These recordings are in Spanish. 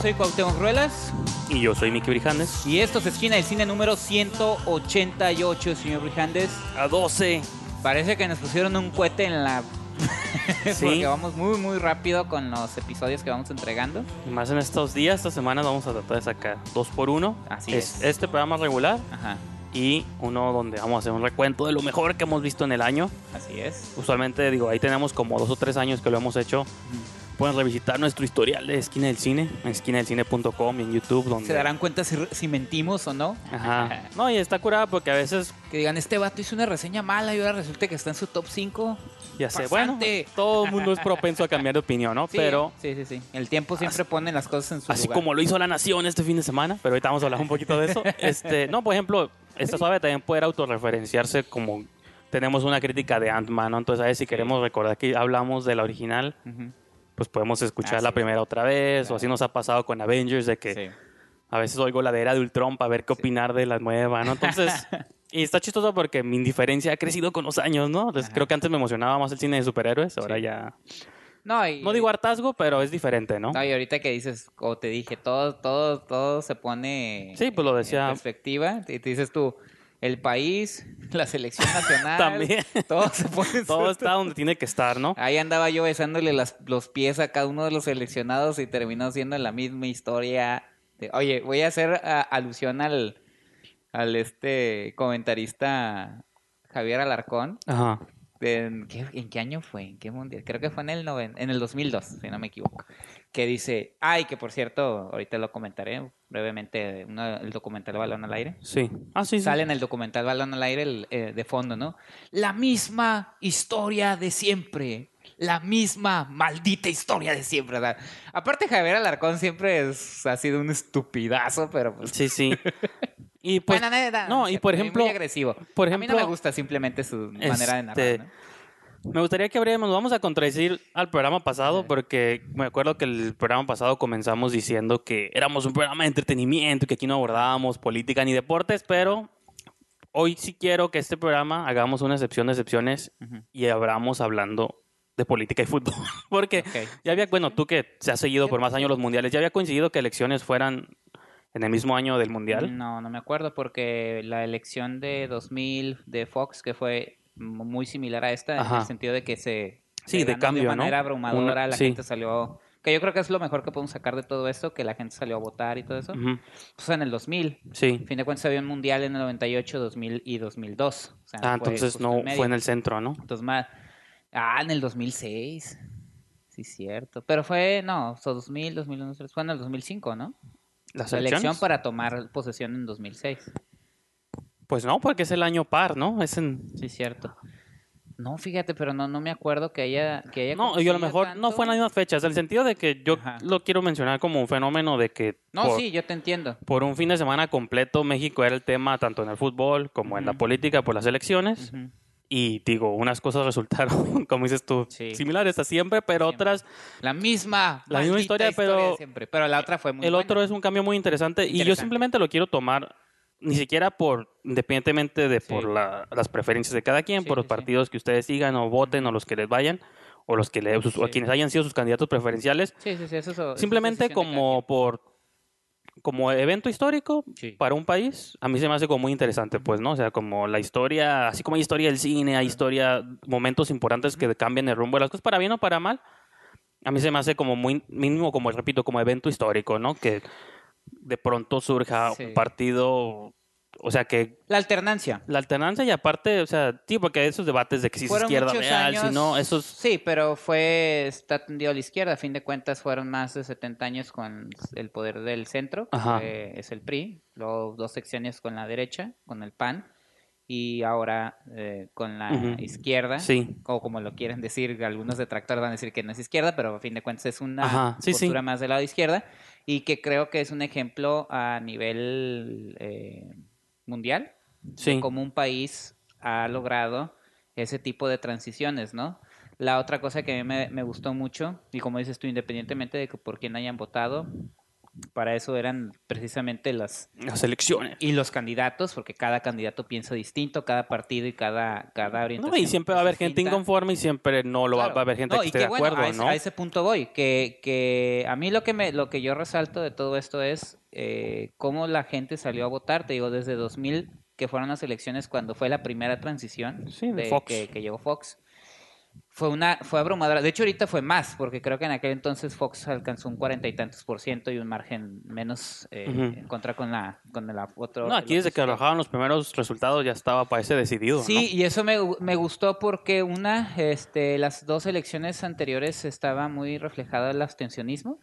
soy Cuauhtémoc Ruelas Y yo soy Miki Brijandes. y esto es Esquina del Cine número 188, señor Brijandes. A 12. Parece que nos pusieron un cohete en la... Sí. Porque vamos muy, muy rápido con los episodios que vamos entregando. Y más en estos días, estas semanas vamos a tratar de sacar dos por uno. Así es. Este programa regular Ajá, y uno donde vamos a hacer un recuento de lo mejor que hemos visto en el año. así es. Usualmente, digo, ahí tenemos como dos o tres años que lo hemos hecho. Pueden revisitar nuestro historial de Esquina del Cine en esquinadelcine.com y en YouTube. Donde... Se darán cuenta si, si mentimos o no. Ajá. No, y está curada porque a veces Que digan, este vato hizo una reseña mala y ahora resulta que está en su top 5. ya sé, bueno, todo el mundo es propenso a cambiar de opinión, ¿no? Sí, Pero Sí, sí, sí. El tiempo siempre pone las cosas en su Así lugar. como lo hizo la Nación este fin de semana, pero ahorita vamos a hablar un poquito de eso. Este, no, por ejemplo, esta suave también puede autorreferenciarse como tenemos una crítica de Ant-Man, ¿no? Entonces, a ver si queremos recordar que hablamos de la original, Ujú. Pues podemos escuchar Ah, la sí. primera otra vez, Claro. o así nos ha pasado con Avengers, de que Sí. a veces oigo la de era de Ultron para ver qué Sí. opinar de la nueva, ¿no? Entonces, y está chistoso porque mi indiferencia ha crecido con los años, ¿no? Entonces, creo que antes me emocionaba más el cine de superhéroes, ahora ya... No, y, No digo hartazgo, pero es diferente, ¿no? No, y ahorita que dices, como te dije, todo, todo, todo se pone Sí, pues lo decía- en perspectiva. Y te dices tú, el país, la selección nacional, También. todo se pone Todo está donde tiene que estar, ¿no? Ahí andaba yo besándole las- los pies a cada uno de los seleccionados y terminó siendo la misma historia. de- oye, voy a hacer a- alusión al, al este comentarista Javier Alarcón. Ajá. ¿En qué, en qué año fue? ¿En qué mundial? Creo que fue en el, noven- en el 2002, si no me equivoco. Que dice, ay, que por cierto, ahorita lo comentaré brevemente, uno- el documental Balón al Aire. Sí. Ah, sí, sí. Sale en el documental Balón al Aire el, eh, de fondo, ¿no? La misma historia de siempre. La misma maldita historia de siempre. o sea, aparte, Javier Alarcón siempre es- ha sido un estupidazo, pero pues. Sí, sí. Y pues, bueno, no, y por muy- ejemplo, Muy agresivo. por a mí no ejemplo, me gusta simplemente su manera de narrar. este, ¿no? Me gustaría que abriéramos, vamos a contradecir al programa pasado, porque me acuerdo que el programa pasado comenzamos diciendo que éramos un programa de entretenimiento y que aquí no abordábamos política ni deportes, pero hoy sí quiero que este programa hagamos una excepción de excepciones y abramos hablando de política y fútbol. Porque ya había, bueno, tú que se has seguido por más años los mundiales, ya había coincidido que elecciones fueran en el mismo año del mundial. No, no me acuerdo porque la elección de 2000 de Fox, que fue muy similar a esta, en Ajá. el sentido de que se... Sí, de cambio, De ¿no? manera abrumadora, Una- la sí. gente salió... Que yo creo que es lo mejor que podemos sacar de todo esto, que la gente salió a votar y todo eso. Ujú. Pues en el 2000. Sí. A fin de cuentas había un mundial en el 98, 2000 y 2002. O sea, Ah, fue entonces no en fue en el centro, ¿no? Entonces más... Ah, en el 2006. Sí, cierto. Pero fue, no, o sea, 2000, 2001, fue en el 2005, ¿no? Las La elección para tomar posesión en 2006. Pues no, porque es el año par, ¿no? Es en... Sí, cierto. No, fíjate, pero no, no me acuerdo que haya, que haya No, yo a lo mejor no fue en las mismas fechas, en el sentido de que yo Ajá. lo quiero mencionar como un fenómeno de que No, por, sí, yo te entiendo. por un fin de semana completo México era el tema tanto en el fútbol como en la política por las elecciones. Y digo, unas cosas resultaron, como dices tú, Sí. similares a siempre, pero Siempre. otras, La misma, La misma historia, pero- siempre. Pero la otra fue muy el buena. otro es un cambio muy interesante. Y yo simplemente lo quiero tomar, ni siquiera por, independientemente de Sí. por la- las preferencias de cada quien, Sí, por los sí, partidos que ustedes sigan o voten o los que les vayan, o los que le, sus- o quienes hayan sido sus candidatos preferenciales, Sí, sí, sí, eso, eso es simplemente como por como evento histórico para un país, a mí se me hace como muy interesante, pues, ¿no? O sea, como la historia, así como hay historia del cine, hay historia, momentos importantes que cambian el rumbo de las cosas, para bien o para mal, a mí se me hace como muy, mínimo, como repito, como evento histórico, ¿no? Que de pronto surja Sí. un partido, o sea, que La alternancia. la alternancia y aparte, o sea, sí, porque esos debates de que si es izquierda real, años. si no, esos... Sí, pero fue. Está tendido a la izquierda. A fin de cuentas, fueron más de 70 años con el poder del centro. que Ajá. es el PRI. Luego dos secciones con la derecha, con el PAN. Y ahora eh, con la izquierda. Sí, O como lo quieren decir, algunos detractores van a decir que no es izquierda, pero a fin de cuentas es una Ajá, sí, sí. postura más del lado izquierda. Y que creo que es un ejemplo a nivel eh, mundial sí. de cómo un país ha logrado ese tipo de transiciones, ¿no? La otra cosa que a mí me, me gustó mucho, y como dices tú, independientemente de que por quién hayan votado, Para eso eran precisamente las Las elecciones. y los candidatos, porque cada candidato piensa distinto, cada partido y cada cada No, orientación. y siempre va a haber gente inconforme y siempre no lo va, Claro. va a haber gente No, que esté de bueno, acuerdo, a ese, ¿no? a ese punto voy, que, que a mí lo que me lo que yo resalto de todo esto es eh, cómo la gente salió a votar, te digo, desde 2000, que fueron las elecciones cuando fue la primera transición Sí, de Fox. Que, que llegó Fox. Fue una fue abrumadora. De hecho, ahorita fue más, porque creo que en aquel entonces Fox alcanzó un cuarenta y tantos por ciento y un margen menos eh, en contra con la con la otro. No, aquí desde que arrojaban los primeros resultados ya estaba, parece, decidido, Sí, y eso me, me gustó porque una, este, las dos elecciones anteriores estaba muy reflejado el abstencionismo.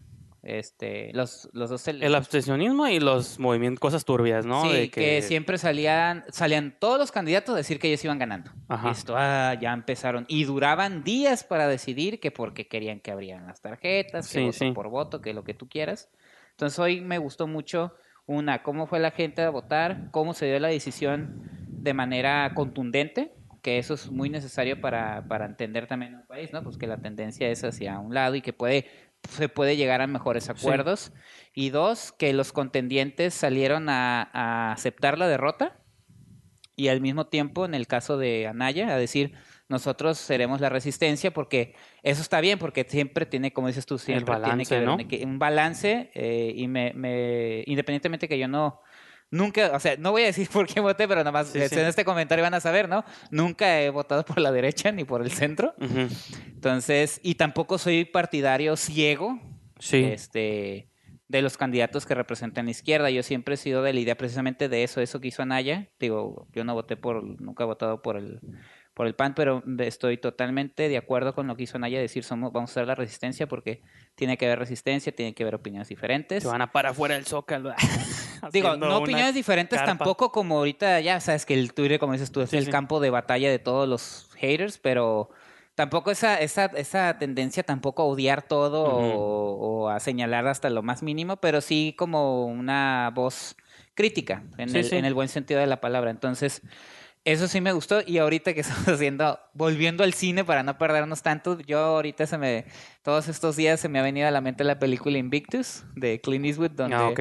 Este, los, los dos ¿no? El abstencionismo y los movimientos, cosas turbias, ¿no? sí, De que... siempre salían, salían todos los candidatos a decir que ellos iban ganando. Ajá. Listo, ah, ya empezaron. Y duraban días para decidir que porque querían que abrieran las tarjetas, que Sí, voto sí. por voto, que lo que tú quieras. Entonces hoy me gustó mucho una, cómo fue la gente a votar, cómo se dio la decisión de manera contundente, que eso es muy necesario para, para entender también un país, ¿no? Pues que la tendencia es hacia un lado y que puede se puede llegar a mejores acuerdos. Y dos, que los contendientes salieron a, a aceptar la derrota y al mismo tiempo, en el caso de Anaya, a decir, nosotros seremos la resistencia porque eso está bien, porque siempre tiene, como dices tú, siempre tiene que haber ¿no? un, balance eh, y me, me, independientemente que yo no, nunca, o sea, no voy a decir por qué voté, pero nada más Sí, en sí. este comentario van a saber, ¿no? Nunca he votado por la derecha ni por el centro, entonces, y tampoco soy partidario ciego Sí. este, de los candidatos que representan la izquierda. Yo siempre he sido de la idea precisamente de eso, eso que hizo Anaya. Digo, yo no voté por, nunca he votado por el, por el PAN, pero estoy totalmente de acuerdo con lo que hizo Anaya, decir somos, vamos a hacer la resistencia porque tiene que haber resistencia, tiene que haber opiniones diferentes. Se van a parar fuera del zócalo. Digo, no opiniones diferentes carpa. tampoco como ahorita, ya sabes que el Twitter, como dices tú, es Sí, el sí. campo de batalla de todos los haters, pero tampoco esa, esa, esa tendencia tampoco a odiar todo o, o a señalar hasta lo más mínimo, pero sí como una voz crítica, en, Sí, el, sí. en el buen sentido de la palabra. Entonces, eso sí me gustó y ahorita que estamos haciendo, volviendo al cine para no perdernos tanto, yo ahorita se me, todos estos días se me ha venido a la mente la película Invictus de Clint Eastwood, donde Ah,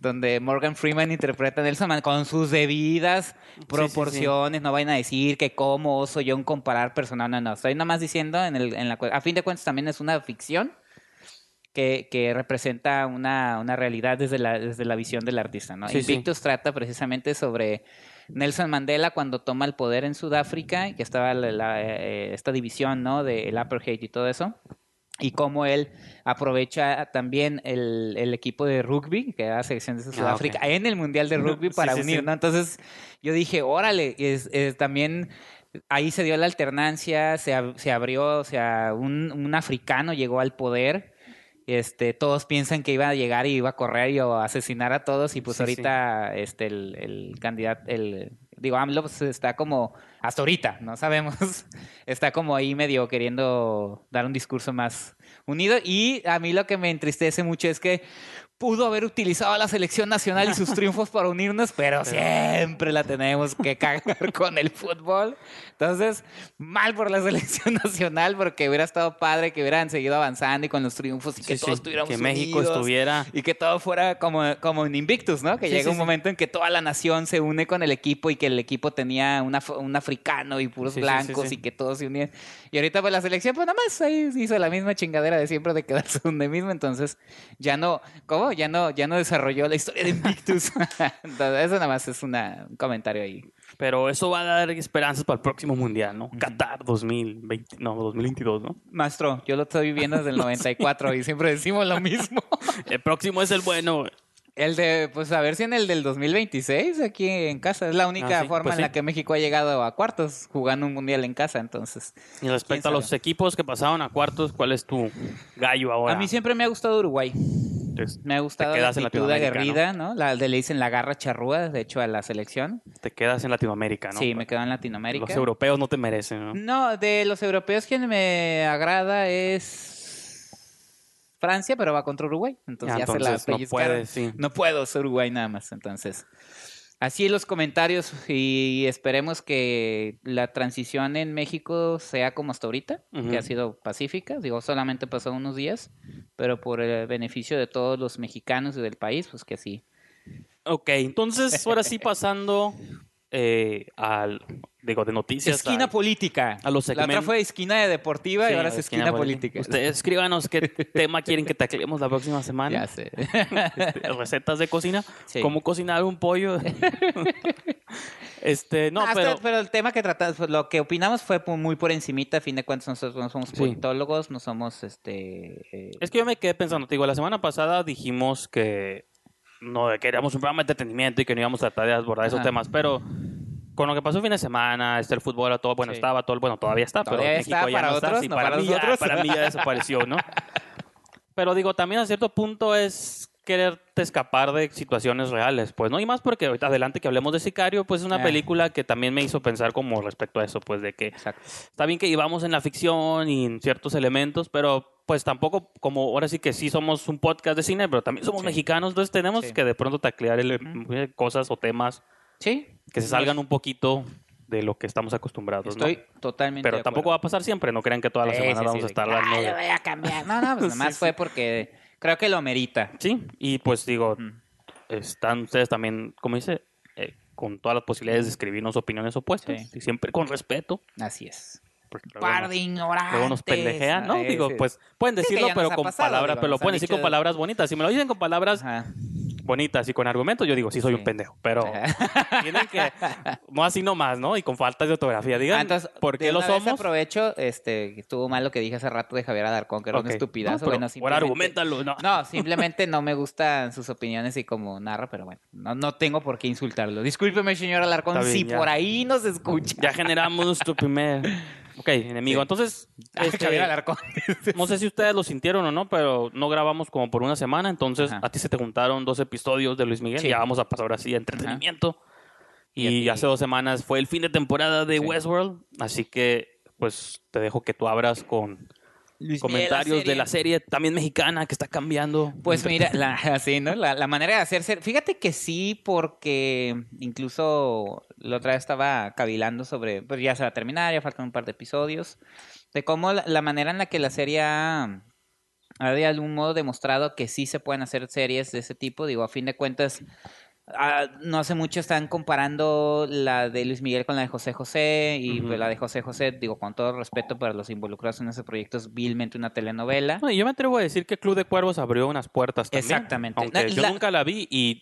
donde Morgan Freeman interpreta a Nelson con sus debidas proporciones. No vayan a decir que cómo oso yo un comparar personal. No, no. Estoy nomás diciendo, en, el, en la, a fin de cuentas también es una ficción que, que representa una, una realidad desde la, desde la visión del artista. ¿no? Sí, sí. Invictus trata precisamente sobre Nelson Mandela cuando toma el poder en Sudáfrica, que estaba la- la, eh, esta división ¿no? del apartheid y todo eso y cómo él aprovecha también el, el equipo de rugby, que era la selección de Sudáfrica, ok. en el Mundial de Rugby para sí, unir, sí. ¿no? Entonces yo dije, órale, es, es también ahí se dio la alternancia, se, ab- se abrió, o sea, un, un africano llegó al poder. Este, todos piensan que iba a llegar y iba a correr y a asesinar a todos y pues Sí, ahorita este el, el candidato el digo AMLO pues, está como hasta ahorita no sabemos está como ahí medio queriendo dar un discurso más unido y a mí lo que me entristece mucho es que pudo haber utilizado a la selección nacional y sus triunfos para unirnos, pero siempre la tenemos que cagar con el fútbol. Entonces, mal por la selección nacional porque hubiera estado padre que hubieran seguido avanzando y con los triunfos y que Sí, sí, todos estuviéramos que México unidos estuviera y que todo fuera como, como en Invictus, ¿no? Que Sí, llega sí, un sí. momento en que toda la nación se une con el equipo y que el equipo tenía un, af- un africano y puros Sí, sí, sí, blancos sí. y que todos se unían. Y ahorita pues la selección pues nada más ahí hizo la misma chingadera de siempre de quedarse donde mismo, entonces ya no, ¿cómo? Ya no, ya no desarrolló la historia de Invictus. entonces, eso nada más es una, un comentario ahí. Pero eso va a dar esperanzas para el próximo mundial, ¿no? Qatar 2020, no, 2022, ¿no? Maestro, yo lo estoy viviendo desde el 94 y siempre decimos lo mismo. El próximo es el bueno. El de, pues a ver si en el del 2026 aquí en casa. Es la única Ah, sí, forma pues en la que México ha llegado a cuartos jugando un mundial en casa, entonces. Y respecto a ¿Quién los equipos que pasaron a cuartos, ¿cuál es tu gallo ahora? A mí siempre me ha gustado Uruguay. Entonces, Me ha gustado la actitud aguerrida, ¿no? La de le dicen la garra charrúa, de hecho, a la selección. te quedas en Latinoamérica, ¿no? Sí, me quedo en Latinoamérica. Los europeos no te merecen, ¿no? No, de los europeos quien me agrada es Francia, pero va contra Uruguay. Entonces Ah, ya se la entonces no sí. No puedo ser Uruguay nada más, entonces. Así los comentarios y esperemos que la transición en México sea como hasta ahorita, que ha sido pacífica. Digo, solamente pasó unos días, pero por el beneficio de todos los mexicanos y del país, pues que así. Ok, entonces ahora sí pasando eh, al, digo, de noticias. Esquina al- política. a los La otra segmentos. fue esquina de deportiva y ahora es esquina, política. Ustedes escríbanos qué tema quieren que taclemos la próxima semana. Ya sé. Este, recetas de cocina, Sí. cómo cocinar un pollo. este, no, Ah, pero pero el tema que tratamos, pues, lo que opinamos fue muy por encimita, a fin de cuentas nosotros no somos Sí. politólogos, no somos este eh, es que yo me quedé pensando, te digo, la semana pasada dijimos que no que queríamos un programa de entretenimiento y que no íbamos a tratar de abordar esos Ajá. temas, pero con lo que pasó el fin de semana, este el fútbol, todo, bueno, Sí. estaba todo, bueno, todavía está, pero México ya no está, sí, no para, para mí ya, nosotros. para mí ya desapareció, ¿no? Pero digo, también a cierto punto es quererte escapar de situaciones reales, pues, ¿no? Y más porque ahorita adelante que hablemos de Sicario, pues es una Ah. película que también me hizo pensar como respecto a eso, pues de que exacto. está bien que íbamos en la ficción y en ciertos elementos, pero pues tampoco como ahora sí que sí somos un podcast de cine, pero también somos Sí. mexicanos, entonces tenemos Sí. que de pronto taclear el- eh, cosas o temas Sí. que se salgan un poquito de lo que estamos acostumbrados, ¿no? Estoy totalmente Pero de tampoco va a pasar siempre, no crean que toda la Sí, semana sí, vamos a estar que, hablando "Ah, de... voy a cambiar. No, no, pues nomás fue porque creo que lo merita. Sí, y pues digo, Mm. están ustedes también, como dice, eh, con todas las posibilidades de escribirnos opiniones opuestas Sí. y siempre con respeto. Así es. luego Par de ignorantes. Luego nos pendejean, ¿no? Digo, sí. pues pueden decirlo, pero con palabras, pero lo pueden decir con palabras bonitas. Si me lo dicen con palabras Ajá. Bonitas y con argumentos, yo digo, sí soy Sí. un pendejo. Pero tienen que, no así nomás, ¿no? Y con faltas de ortografía. Ah, Digan, entonces, ¿por qué lo una somos? aprovecho, este, estuvo mal lo que dije hace rato de Javier Alarcón, que era Ok. un estupidazo. No, bueno, simplemente- argumentalo, ¿no? No, simplemente no me gustan sus opiniones y como narra, pero bueno, no, no tengo por qué insultarlo. Discúlpeme, señor Alarcón, bien, si ya. por ahí nos escucha. Ya generamos nuestro primer... Ok, enemigo. Sí. Entonces, Ah, este, Javier Alarcón. no sé si ustedes lo sintieron o no, pero no grabamos como por una semana. Entonces, Ajá. a ti se te juntaron dos episodios de Luis Miguel. Sí. Ya vamos a pasar ahora sí a entretenimiento. Y hace dos semanas fue el fin de temporada de Sí. Westworld. Así que, pues, te dejo que tú abras con Luis Miguel, comentarios serie. de la serie también mexicana que está cambiando. Pues mira, la, así, ¿no? La, la manera de hacerse. Fíjate que sí, porque incluso la otra vez estaba cavilando sobre. Pues ya se va a terminar, ya faltan un par de episodios. De cómo la, la manera en la que la serie ha, ha de algún modo demostrado que sí se pueden hacer series de ese tipo. Digo, a fin de cuentas. Ah, no hace mucho están comparando la de Luis Miguel con la de José José y pues la de José José, digo con todo respeto para los involucrados en ese proyecto, es vilmente una telenovela. No, yo me atrevo a decir que Club de Cuervos abrió unas puertas también. Exactamente. Aunque La- yo la- nunca la vi y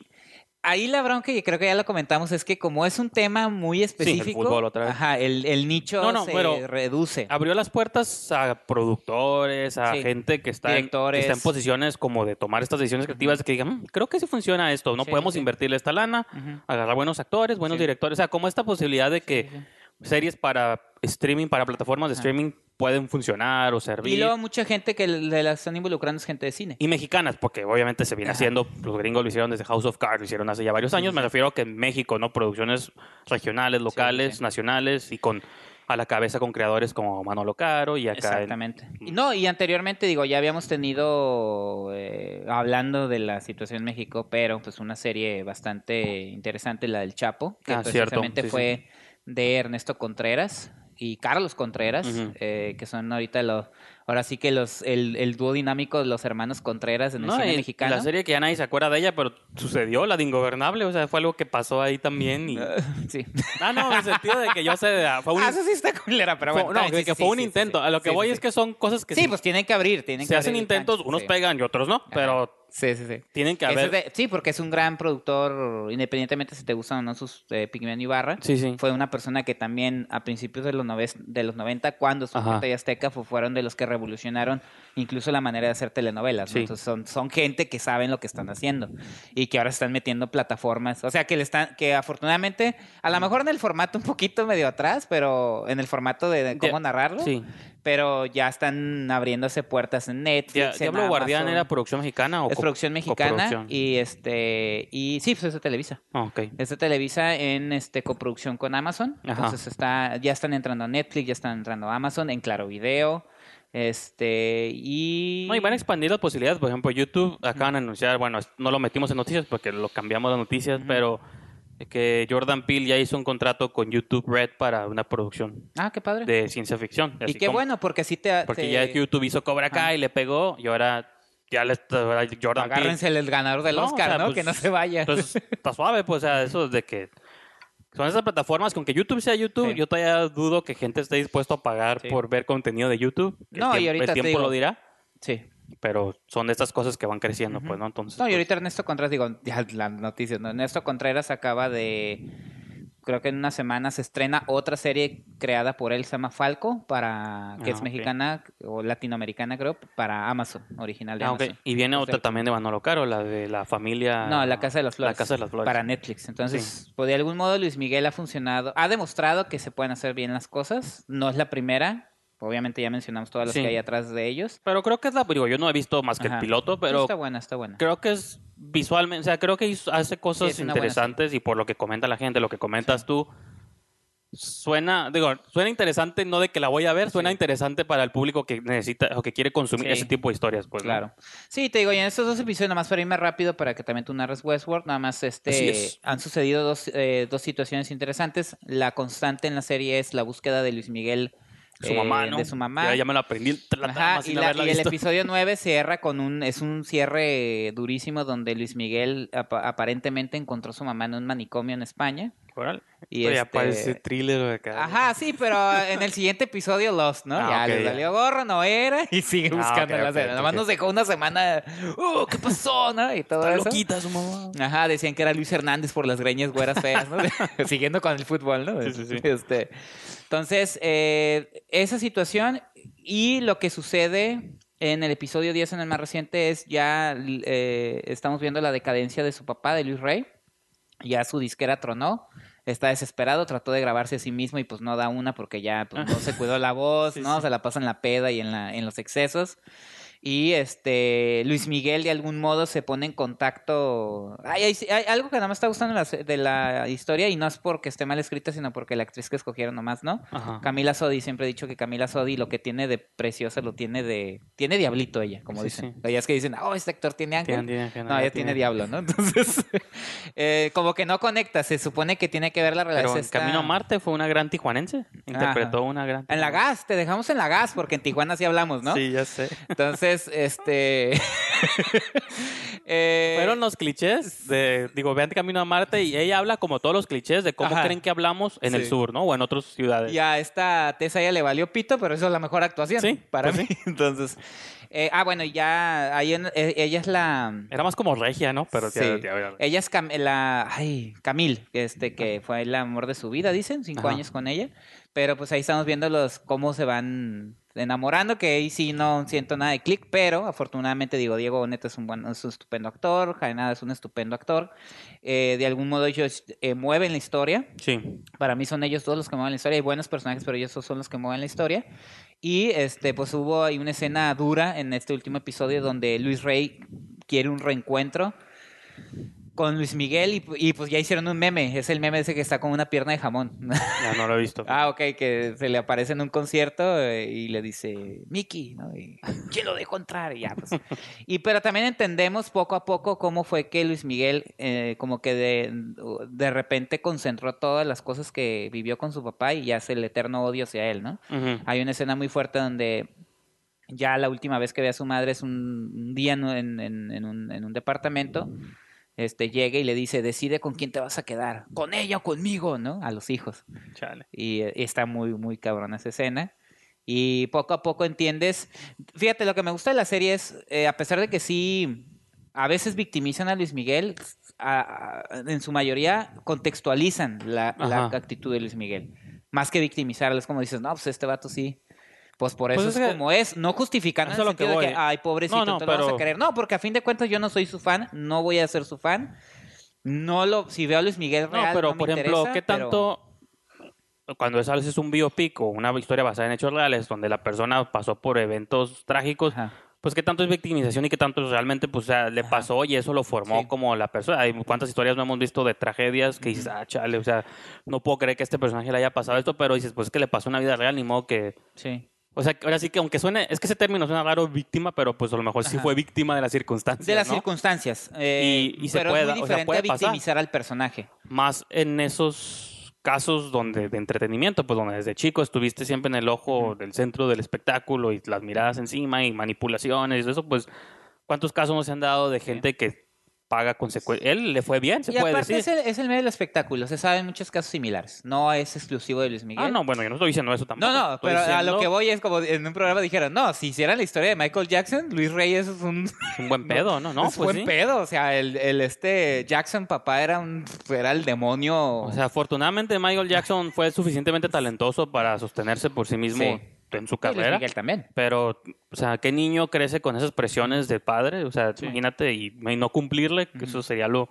Ahí la bronca, y creo que ya lo comentamos, es que como es un tema muy específico, fútbol otra vez. Ajá, el, el nicho No, no, se pero- reduce. abrió las puertas a productores, a Sí. gente que está, en, que Directores. está en posiciones como de tomar estas decisiones creativas de que digan, "Mm, creo que sí funciona esto, no Sí, podemos sí. invertirle esta lana, agarrar buenos actores, buenos Sí. directores, o sea, como esta posibilidad de que Sí, sí. Series para streaming, para plataformas de streaming pueden funcionar o servir. Y luego mucha gente que le la están involucrando es gente de cine. Y mexicanas, porque obviamente se viene Ajá. haciendo, los gringos lo hicieron desde House of Cards, lo hicieron hace ya varios años, me refiero a que en México, ¿no? Producciones regionales, locales, sí. nacionales y con a la cabeza con creadores como Manolo Caro y acá en- Exactamente. Y No, y anteriormente, digo, ya habíamos tenido, eh, hablando de la situación en México, pero pues una serie bastante interesante, la del Chapo, que Ah, precisamente sí, sí. Fue de Ernesto Contreras y Carlos Contreras, eh, que son ahorita los, ahora sí que los, el, el dúo dinámico de los hermanos Contreras en el No, cine mexicano. la serie que ya nadie se acuerda de ella, pero sucedió, la de Ingobernable, o sea, fue algo que pasó ahí también. Y... Sí. Ah, no, en el sentido de que yo sé, fue un, Ah, eso sí está culera, pero fue- bueno. no, está bien, que, sí, fue sí, un sí, sí, intento. sí. A lo que Sí, voy sí, es sí. que son cosas que Sí, sí, pues tienen que abrir, tienen se que hacen abrir intentos, unos sí. pegan y otros no, pero Sí, sí, sí. tienen que haber... de- sí, porque es un gran productor, independientemente si te gustan o no sus eh, Pigmeno Ibarra. Sí, sí. Fue una persona que también a principios de los, nove- de los 90, cuando su y Azteca, fu- fueron de los que revolucionaron incluso la manera de hacer telenovelas. ¿no? Sí. Entonces son, son gente que saben lo que están haciendo y que ahora están metiendo plataformas. O sea, que le están, que afortunadamente, a lo mejor en el formato un poquito medio atrás, pero en el formato de, de cómo Ya- narrarlo, Sí. pero ya están abriéndose puertas en Netflix. En ¿Diablo Guardián era producción mexicana o Es producción mexicana coproducción? y este y sí, pues es de Televisa. Ok. Es de Televisa en este coproducción con Amazon. Ajá. Entonces está ya están entrando a Netflix, ya están entrando a Amazon, en Claro Video. Este y No, y van a expandir las posibilidades. Por ejemplo, YouTube acaban de anunciar, bueno, no lo metimos en noticias porque lo cambiamos de noticias, pero que Jordan Peele ya hizo un contrato con YouTube Red para una producción Ah, qué padre. de ciencia ficción. y qué como- bueno, porque así te... Porque te- ya YouTube hizo Cobra Kai Ajá. y le pegó y ahora ya le está ahora Jordan Peele. Agárrense el ganador del No, o Oscar, sea, ¿no? pues, que no se vaya. Entonces, está suave, pues, o sea, eso de que son esas plataformas, con que YouTube sea YouTube, Sí. yo todavía dudo que gente esté dispuesto a pagar Sí. por ver contenido de YouTube. El No, y ahorita el te tiempo digo- lo dirá, sí. pero son estas cosas que van creciendo, pues, ¿no? Entonces, No, y pues, ahorita Ernesto Contreras, digo, ya la noticia, ¿no? Ernesto Contreras acaba de, creo que en una semana se estrena otra serie creada por él, se llama Falco, para, que Ah, es ok. mexicana o latinoamericana, creo, para Amazon, original de ah. Amazon. Y viene otra también de Manolo Caro, la de la familia... No, La Casa de las Flores. La Casa de las Flores. Para Netflix. Entonces, pues, de algún modo Luis Miguel ha funcionado, ha demostrado que se pueden hacer bien las cosas. No es la primera. Obviamente ya mencionamos todas las Sí. que hay atrás de ellos. Pero creo que es la... Digo, yo no he visto más que Ajá. el piloto, pero está buena, está buena. creo que es visualmente, o sea, creo que hace cosas Sí, buena interesantes y por lo que comenta la gente, lo que comentas tú, suena, digo, suena interesante, no de que la voy a ver, suena Sí. interesante para el público que necesita o que quiere consumir Sí. ese tipo de historias, pues. ¿no? Claro. Sí, te digo, y en estos dos episodios, nada más para irme rápido para que también tú narres Westworld, nada más este es. han sucedido dos, eh, dos situaciones interesantes. La constante en la serie es la búsqueda de Luis Miguel. Su eh, mamá, ¿no? De su mamá. Ya, ya me lo aprendí la Ajá, y, la- el episodio 9 cierra con un, es un cierre durísimo donde Luis Miguel apa- aparentemente encontró a su mamá en un manicomio en España. Órale. Y Esto ya este- parece thriller de acá. Ajá, sí, pero en el siguiente episodio Lost, ¿no? Ah, ya ok, le salió gorro, no era, y sigue Ah, buscando ok, la ok, serie. ok, Nada más ok. nos dejó una semana, ¡uh, qué pasó, no? Y todo Está eso. loquita su mamá. Ajá, decían que era Luis Hernández por las greñas güeras feas, ¿no? Siguiendo con el fútbol, ¿no? Sí, sí, sí. Este, entonces, eh, esa situación y lo que sucede en el episodio 10, en el más reciente, es ya eh, estamos viendo la decadencia de su papá, de Luis Rey. Ya su disquera tronó. Está desesperado, trató de grabarse a sí mismo y pues no da una porque ya pues, no se cuidó la voz, Sí, ¿no? sí. Se la pasa en la peda y en, la, en los excesos. Y este Luis Miguel de algún modo se pone en contacto. Hay, hay- hay algo que nada más está gustando de la, historia y no es porque esté mal escrita, sino porque la actriz que escogieron nomás, ¿no? Ajá. Camila Sodi, siempre he dicho que Camila Sodi lo que tiene de preciosa lo tiene de. Tiene diablito ella, como Sí, dicen. sí. Ella es que dicen, oh, este actor tiene ángel. Tiene- tiene- tiene- no, ella tiene diablo, ¿no? Entonces, eh, como que no conecta. Se supone que tiene que ver la Pero relación. Camino a Marte fue una gran tijuanense. Interpretó una gran. En la gas, te dejamos en la gas, porque en Tijuana sí hablamos, ¿no? Sí, ya sé. Entonces, este. eh, Fueron los clichés de, digo, vean Camino a Marte y ella habla como todos los clichés de cómo Ajá. creen que hablamos en el sur, ¿no? O en otras ciudades. Y a esta Tessa ya le valió pito, pero eso es la mejor actuación Sí, para pues mí. Entonces, eh, ah, bueno, ya ahí en- eh, ella es la. Era más como regia, ¿no? Pero Sí. Ella es Cam- la. Ay, Camil, este que fue el amor de su vida, dicen, cinco Ajá. años con ella. Pero pues ahí estamos viendo los cómo se van enamorando, que ahí sí no siento nada de clic, pero afortunadamente digo, Diego Boneta es un buen, es un estupendo actor, Jaenada es un estupendo actor. Eh, de algún modo ellos eh, mueven la historia. Sí. Para mí son ellos todos los que mueven la historia. Hay buenos personajes, pero ellos son los que mueven la historia. Y este, pues hubo ahí una escena dura en este último episodio donde Luis Rey quiere un reencuentro con Luis Miguel y, y, pues ya hicieron un meme. Es el meme ese que está con una pierna de jamón. Ya no lo he visto. ah, ok, que se le aparece en un concierto eh, y le dice, Mickey, ¿no? Y, ¿quién lo dejó entrar? Y ya, pues. Y pero también entendemos poco a poco cómo fue que Luis Miguel eh, como que de, de repente concentró todas las cosas que vivió con su papá y ya hace el eterno odio hacia él, ¿no? Hay una escena muy fuerte donde ya la última vez que ve a su madre es un, día en, en- en- en un, en un departamento. Este llega y le dice, decide con quién te vas a quedar, con ella o conmigo, ¿no? A los hijos. Chale. Y, eh, está muy, muy cabrona esa escena. Y poco a poco entiendes. Fíjate, lo que me gusta de la serie es, eh, a pesar de que sí, a veces victimizan a Luis Miguel, a- a- en su mayoría contextualizan la, actitud de Luis Miguel. Más que victimizarlo, es como dices, no, pues este vato sí. Pues por eso Pues es, es que- como es, no justificando en Eso el lo que de voy. que, ay, pobrecito, No, no, entonces lo vamos a querer. No, porque a fin de cuentas yo no soy su fan, no voy a ser su fan. No lo, si veo a Luis Miguel No, real, pero no me por ejemplo, interesa, ¿qué pero- tanto cuando es a veces un biopic o una historia basada en hechos reales donde la persona pasó por eventos trágicos, Ajá. pues qué tanto es victimización y qué tanto realmente pues o sea, le Ajá. pasó y eso lo formó Sí. como la persona. Hay cuántas historias no hemos visto de tragedias que dices, ah, chale, o sea, no puedo creer que este personaje le haya pasado esto, pero dices, pues es que le pasó una vida real, ni modo que Sí. O sea, ahora sí que aunque suene, es que ese término suena raro, víctima, pero pues a lo mejor sí fue víctima de las circunstancias. De las ¿no? circunstancias. eh, Y- y se puede es o sea, puede a pasar. victimizar al personaje. Más en esos casos donde de entretenimiento, pues donde desde chico estuviste siempre en el ojo del centro del espectáculo y las miradas encima y manipulaciones y eso, pues ¿cuántos casos no se han dado de gente que paga consecuencias? Él le fue bien, se y puede aparte decir. es el, es el medio del espectáculo. Se saben muchos casos similares. No es exclusivo de Luis Miguel. Ah, no, bueno, yo no estoy diciendo eso tampoco. No, no, Estoy pero a lo que voy es como en un programa dijeron, no, si hicieran la historia de Michael Jackson, Luis Reyes es un, es un buen pedo, ¿no? No, es pues buen sí. pedo. O sea, el, el este Jackson papá era un era el demonio. O sea, afortunadamente Michael Jackson fue suficientemente talentoso para sostenerse por sí mismo Sí. En su carrera. Miguel también. Pero, o sea, ¿qué niño crece con esas presiones de padre? O sea, imagínate y, y no cumplirle, que eso sería lo,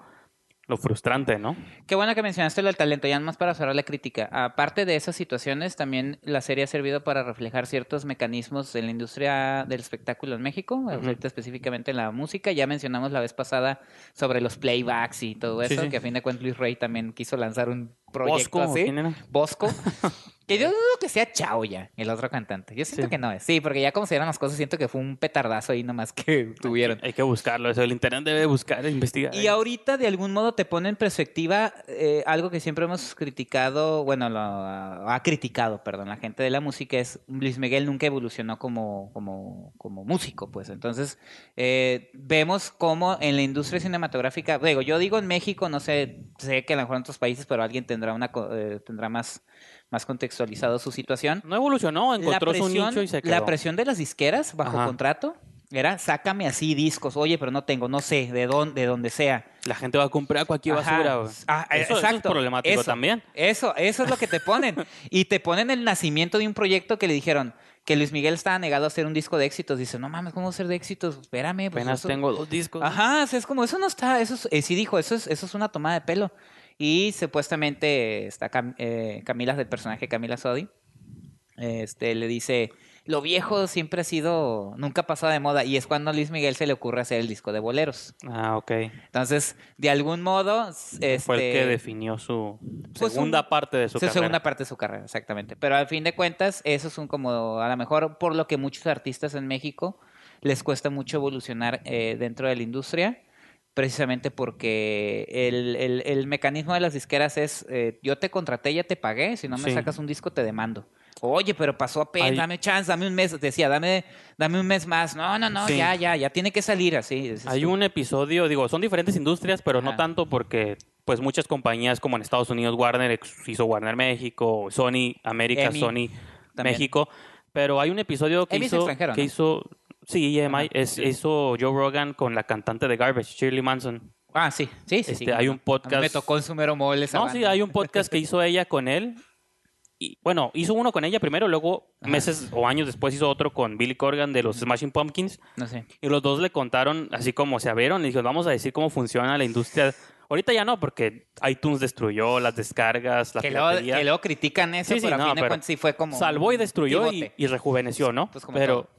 lo frustrante, ¿no? Qué bueno que mencionaste lo del talento, ya más para cerrar la crítica. Aparte de esas situaciones, también la serie ha servido para reflejar ciertos mecanismos de la industria del espectáculo en México, específicamente en la música. Ya mencionamos la vez pasada sobre los playbacks y todo Sí, eso, sí. que a fin de cuentas Luis Rey también quiso lanzar un proyecto Bosco. Bosco. Que yo dudo que sea Chao ya, el otro cantante. Yo siento Sí. que no es. Sí, porque ya como se dieron las cosas, siento que fue un petardazo ahí nomás que tuvieron. Hay que buscarlo, eso el internet debe buscar e investigar. Y ahorita de algún modo te pone en perspectiva eh, algo que siempre hemos criticado, bueno, lo ha criticado, perdón, la gente de la música es Luis Miguel nunca evolucionó como, como, como músico, pues. Entonces, eh, vemos cómo en la industria cinematográfica, digo, yo digo en México, no sé, sé que a lo mejor en otros países, pero alguien tendrá una co- eh, tendrá más, más contextualizado su situación. No evolucionó, encontró su presión, nicho y se quedó. la presión de las disqueras bajo Ajá. contrato era sácame así discos, oye, pero no tengo, no sé, de dónde, de donde sea. La gente va a comprar cualquier Ajá. basura. Ah, eso, eso es exacto. problemático Eso. también. Eso, eso es lo que te ponen. y te ponen el nacimiento de un proyecto que le dijeron que Luis Miguel estaba negado a hacer un disco de éxitos. Dice, no mames, ¿cómo hacer de éxitos? Espérame. Pues Apenas eso- tengo dos discos. Ajá, es como, eso no está, eso es, eh, sí dijo, eso es, eso es una tomada de pelo. Y supuestamente está Cam- eh, Camila, del personaje Camila Sodi, este, le dice, lo viejo siempre ha sido, nunca ha pasado de moda. Y es cuando a Luis Miguel se le ocurre hacer el disco de boleros. Ah, ok. Entonces, de algún modo, este, Fue el que definió su Pues segunda un- parte de su Su carrera. segunda parte de su carrera, exactamente. Pero al fin de cuentas, eso es un como, a lo mejor por lo que muchos artistas en México les cuesta mucho evolucionar eh, dentro de la industria, precisamente porque el, el- el mecanismo de las disqueras es, eh, yo te contraté, ya te pagué, si no me Sí. sacas un disco te demando. Oye, pero pasó apenas, dame chance, dame un mes, decía, dame, dame un mes más. No, no, no, Sí. ya, ya, ya tiene que salir así. Hay un episodio, digo, son diferentes industrias, pero no tanto porque pues muchas compañías como en Estados Unidos Warner hizo Warner México, Sony América, EMI Sony también. México, pero hay un episodio que EMI hizo extranjero, que ¿no? hizo sí, EMI, es, hizo Joe Rogan con la cantante de Garbage, Shirley Manson. Ah, sí, sí, sí. Este, sí, hay un podcast- Me tocó en su mero mole esa No, banda. sí, hay un podcast que hizo ella con él. Y, bueno, hizo uno con ella primero, luego Ajá. meses o años después hizo otro con Billy Corgan de los Smashing Pumpkins. No sé. Y los dos le contaron, así como se abrieron, y dijeron, vamos a decir cómo funciona la industria. Ahorita ya no, porque iTunes destruyó las descargas, la que luego, piratería. que luego critican eso, Sí, sí, pero a no, fin de pero cuentas sí fue como. Salvó y destruyó y, rejuveneció, ¿no? Pues como Pero todo.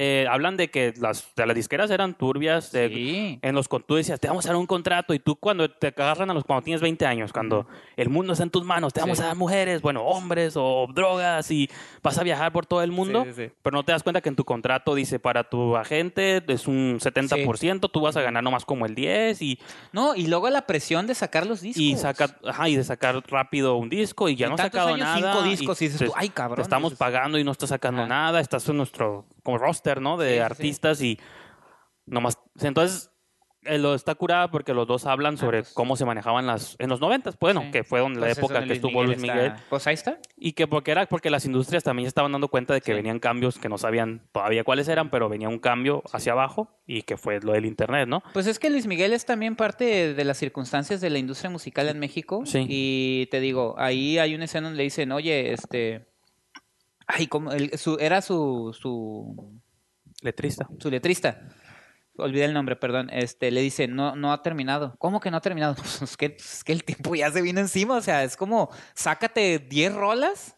Eh, hablan de que las, de las disqueras eran turbias. de- Sí. En los tú decías, te vamos a dar un contrato y tú cuando te agarran a los cuando tienes 20 años, cuando el mundo está en tus manos, te vamos Sí. a dar mujeres, bueno, hombres o drogas y vas a viajar por todo el mundo, Sí, pero no te das cuenta que en tu contrato dice para tu agente es un 70%, tú vas a ganar nomás como el 10 y, No, y luego la presión de sacar los discos. y saca, ajá, y de sacar rápido un disco y ya En no has sacado años, nada. cinco discos y dices te- tú, "Ay, cabrón", Te estamos dices. pagando y no estás sacando Ajá. nada, estás en nuestro como roster, ¿no? De Sí, sí, sí. artistas y nomás. Entonces, eh, lo está curada porque los dos hablan sobre pues. cómo se manejaban las en los noventas, bueno, Sí. que fue donde Pues la época que estuvo Luis está- Miguel Pues ahí está. y que porque era porque las industrias también ya estaban dando cuenta de que Sí. venían cambios que no sabían todavía cuáles eran, pero venía un cambio hacia abajo y que fue lo del internet, ¿no? Pues es que Luis Miguel es también parte de las circunstancias de la industria musical en México. Sí. Y te digo, ahí hay una escena donde le dicen, oye, este. Ay, como era su, su, Letrista. su letrista. Olvidé el nombre, perdón. Este, le dice, no, no ha terminado. ¿Cómo que no ha terminado? Pues es que, es que el tiempo ya se vino encima. O sea, es como, sácate 10 rolas.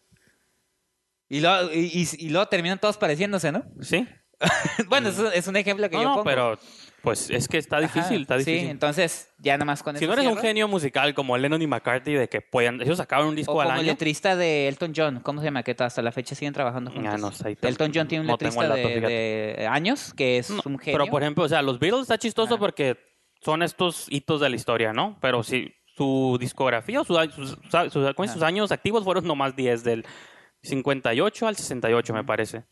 Y luego, y, y- y luego terminan todos pareciéndose, ¿no? Sí. bueno, es, un- es un ejemplo que No, yo no, pongo. pero Pues es que está Ajá, difícil, está difícil. Sí, entonces ya nada más con si eso no eres un genio musical como Lennon y McCarthy, de que puedan, ellos sacaron un O disco como al el año. letrista de Elton John, ¿cómo se llama? Que hasta la fecha siguen trabajando juntos. Ya no sé, Elton John tiene un no letrista el dato, de, años, que es No, un genio. Pero por ejemplo, o sea, los Beatles está chistoso porque son estos hitos de la historia, ¿no? Pero si su discografía o su- sus, sus años activos fueron nomás 10, del 58 al 68, me parece.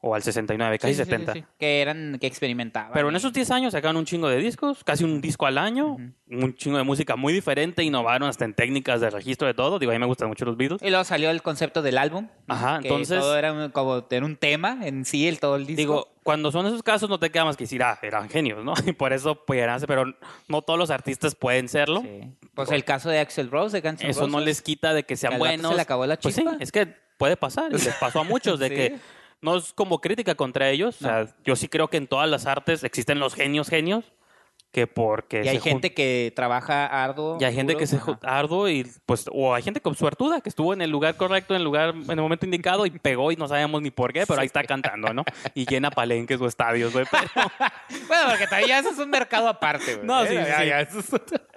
O al 69, casi Sí, sí, sí, 70. sí, sí. Que eran, que experimentaban. Pero en esos 10 años sacaron un chingo de discos, casi un disco al año, un chingo de música muy diferente, innovaron hasta en técnicas de registro de todo. Digo, a mí me gustan mucho los Beatles. Y luego salió el concepto del álbum. Ajá, que entonces- Todo era un, como era un tema en sí, el todo el disco. Digo, cuando son esos casos no te queda más que decir, ah, eran genios, ¿no? Y por eso pudieran ser, pero no todos los artistas pueden serlo. Pues el caso de Axel Rose, de Guns N' Eso no les quita de que que sean vato buenos. Se le acabó la Pues sí, chispa. es que puede pasar. Y les pasó a muchos de Sí. que no es como crítica contra ellos. O sea, yo sí creo que en todas las artes existen los genios genios que porque y hay gente que trabaja arduo. y hay gente que se ajá. arduo y pues o hay gente con suertuda que estuvo en el lugar correcto en el lugar en el momento indicado y pegó y no sabemos ni por qué pero ahí está cantando no y llena palenques o estadios güey pero, Bueno, porque todavía eso es un mercado aparte, güey. No, ¿eh? sí, Ya, sí. ya, eso es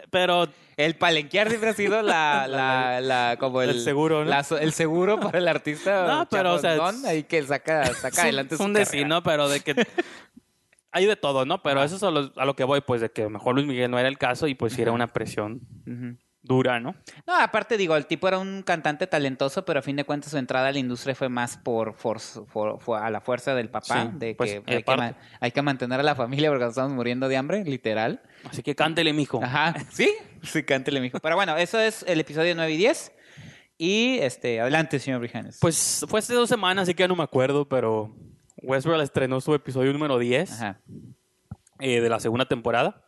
pero El palenquear siempre ha sido la, la, la- como el, El seguro, ¿no? la el seguro para el artista. No, pero, o sea, es- ahí que saca, saca es un- adelante es su un carrera. decir, ¿no? Pero de que hay de todo, ¿no? Pero eso es a lo, a lo que voy, pues de que mejor Luis Miguel no era el caso y pues sí era una presión dura, ¿no? No, aparte digo, el tipo era un cantante talentoso, pero a fin de cuentas su entrada a la industria fue más por, forz- for- fue a la fuerza del papá, Sí, de pues, que, hay, que hay que mantener a la familia porque nos estamos muriendo de hambre, literal. Así que cántele, mijo. Ajá, sí, sí, cántele, mijo. Pero bueno, eso es el episodio 9 y 10. Y este, adelante, señor Brijanes. Pues fue hace dos semanas, así que ya no me acuerdo, pero Westworld estrenó su episodio número 10 Ajá. eh, de la segunda temporada.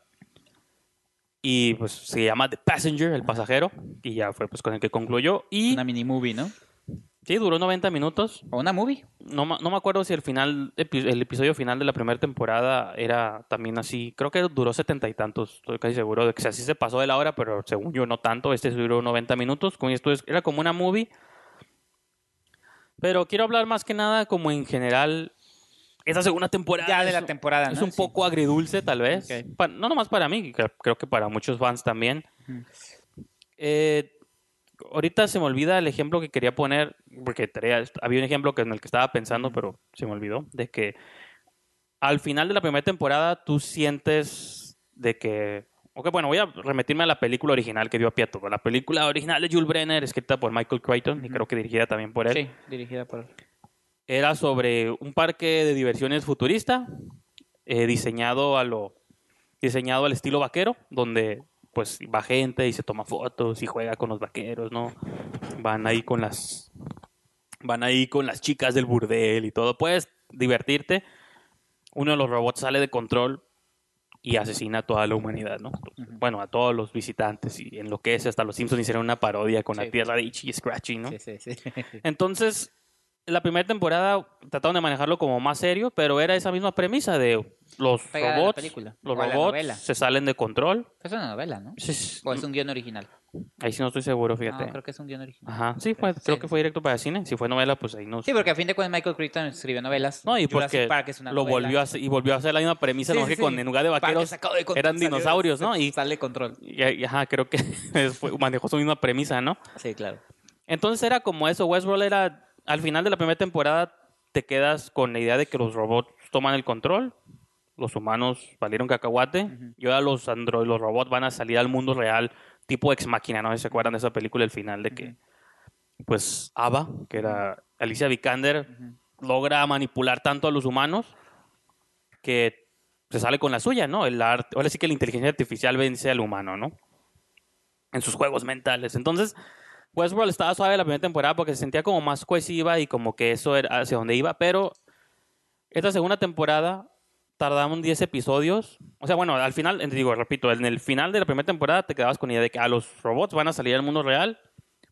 Y pues se llama The Passenger, el pasajero. Y ya fue pues con el que concluyó. Y Una mini movie, ¿no? Sí, duró 90 minutos. O una movie. No, no me acuerdo si el final, el episodio final de la primera temporada era también así. Creo que duró setenta y tantos. Estoy casi seguro de que así se pasó de la hora, pero según yo no tanto. Este duró 90 minutos. Como esto es- era como una movie. Pero quiero hablar más que nada como en general. Esta segunda temporada. Ya de es la temporada, Es ¿no? un Sí. poco agridulce, tal vez. Ok. Pa- no nomás para mí, cre- creo que para muchos fans también. Eh, ahorita se me olvida el ejemplo que quería poner, porque traía- había un ejemplo que en el que estaba pensando, pero se me olvidó, de que al final de la primera temporada tú sientes de que... Ok, bueno, voy a remitirme a la película original que dio a pie a todo. La película original de Jules Brenner, escrita por Michael Crichton, y creo que dirigida también por él. Sí, dirigida por... era sobre un parque de diversiones futurista eh, diseñado a lo diseñado al estilo vaquero donde pues va gente y se toma fotos y juega con los vaqueros no van ahí con las van ahí con las chicas del burdel y todo puedes divertirte uno de los robots sale de control y asesina a toda la humanidad, ¿no? Bueno, a todos los visitantes y enloquece. Hasta los Simpsons hicieron una parodia con Sí. la tierra de Itchy y Scratchy, ¿no? Sí, sí, sí. Entonces, la primera temporada trataron de manejarlo como más serio, pero era esa misma premisa de los robots, película, los o robots se salen de control. Es una novela, ¿no? Sí, sí, ¿O es un guion original? Ahí sí no estoy seguro, No, fíjate. creo que es un guion original. Ajá, sí, fue, Sí. creo que fue directo para cine. Si fue novela, pues ahí no. Sí, porque a fin de cuentas Michael Crichton escribió novelas. No, y Jurassic porque Park es una lo novela. volvió a hacer, y volvió a hacer la misma premisa, Sí, nomás sí, que con en lugar de vaqueros sacado de control, eran dinosaurios, ¿no? Y, Sale control. y- y- ajá, creo que manejó su misma premisa, ¿no? Sí, claro. Entonces era como eso, Westworld era, al final de la primera temporada te quedas con la idea de que los robots toman el control, los humanos valieron cacahuate, Ujú. y ahora los androides, los robots van a salir al mundo real, tipo Ex Máquina, ¿no? ¿Se acuerdan de esa película, el final de que, pues, Ava, que era Alicia Vikander, logra manipular tanto a los humanos que se sale con la suya, ¿no? El arte, ahora sí que la inteligencia artificial vence al humano, ¿no? En sus juegos mentales. Entonces, Westworld estaba suave la primera temporada porque se sentía como más cohesiva y como que eso era hacia donde iba, pero esta segunda temporada tardaron 10 episodios. O sea, bueno, al final, digo, repito, en el final de la primera temporada te quedabas con la idea de que a los robots van a salir al mundo real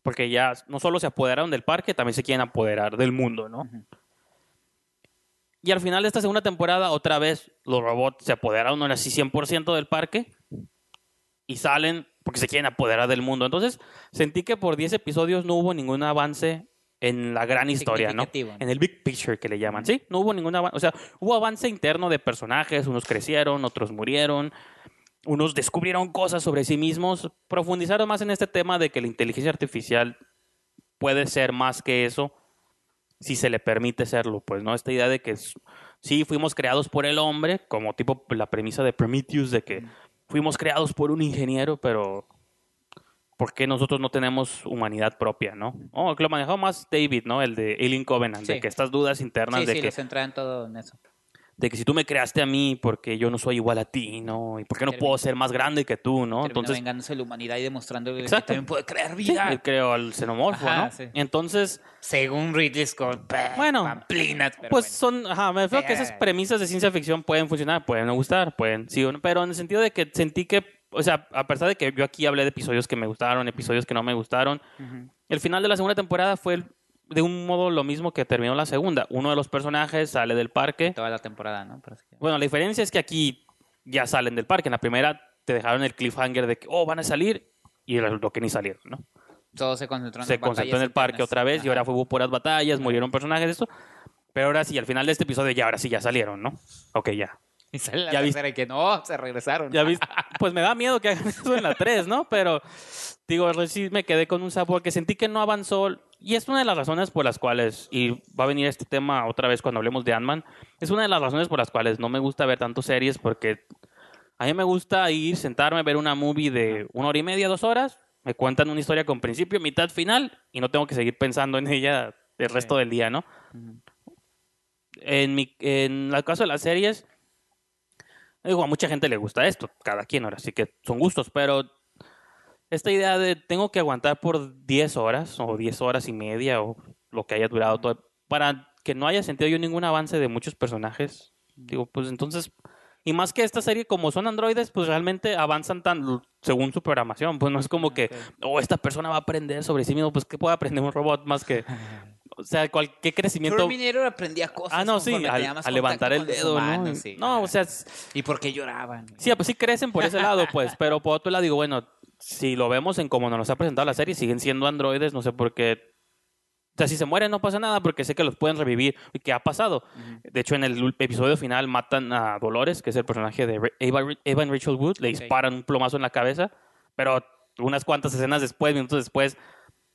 porque ya no solo se apoderaron del parque, también se quieren apoderar del mundo, ¿no? Ujú. Y al final de esta segunda temporada, otra vez los robots se apoderaron ahora sí 100% del parque y salen porque se quieren apoderar del mundo. Entonces, sentí que por 10 episodios no hubo ningún avance en la gran historia, ¿no? En el big picture que le llaman, ¿sí? No hubo ningún avance, o sea, hubo avance interno de personajes, unos crecieron, otros murieron, unos descubrieron cosas sobre sí mismos, profundizaron más en este tema de que la inteligencia artificial puede ser más que eso si se le permite serlo, pues, ¿no? Esta idea de que sí fuimos creados por el hombre, como tipo la premisa de Prometheus, de que fuimos creados por un ingeniero, pero ¿por qué nosotros no tenemos humanidad propia, no? Oh, que lo manejó más David, ¿no? El de Alien Covenant, de que estas dudas internas Sí, de sí, que les entraban todo en eso. De que si tú me creaste a mí porque yo no soy igual a ti, ¿no? Y por qué no puedo ser más grande que tú, ¿no? Entonces, vengándose de la humanidad y demostrando que Exacto. también puede crear sí, vida. él creó al xenomorfo, Ajá, ¿no? sí. Entonces, Según Ridley Scott. bah, Bueno, pamplinas, pues bueno. son, ajá, me refiero que esas premisas de ciencia ficción pueden funcionar, pueden no gustar, pueden sí o no, pero en el sentido de que sentí que, o sea, a pesar de que yo aquí hablé de episodios que me gustaron, episodios que no me gustaron, el final de la segunda temporada fue el- de un modo lo mismo que terminó la segunda. Uno de los personajes sale del parque. Toda la temporada, ¿no? Pero es que- Bueno, la diferencia es que aquí ya salen del parque. En la primera te dejaron el cliffhanger de que, oh, van a salir, y resultó que ni salieron, ¿no? Todo se concentró en Se las concentró en el parque otra vez y ahora hubo puras batallas, murieron personajes, esto. Pero ahora sí, al final de este episodio ya, ahora sí ya salieron, ¿no? Ok, ya. Y sale la Ya tercera y que no, se regresaron. Ya viste, pues me da miedo que hagan eso en la 3, ¿no? Pero digo, sí me quedé con un sabor que sentí que no avanzó. Y es una de las razones por las cuales, y va a venir este tema otra vez cuando hablemos de Ant-Man, es una de las razones por las cuales no me gusta ver tantas series porque a mí me gusta ir, sentarme, ver una movie de una hora y media, dos horas, me cuentan una historia con principio, mitad, final, y no tengo que seguir pensando en ella el resto del día, ¿no? En, mi, en el caso de las series, digo, a mucha gente le gusta esto, cada quien ahora, así que son gustos, pero esta idea de tengo que aguantar por 10 horas o 10 horas y media o lo que haya durado todo, para que no haya sentido yo ningún avance de muchos personajes, digo, pues entonces, y más que esta serie, como son androides, pues realmente avanzan tan según su programación, pues no es como que, oh, esta persona va a aprender sobre sí mismo, pues ¿qué puede aprender un robot más que, o sea, cualquier crecimiento... Terminator aprendía cosas. Ah, no, sí, al, al levantar el dedo, ¿no? humanos, sí. No, o sea, s- ¿Y por qué lloraban? sí, pues sí crecen por ese lado, pues, pero por otro lado digo, bueno, si lo vemos en cómo nos ha presentado la serie, siguen siendo androides, no sé por qué. O sea, si se mueren no pasa nada porque sé que los pueden revivir y que ha pasado. De hecho, en el episodio final matan a Dolores, que es el personaje de Ava, Evan Rachel Wood, le disparan un plomazo en la cabeza, pero unas cuantas escenas después, minutos después,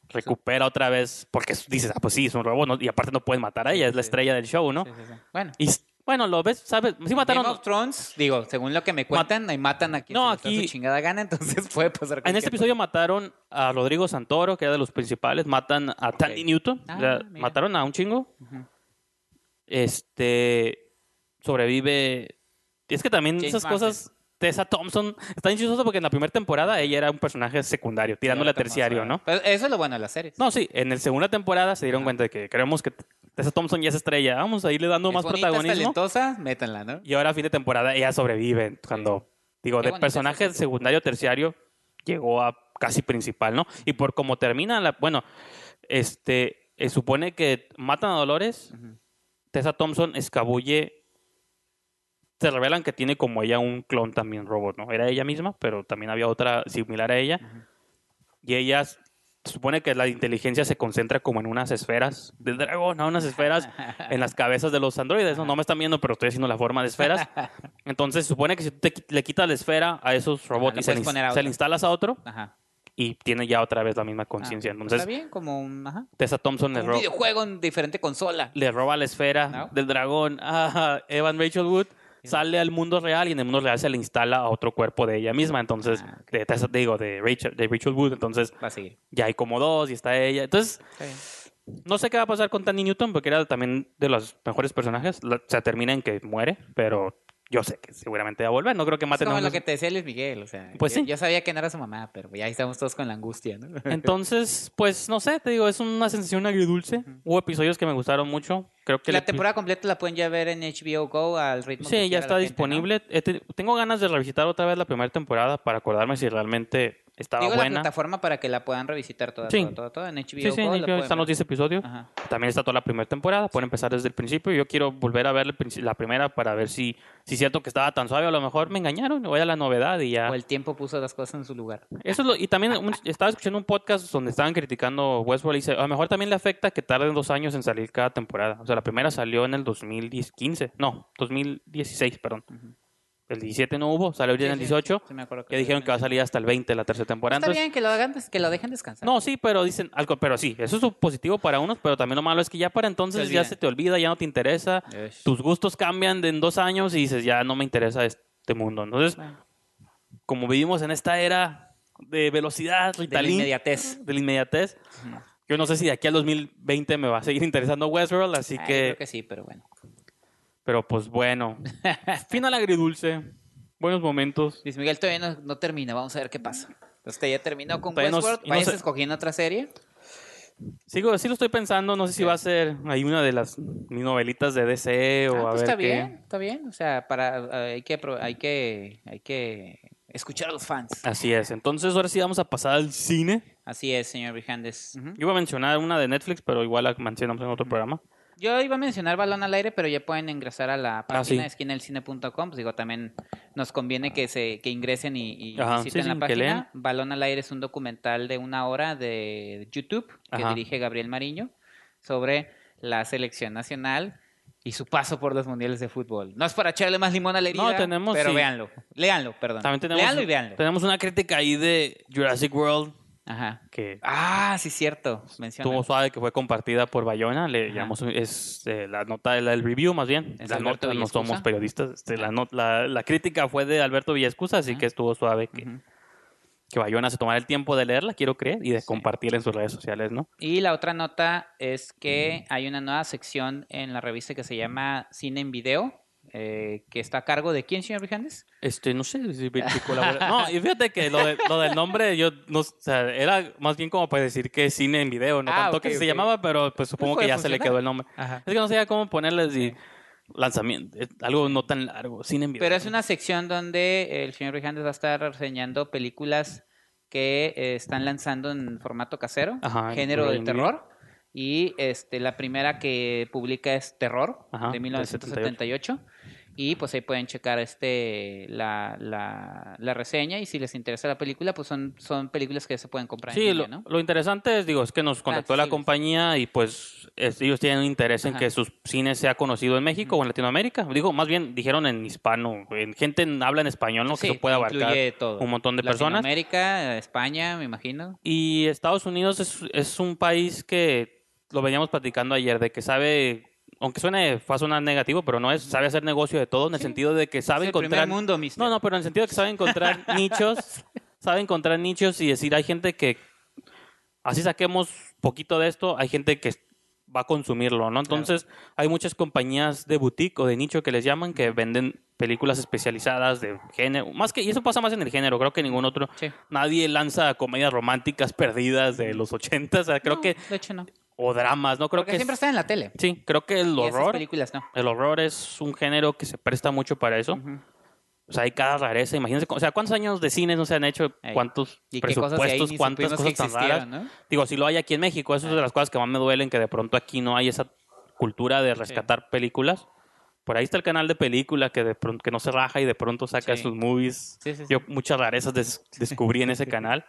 recupera otra vez, porque dices, ah, pues sí, es un robot, ¿no? y aparte no pueden matar a Sí, ella, es la sí. estrella del show, ¿no? Bueno. Y bueno, lo ves, ¿sabes? Sí mataron. Game of Thrones, digo, según lo que me cuentan, ahí matan a quien No, se aquí- su chingada gana, entonces puede pasar En este episodio mataron a Rodrigo Santoro, que era de los principales, matan a Tandy Newton, Ah, o sea, mira. mataron a un chingo. Este sobrevive. Y es que también James esas cosas. Tessa Thompson está chistoso porque en la primera temporada ella era un personaje secundario, tirándole a terciario, ¿no? Pero eso es lo bueno de las series. No, sí, en la segunda temporada se dieron cuenta de que creemos que Tessa Thompson ya es estrella, vamos a irle dando Es más bonita, es protagonismo. talentosa, métanla, ¿no? Y ahora a fin de temporada ella sobrevive cuando, digo, Qué de personaje es secundario terciario llegó a casi principal, ¿no? Y por cómo termina la, bueno, este, eh, supone que matan a Dolores. Tessa Thompson escabulle, se revelan que tiene como ella un clon también robot, ¿no? Era ella misma, pero también había otra similar a ella. Y ella se supone que la inteligencia se concentra como en unas esferas del dragón, ¿no? Unas esferas en las cabezas de los androides, ¿no? No me están viendo, pero estoy haciendo la forma de esferas. Entonces, se supone que si tú te le quitas la esfera a esos robots le y se, le se instalas a otro Ajá. y tiene ya otra vez la misma Ah, conciencia. Está Entonces, bien, como un, ajá, Tessa Thompson le, como un videojuego en diferente consola. le roba la esfera ¿No? del dragón a Evan Rachel Wood, sale al mundo real y en el mundo real se le instala a otro cuerpo de ella misma. Entonces, Ah, de Tessa- digo, de Rachel, de Rachel Wood. Entonces, Va a seguir. ya hay como dos y está ella. Entonces, no sé qué va a pasar con Tandy Newton porque era también de los mejores personajes. La- se termina en que muere, pero yo sé que seguramente va a volver. No creo que Es maten a uno- lo que te decía Luis Miguel, o sea, Pues yo, sí. yo sabía que no era su mamá, pero ya estamos todos con la angustia, ¿no? Entonces, pues no sé, te digo, es una sensación agridulce. Hubo episodios que me gustaron mucho. Creo que la temporada completa la pueden ya ver en HBO Go al ritmo que Sí, ya está la gente, ¿no? disponible. Tengo ganas de revisitar otra vez la primera temporada para acordarme si realmente estaba Digo la buena. plataforma para que la puedan revisitar toda, Sí. todo. En HBO Sí, sí, en la HBO están los 10 episodios. Ajá. También está toda la primera temporada. Pueden empezar desde el principio. Yo quiero volver a ver la primera para ver si, si es cierto que estaba tan suave. A lo mejor me engañaron. Voy a la novedad y ya. O el tiempo puso las cosas en su lugar. Eso es lo- y también un- estaba escuchando un podcast donde estaban criticando Westworld y dice, a lo mejor también le afecta que tarden dos años en salir cada temporada. O sea, la primera salió en el 2015, no, 2016, perdón. Ujú. El 17 no hubo, salió el Sí, sí, 18. sí me acuerdo Ya dijeron que va a salir hasta el 20 la tercera temporada. Está Entonces, bien que lo hagan, que lo dejen descansar. no, sí, pero dicen algo, pero sí, eso es positivo para unos, pero también lo malo es que ya para entonces ya se te olvida, ya no te interesa, tus gustos cambian de en dos años y dices, ya no me interesa este mundo. Entonces, Bueno, como vivimos en esta era de velocidad, de la inmediatez. de la inmediatez, yo no sé si de aquí al 2020 me va a seguir interesando Westworld, así que, creo que sí, pero bueno. Pero pues bueno, final agridulce, buenos momentos. Luis Miguel todavía no, no termina, vamos a ver qué pasa. Usted ya terminó con Todavía no- Westworld, no vayas sé- escogiendo otra serie. Sigo, sí lo estoy pensando, no sé si va a ser ahí una de las mis novelitas de DC o Ah, a pues ver está qué. bien, está bien. O sea, para hay que hay que hay que escuchar a los fans. Así es. Entonces, ahora sí vamos a pasar al cine. Así es, señor Brijandes. Yo iba a mencionar una de Netflix, pero igual la mencionamos en otro programa. Yo iba a mencionar Balón al Aire, pero ya pueden ingresar a la página Ah, sí. de esquinaelcine.com. Pues digo, también nos conviene que se que ingresen y, y Ajá, visiten sí, la sí, página. Balón al Aire es un documental de una hora de YouTube que Ajá. dirige Gabriel Mariño sobre la selección nacional y su paso por los mundiales de fútbol. No es para echarle más limón a la herida, No, tenemos, pero véanlo. Léanlo, perdón. También tenemos, Léanlo y véanlo. tenemos una crítica ahí de Jurassic World Ajá. que Ah, sí, cierto. Menciona. estuvo suave, que fue compartida por Bayona. Le Ajá. llamamos, es eh, la nota, la- el review más bien. Es la Alberto nota, no somos periodistas. este, la, not- la, la crítica fue de Alberto Villescusa, así Ajá. que estuvo suave que, que Bayona se tomara el tiempo de leerla, quiero creer, y de Sí. compartirla en sus redes sociales, ¿no? Y la otra nota es que hay una nueva sección en la revista que se llama Cine en Video, eh, que está a cargo de quién, señor Brijandes? Este, no sé si No, y fíjate que lo, de- lo del nombre, yo no, o sea, era más bien como para decir que es cine en video, no Ah, tanto que se llamaba, pero pues supongo puede que ya se le quedó el nombre. Ajá. Es que no sabía cómo ponerles y lanzamiento, algo no tan largo, cine en video. Pero es una sección donde el señor Brijandes va a estar reseñando películas que eh, están lanzando en formato casero, Ajá, género de muy bien. terror. Y este, la primera que publica es Terror, Ajá, de del 1978. Y pues ahí pueden checar este la, la, la reseña y si les interesa la película, pues son, son películas que se pueden comprar Sí, en lo, línea, ¿no? lo interesante es, digo, es que nos contactó la compañía y pues es- ellos tienen un interés en que sus cines sea conocido en México o en Latinoamérica. Digo, más bien dijeron en hispano, en gente en- habla en español, ¿no? Sí, que se puede abarcar todo. un montón de personas. Latinoamérica, España, me imagino. Y Estados Unidos es, es un país que lo veníamos platicando ayer, de que sabe, aunque suene, va a sonar negativo, pero no es, sabe hacer negocio de todo, en el Sí. sentido de que sabe es el primer encontrar... mundo, mister. No, no, pero en el sentido de que sabe encontrar nichos, sabe encontrar nichos y decir, hay gente que, así saquemos poquito de esto, hay gente que va a consumirlo, ¿no? Entonces, hay muchas compañías de boutique o de nicho que les llaman que venden películas especializadas de género, más que, y eso pasa más en el género, creo que ningún otro, Sí. nadie lanza comedias románticas perdidas de los 80, o sea, creo No, que, De hecho, no. O dramas, ¿no? Creo Porque que, siempre es- está en la tele. sí, creo que el Y esas horror, películas no. el horror es un género que se presta mucho para eso. O sea, hay cada rareza. Imagínense, o sea, ¿cuántos años de cine no se han hecho? ¿Cuántos Y cosas presupuestos? ¿Cuántas cosas tan raras? Digo, si lo hay aquí en México, eso es de las cosas que más me duelen, que de pronto aquí no hay esa cultura de rescatar películas. Por ahí está el canal de película que de pronto que no se raja y de pronto saca Sí. sus movies. Sí. Yo muchas rarezas des- descubrí en ese canal.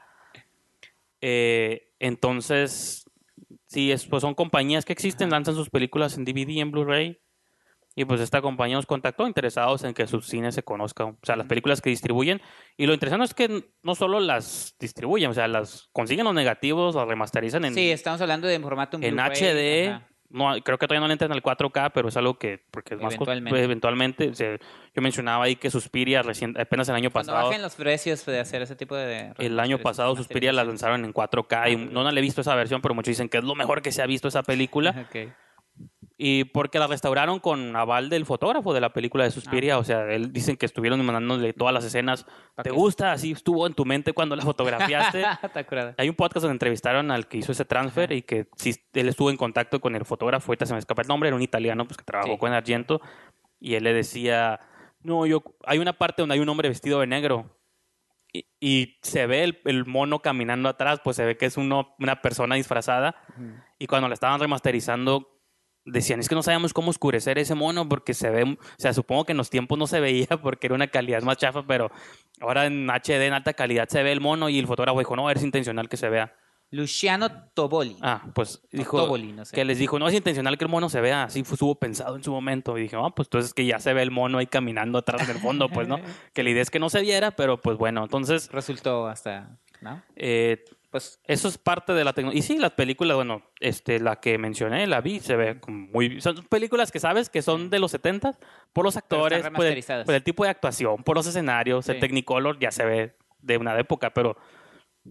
Eh, entonces, sí, es, pues son compañías que existen, lanzan sus películas en DVD y en Blu-ray. Y pues esta compañía nos contactó interesados en que sus cines se conozcan, o sea, las películas que distribuyen. Y lo interesante es que no solo las distribuyen, o sea, las consiguen los negativos, las remasterizan en, Sí, estamos hablando de formato en Blu-ray, HD. ajá. No, creo que todavía no le entran al 4K, pero es algo que, porque es más Eventualmente. pues, eventualmente. o sea, yo mencionaba ahí que Suspiria recién, apenas el año Cuando pasado. bajen los precios de hacer ese tipo de... El año pasado Suspiria la lanzaron en 4K y no le he visto esa versión, pero muchos dicen que es lo mejor que se ha visto esa película. Ok. Y porque la restauraron con aval del fotógrafo de la película de Suspiria. O sea, él dicen que estuvieron mandándole todas las escenas. ¿Pa ¿Te gusta? Así estuvo en tu mente cuando la fotografiaste. Hay un podcast donde entrevistaron al que hizo ese transfer y que sí, él estuvo en contacto con el fotógrafo. Ahorita se me escapa el nombre. Era un italiano pues, que trabajó Sí. con Argento. Y él le decía, no, yo... Hay una parte donde hay un hombre vestido de negro. y, y se ve el, el mono caminando atrás, pues se ve que es uno, una persona disfrazada. Y cuando la estaban remasterizando, decían, es que no sabíamos cómo oscurecer ese mono porque se ve, o sea, supongo que en los tiempos no se veía porque era una calidad más chafa, pero ahora en HD, en alta calidad, se ve el mono y el fotógrafo dijo, no, es intencional que se vea. Luciano Toboli. Ah, pues dijo Toboli, no sé. que les dijo, no es intencional que el mono se vea, así fue- estuvo pensado en su momento. Y dije, ah, pues entonces que ya se ve el mono ahí caminando atrás del fondo, pues, ¿no? que la idea es que no se viera, pero pues bueno, entonces, Resultó hasta, ¿no? eh, Pues eso es parte de la tecnología. Y sí, las películas, bueno, este, la que mencioné, la vi, se ve como muy... Son películas que sabes que son de los 70 por los actores, por el, por el tipo de actuación, por los escenarios, el Sí. Technicolor ya se ve de una época, pero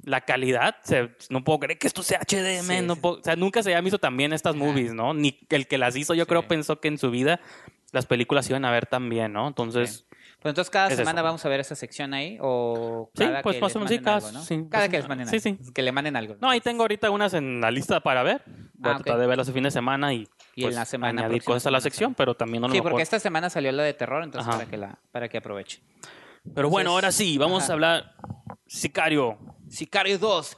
la calidad, se- no puedo creer que esto sea HD, man, Sí, no puedo- o sea, nunca se habían visto tan bien estas Ajá. movies, ¿no? Ni el que las hizo, yo Sí. creo, pensó que en su vida las películas iban a ver tan bien, ¿no? Entonces... Pues entonces cada Es semana eso. vamos a ver esa sección ahí o Sí, cada pues que más o menos, sí, cada- algo, ¿no? sí, cada pues, que les manden sí, algo. sí. Que le manden algo. No, ahí tengo ahorita unas en la lista para ver. Voy Ah, a tratar de verlas el fin de semana y, Y en pues, la semana añadir cosas a la sección, pero también no Sí, lo porque mejor. esta semana salió la de terror, entonces Ajá. para que la para que aproveche. Pero bueno, ahora sí, vamos ajá. a hablar Sicario. Sicario 2,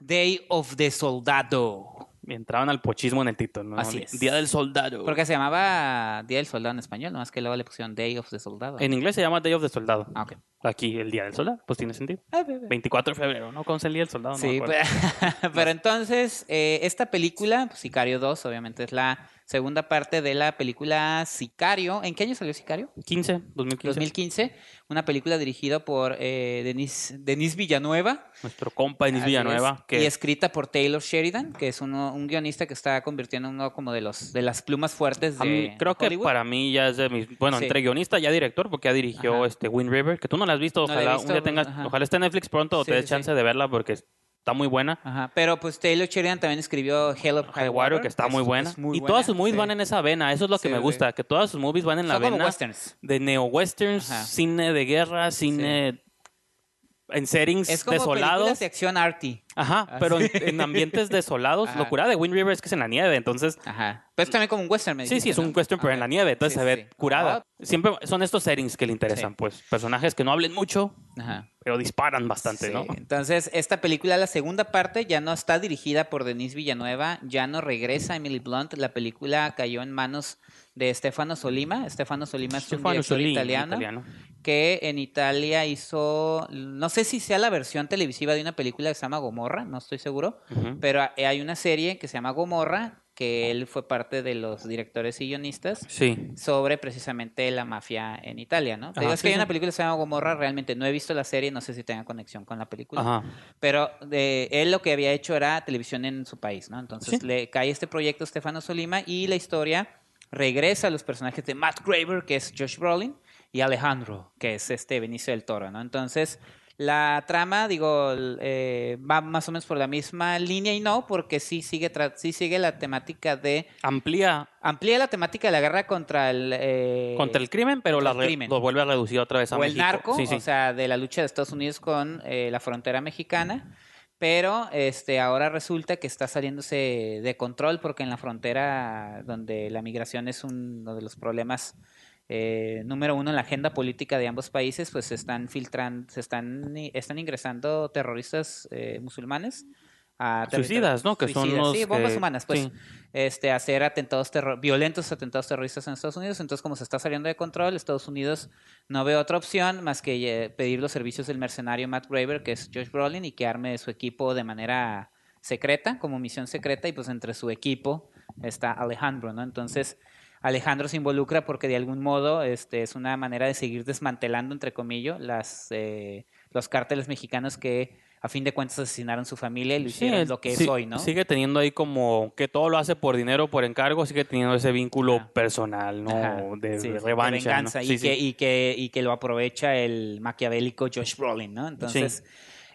Day of the Soldado. Entraban al pochismo en el título, ¿no? Así es. Día del Soldado. Porque se llamaba Día del Soldado en español, nomás que luego le pusieron Day of the Soldado. En inglés se llama Day of the Soldado. Ah, ok. Aquí, el Día del Soldado, pues tiene sentido. 24 de febrero, ¿no? ¿Cómo es el Día del Soldado? No Sí, pero entonces, eh, esta película, pues, Sicario 2, obviamente es la segunda parte de la película Sicario. ¿En qué año salió Sicario? 15, 2015. 2015. Una película dirigida por eh, Denis, Denis Villanueva. Nuestro compa Denis Villanueva. es, Que Y escrita por Taylor Sheridan, que es uno, un guionista que está convirtiendo en uno como de los de las plumas fuertes a mí- de creo que para mí ya es de mis. Bueno, Sí. entre guionista ya director, porque ya dirigió Ajá. este Wind River, que tú no la has visto. No Ojalá visto, un día tengas. ajá. Ojalá esté en Netflix pronto o Sí, te des sí, chance de verla porque está muy buena. Ajá, pero pues Taylor Sheridan también escribió Hell of High Water, que está es- muy buena. es muy y buena, todas sus movies sí. van en esa vena. Eso es lo que Sí, me sí. gusta, que todas sus movies van en la Son como vena westerns. de neo-westerns, cine de guerra, cine en settings Es como desolados. de acción arty. Ajá, Así. pero en, en ambientes desolados. Ajá. Lo cura de Wind River es que es en la nieve, entonces... Ajá. Pero es también como un western, me Sí, sí, es un western, pero en la nieve, entonces Sí, se ve sí. curada. Siempre son estos settings que le interesan, Sí. pues. Personajes que no hablen mucho, Ajá. pero disparan bastante, Sí, ¿no? Entonces, esta película, la segunda parte, ya no está dirigida por Denise Villanueva, ya no regresa Emily Blunt. La película cayó en manos de Stefano Solima. Stefano Solima es un Stefano director Solini, italiano, italiano. Que en Italia hizo, no sé si sea la versión televisiva de una película que se llama Gomorra, no estoy seguro, Ujú. pero hay una serie que se llama Gomorra, que él fue parte de los directores y guionistas Sí. sobre precisamente la mafia en Italia, ¿no? Te Ajá, digo, es sí, que hay sí. una película que se llama Gomorra, realmente no he visto la serie, no sé si tenga conexión con la película, Ajá. pero de, él lo que había hecho era televisión en su país, ¿no? Entonces le cae este proyecto a Stefano Solima y la historia regresa a los personajes de Matt Graver, que es Josh Brolin, y Alejandro, que es este Benicio del Toro, ¿no? Entonces, la trama, digo, eh, va más o menos por la misma línea y no, porque sí sigue, tra- sí sigue la temática de... Amplía Amplía la temática de la guerra contra el... eh, contra el crimen, pero la el crimen. lo vuelve a reducir otra vez a o el narco, Sí, sí. o sea, de la lucha de Estados Unidos con eh, la frontera mexicana, pero este ahora resulta que está saliéndose de control porque en la frontera donde la migración es uno de los problemas eh, número uno en la agenda política de ambos países, pues se están filtrando, se están, están ingresando terroristas eh, musulmanes a Suicidas, ¿no? Que son suicidas, los sí, bombas humanas, pues sí. este, hacer atentados violentos atentados terroristas en Estados Unidos. Entonces, como se está saliendo de control, Estados Unidos no ve otra opción más que eh, pedir los servicios del mercenario Matt Graver, que es Josh Brolin, y que arme su equipo de manera secreta, como misión secreta, y pues entre su equipo está Alejandro, ¿no? Entonces, Alejandro se involucra porque de algún modo este, es una manera de seguir desmantelando, entre comillas, las, eh, los cárteles mexicanos que a fin de cuentas asesinaron su familia y lo hicieron lo que sí, es hoy, ¿no? Sigue teniendo ahí como que todo lo hace por dinero, por encargo, sigue teniendo ese vínculo Ajá. personal, ¿no? Ajá, de, sí, de revancha. ¿no? venganza, y. Que, y, que, y que lo aprovecha el maquiavélico Josh Brolin, ¿no? Entonces,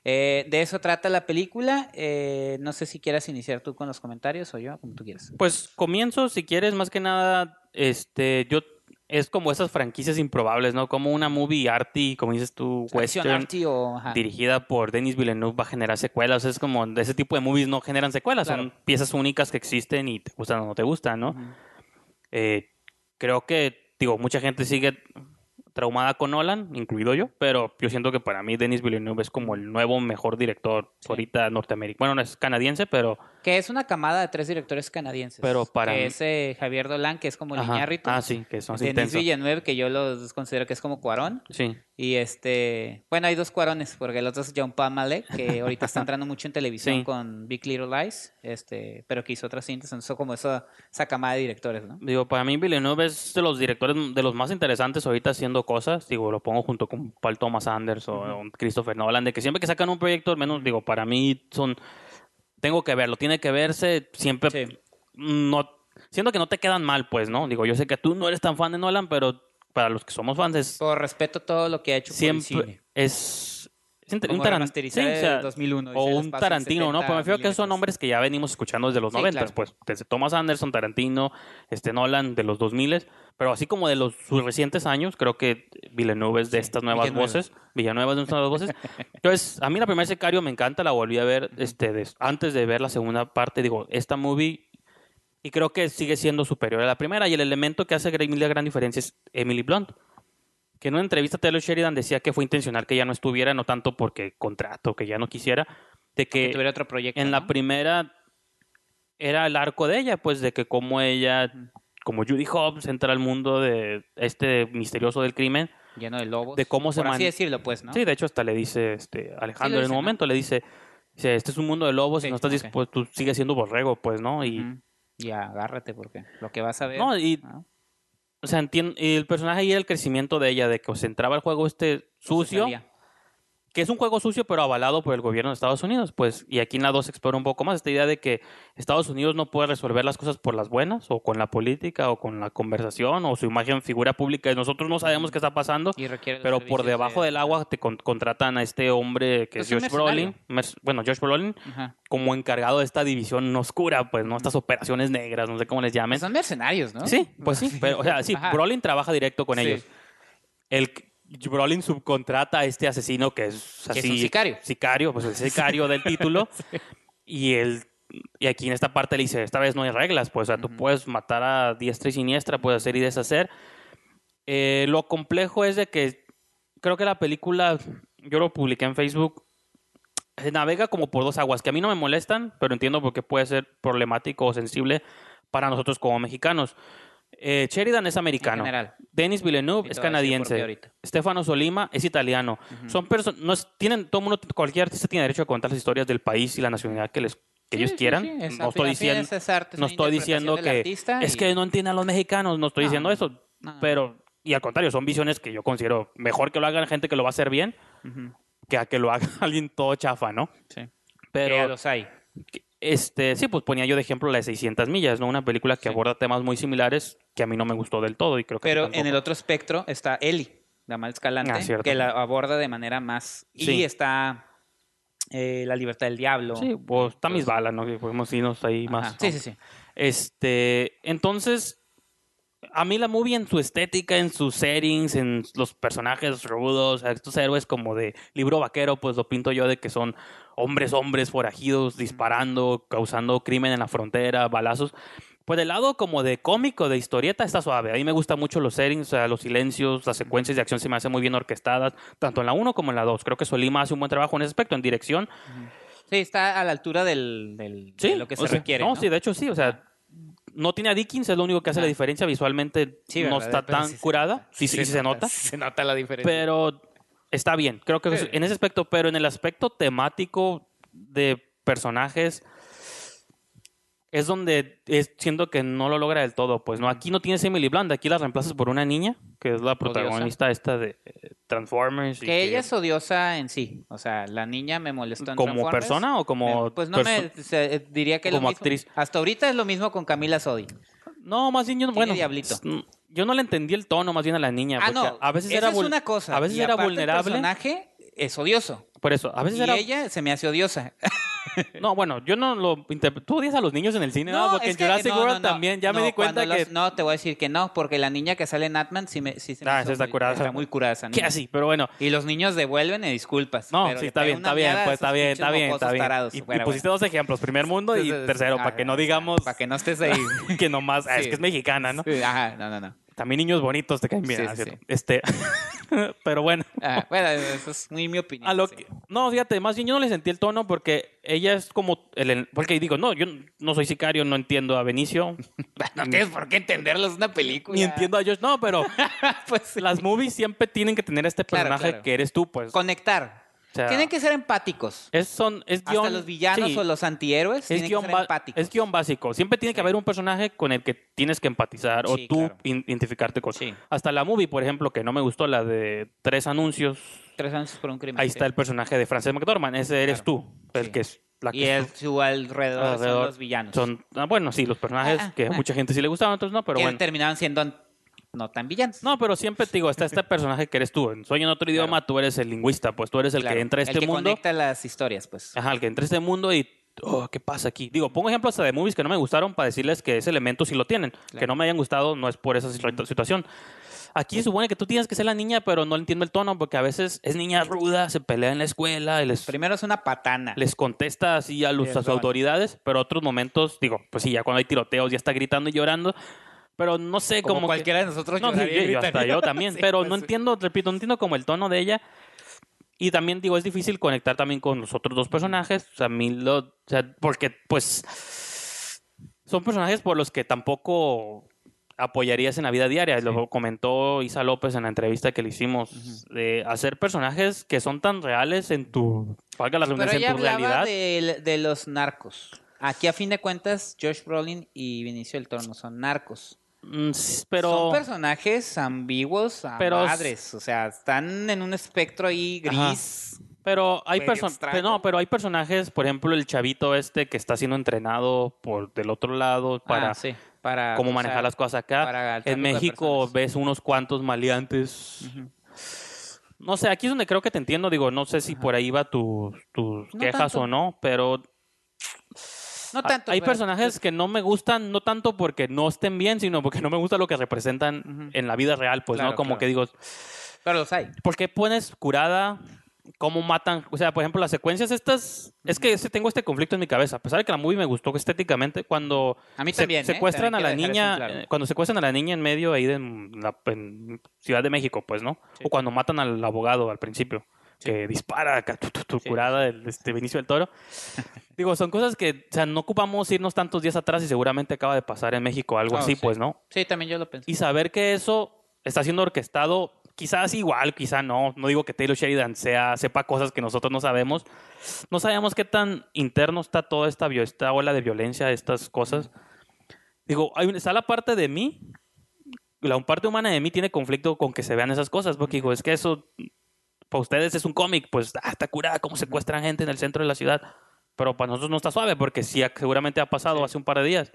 eh, de eso trata la película. Eh, no sé si quieras iniciar tú con los comentarios o yo, como tú quieras. Pues comienzo, si quieres, más que nada, este, yo es como esas franquicias improbables, ¿no? Como una movie arty, como dices tú, western, arty o... dirigida por Denis Villeneuve va a generar secuelas. Es como de ese tipo de movies no generan secuelas, son piezas únicas que existen y te gustan o no te gustan, ¿no? Eh, creo que, digo, mucha gente sigue traumada con Nolan, incluido yo, pero yo siento que para mí Denis Villeneuve es como el nuevo mejor director Sí. ahorita norteamericano. Bueno, no es canadiense, pero Que es una camada de tres directores canadienses. Pero para que mí- es eh, Javier Dolan, que es como. Liñárritu. Ah, sí, que son Denis intensos. Villeneuve, que yo los considero que es como Cuarón. Sí. Y este, bueno, hay dos cuarones, porque el otro es John Pamale, que ahorita está entrando mucho en televisión Sí. con Big Little Lies, este, pero que hizo otras cintas, entonces como esa, esa camada de directores, ¿no? Digo, para mí Villeneuve es de los directores de los más interesantes ahorita haciendo cosas. Digo, lo pongo junto con Paul Thomas Anderson o Christopher Nolan, de que siempre que sacan un proyecto, al menos, digo, para mí son... Tengo que verlo, tiene que verse siempre... Sí. No, siento que no te quedan mal, pues, ¿no? Digo, yo sé que tú no eres tan fan de Nolan, pero para los que somos fans es... Por respeto todo lo que ha hecho por el cine. Siempre es... un taran- remasterizar sí, o sea, el 2001, o un Tarantino, ¿no? 70 Pero me refiero que son milímetros. nombres que ya venimos escuchando desde los Sí, 90, claro. pues, desde Thomas Anderson, Tarantino, este Nolan de los 2000, pero así como de los sus recientes años, creo que Villeneuve es de estas nuevas Villanueva. voces, Villanueva es de estas nuevas voces. Entonces, a mí la primera Sicario me encanta, la volví a ver este antes de ver la segunda parte, digo, esta movie y creo que sigue siendo superior a la primera y el elemento que hace Greg la gran diferencia es Emily Blunt que en una entrevista Taylor Sheridan decía que fue intencional que ella no estuviera, no tanto porque contrato, que ya no quisiera, de Que que tuviera otro proyecto. en la primera era el arco de ella, pues de que como ella, como Judy Hobbs, entra al mundo de este misterioso del crimen. Lleno de lobos. de cómo se Por así decirlo, pues, ¿no? Sí, de hecho hasta le dice este Alejandro en dice, un ¿no? momento, le dice, dice, este es un mundo de lobos Sí, y no estás dispuesto, tú sigues siendo borrego, pues, ¿no? Y. Y agárrate, porque lo que vas a ver. no, y ¿no? O sea, el personaje y el crecimiento de ella, de que se entraba al juego este sucio. Que es un juego sucio pero avalado por el gobierno de Estados Unidos, pues, y aquí en la 2 se explora un poco más esta idea de que Estados Unidos no puede resolver las cosas por las buenas, o con la política, o con la conversación, o su imagen figura pública, y nosotros no sabemos qué está pasando, Y pero por debajo de- del agua te con- contratan a este hombre que Pues es un Josh Brolin, bueno, Josh Brolin, Ajá. como encargado de esta división oscura, pues, ¿no? Estas operaciones negras, no sé cómo les llamen. Pues son mercenarios, ¿no? Sí, pues sí, pero, o sea, sí, Ajá. Brolin trabaja directo con Sí. ellos. El Brolin subcontrata a este asesino que es Que así. es un sicario. Sicario, pues el sicario del título. Y el y aquí en esta parte le dice, esta vez no hay reglas, pues, o sea, tú puedes matar a diestra y siniestra, puedes hacer y deshacer. Eh, lo complejo es de que creo que la película, yo lo publiqué en Facebook, se navega como por dos aguas, que a mí no me molestan, pero entiendo por qué puede ser problemático o sensible para nosotros como mexicanos. Eh, Sheridan es americano. Denis Villeneuve Y es canadiense. Stefano Solima es italiano. Ujú. Son personas, tienen, todo mundo, cualquier artista tiene derecho a contar las historias del país y la nacionalidad que les que Sí, ellos sí, quieran. sí, es- no estoy diciendo, es- arte, no estoy diciendo que artista es y- que no entienden a los mexicanos, no estoy No, diciendo eso, no. pero y al contrario, son visiones que yo considero mejor que lo hagan gente que lo va a hacer bien Ujú. que a que lo haga alguien todo chafa, ¿no? Sí. Que Pero los hay. Este, sí, pues ponía yo de ejemplo la de 600 millas, ¿no? Una película que Sí. aborda temas muy similares que a mí no me gustó del todo y creo que Pero en el otro espectro está Ellie, la mal escalante, Ah, que la aborda de manera más... Y está eh, La libertad del diablo. Sí, pues está mis Pues- balas, ¿no? Que podemos irnos ahí Ajá. más. Sí, sí, sí. Este, entonces, a mí la movie en su estética, en sus settings, en los personajes rudos, estos héroes como de libro vaquero, pues lo pinto yo de que son hombres, hombres forajidos, disparando, causando crimen en la frontera, balazos. Pues del lado como de cómico, de historieta, está suave. A mí me gustan mucho los settings, o sea, los silencios, las secuencias de acción se me hacen muy bien orquestadas, tanto en la 1 como en la 2. Creo que Solima hace un buen trabajo en ese aspecto, en dirección. Sí, está a la altura del, del- Sí, de lo que se sea, requiere. No, ¿no? sí, de hecho sí, o sea, no tiene a Dickens, es lo único que hace la diferencia visualmente, Sí, no ¿verdad? está tan sí se curada, nota. sí, sí, sí se nota, Se nota la diferencia. pero está bien, creo que Sí. en ese aspecto, pero en el aspecto temático de personajes es donde es, siento que no lo logra del todo, pues no, aquí no tienes Emily Blunt, aquí la reemplazas por una niña, que es la protagonista esta de Transformers. y que ella es odiosa en sí. O sea, la niña me molestó en ¿Como Transformers. persona o como Pues no me... se- eh, diría que es lo como mismo. actriz? Hasta ahorita es lo mismo con Camila Sodi. No, más bien yo bueno, diablito. yo no le entendí el tono más bien a la niña, Ah, no. a veces esa era es una cosa. a veces y era vulnerable. El personaje es odioso. Por eso, a veces Y era ella se me hace odiosa. No, bueno, yo no lo tú odias a los niños en el cine, ¿no? Porque es en Jurassic no, no, World no. también ya me No, di cuenta que los- no, te voy a decir que no, porque la niña que sale en Atman sí, me, sí se me Ah, hizo está muy- curada. Está muy curada esa niña. que así, pero bueno. Y los niños devuelven y disculpas. No, pero sí, le está bien, está bien, pues está bien, está bien, está bien. Y, y Bueno, pusiste dos ejemplos, primer mundo y tercero, ah, para que no digamos Para que no estés ahí. que nomás, es que es mexicana, ¿no? Ajá, no, no, no. También niños bonitos te caen bien. Sí, sí, cierto. Este, pero bueno. Ah, bueno, eso es muy mi opinión. A lo sí. que- no, fíjate, más bien yo no le sentí el tono porque ella es como el, porque digo, no, yo no soy sicario, no entiendo a Benicio, No tienes por qué entenderlo, es una película. ni entiendo a Josh, no, pero pues, sí. las movies siempre tienen que tener este Claro, personaje claro. que eres tú, pues. Conectar. Sea, Tienen que ser empáticos. es son es Hasta guion, los villanos sí, o los antihéroes es tienen que ser empáticos. es guion básico. Siempre tiene que haber un personaje con el que tienes que empatizar o tú claro. identificarte con. Hasta la movie, por ejemplo, que no me gustó, la de tres anuncios. Tres años por un crimen. Ahí está el personaje de Frances McDormand. Ese eres Claro. tú, el que es la que Y el, su alrededor, son alrededor los villanos. son ah, bueno, sí, los personajes Ah, que a ah. mucha gente sí le gustaban, otros no, pero que bueno. terminaban siendo no tan villanos. No, pero siempre te digo, está este personaje que eres tú. En Sueño en otro idioma, tú eres el lingüista, pues tú eres el Claro, que entra a el este que mundo. conecta las historias, pues. Ajá, el que entra a este mundo y. Oh, ¿qué pasa aquí? Digo, pongo ejemplos hasta de movies que no me gustaron para decirles que ese elemento sí lo tienen. Que Claro. no me hayan gustado no es por esa situa- situación. Aquí se supone que tú tienes que ser la niña, pero no entiendo el tono porque a veces es niña ruda, se pelea en la escuela y les, Primero es una patana. les contesta así a, los, Sí, a sus autoridades, pero otros momentos, digo, pues sí, ya cuando hay tiroteos ya está gritando y llorando, pero no sé como, cómo cualquiera de nosotros no, sí, yo, hasta yo también, Sí, pero pues, no sí. entiendo, repito, no entiendo como el tono de ella. Y también digo, es difícil conectar también con los otros dos personajes. O sea, a mí lo, o sea, porque pues son personajes por los que tampoco apoyarías en la vida diaria. Lo comentó Isa López en la entrevista que le hicimos. De hacer personajes que son tan reales en tu, valga la Pero ella en tu hablaba realidad. de, de los narcos. Aquí, a fin de cuentas, Josh Brolin y Vinicio del Toro no son narcos. Mm, pero Son personajes ambiguos a Pero- madres. O sea, están en un espectro ahí Ajá. gris. Pero hay medio perso- extraño. pero no, pero hay personajes, por ejemplo, el chavito este que está siendo entrenado por del otro lado para Ah, sí, para cómo sea, manejar las cosas acá. para En México ves unos cuantos maleantes. No sé, aquí es donde creo que te entiendo. Digo, no sé si Ajá. por ahí va tus tus No quejas tanto. o no, pero No ha- tanto. hay pero- pues personajes que no me gustan, no tanto porque no estén bien, sino porque no me gusta lo que representan en la vida real, pues, Claro, ¿no? Como claro. que digo, Pero los hay. ¿Por qué pones curada? ¿Cómo matan? O sea, por ejemplo, las secuencias estas... Es que ese- tengo este conflicto en mi cabeza. A pesar de que la movie me gustó estéticamente, cuando A mí se- también. ¿eh? secuestran También a la niña... claro. Cuando secuestran a la niña en medio ahí de en la en Ciudad de México, pues, ¿no? Sí. O cuando matan al abogado al principio, que dispara acá, tu, tu, tu, Sí. curada el este, Benicio del Toro. Digo, son cosas que... O sea, no ocupamos irnos tantos días atrás y seguramente acaba de pasar en México algo Oh, así, sí. pues, ¿no? Sí, también yo lo pensé. Y saber que eso está siendo orquestado, quizás igual, quizá no. No digo que Taylor Sheridan sea, sepa cosas que nosotros no sabemos. No sabemos qué tan interno está toda esta, esta ola de violencia, estas cosas. Digo, hay, está la parte de mí, la parte humana de mí tiene conflicto con que se vean esas cosas, porque digo, es que eso, para ustedes es un cómic, pues, ah, está curada, cómo secuestran gente en el centro de la ciudad. Pero para nosotros no está suave, porque sí, seguramente ha pasado hace un par de días.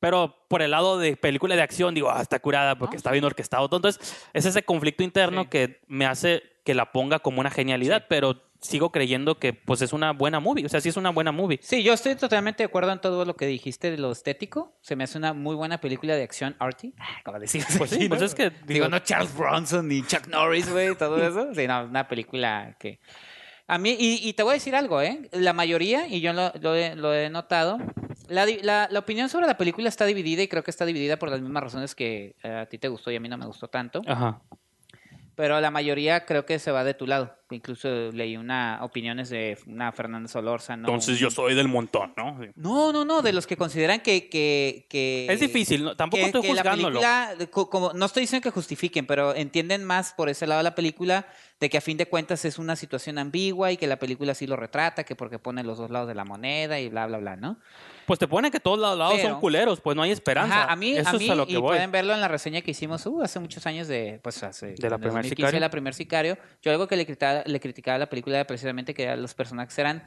Pero por el lado de película de acción, digo, ah, está curada porque está bien orquestado. Entonces, es ese conflicto interno Sí. que me hace que la ponga como una genialidad, Sí. pero sigo creyendo que pues es una buena movie. O sea, sí es una buena movie. Sí, yo estoy totalmente de acuerdo en todo lo que dijiste de lo estético. Se me hace una muy buena película de acción arty. Como decimos Pues sí, ¿no? pues es que Digo, digo, no Charles Bronson ni Chuck Norris, güey, todo eso. Sí, no, una película que... A mí, y, y te voy a decir algo, ¿eh? La mayoría, y yo lo, lo he, lo he notado, la, la- la opinión sobre la película está dividida y creo que está dividida por las mismas razones que eh, a ti te gustó y a mí no me gustó tanto. Ajá. Pero la mayoría creo que se va de tu lado. Incluso leí una opiniones de una Fernanda Solórzano. Entonces yo soy del montón, ¿no? Sí. No, no, no, de los que consideran que... que, que Es difícil, ¿no? tampoco que, estoy que la juzgándolo. película, co- como, no estoy diciendo que justifiquen, pero entienden más por ese lado de la película de que a fin de cuentas es una situación ambigua y que la película sí lo retrata, que porque pone los dos lados de la moneda y bla, bla, bla, ¿no? Pues te pone que todos los lados Pero- son culeros, pues no hay esperanza. Ajá, a mí, Eso a mí es a lo que y voy. pueden verlo en la reseña que hicimos uh, hace muchos años de, pues hace, De la en primer 2015, sicario. la primer sicario. Yo algo que le criticaba, le criticaba la película precisamente que los personajes eran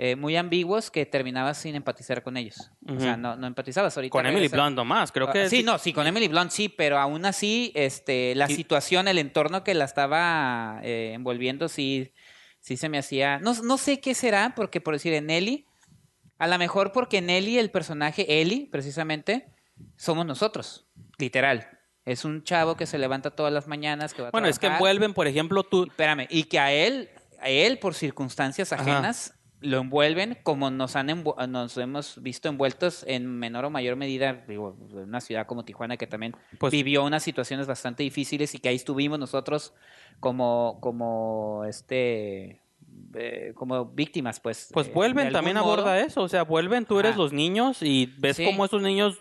eh, muy ambiguos que terminabas sin empatizar con ellos. O sea, no, no empatizabas ahorita. Con Emily Blunt nomás, creo que... Ah, sí, no, sí, con Emily Blunt sí, pero aún así, este, la situación, el entorno que la estaba eh, envolviendo, sí, sí se me hacía. No, no sé qué será, porque por decir en Nelly, a lo mejor porque Nelly, el personaje Ellie, precisamente, somos nosotros, literal. Es un chavo que se levanta todas las mañanas, que va a Bueno, es que envuelven, por ejemplo, tú... Espérame, y que a él, a él por circunstancias Ajá. ajenas, lo envuelven como nos han nos hemos visto envueltos en menor o mayor medida, digo, en una ciudad como Tijuana que también Pues- vivió unas situaciones bastante difíciles y que ahí estuvimos nosotros como, como este eh, como víctimas, pues. Pues eh, vuelven, también modo. aborda eso. O sea, vuelven, tú eres Ajá. los niños y ves Sí. cómo esos niños.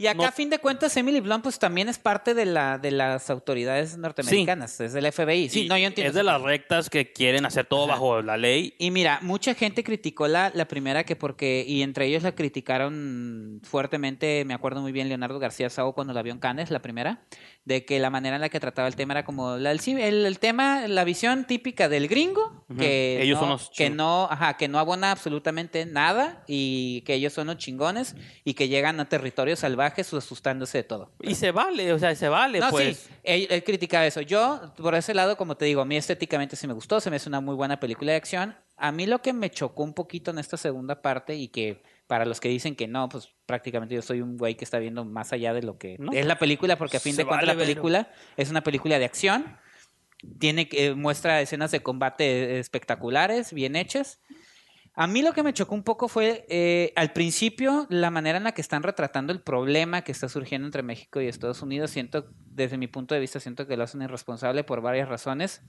Y acá, no- a fin de cuentas, Emily Blunt, pues también es parte de, la, de las autoridades norteamericanas, es del FBI. Sí, y no, yo entiendo. Es de las rectas que quieren hacer todo Ajá. bajo la ley. Y mira, mucha gente criticó la, la primera que porque, y entre ellos la criticaron fuertemente, me acuerdo muy bien Leonardo García Sau cuando la vio en Cannes, la primera, de que la manera en la que trataba el tema era como la- el, el, tema, la visión típica del gringo, que, Ellos no, son los que no, ajá, que no abona absolutamente nada y que ellos son los chingones y que llegan a territorios salvajes asustándose de todo. Y se vale, o sea, se vale, No, pues. sí, él, él criticaba eso. Yo, por ese lado, como te digo, a mí estéticamente sí me gustó, se me hace una muy buena película de acción. A mí lo que me chocó un poquito en esta segunda parte y que para los que dicen que no, pues prácticamente yo soy un güey que está viendo más allá de lo que No. es la película, porque a fin de cuentas vale la película es una película de acción. Tiene que muestra escenas de combate espectaculares, bien hechas. A mí lo que me chocó un poco fue, eh, al principio, la manera en la que están retratando el problema que está surgiendo entre México y Estados Unidos. Siento, desde mi punto de vista, siento que lo hacen irresponsable por varias razones.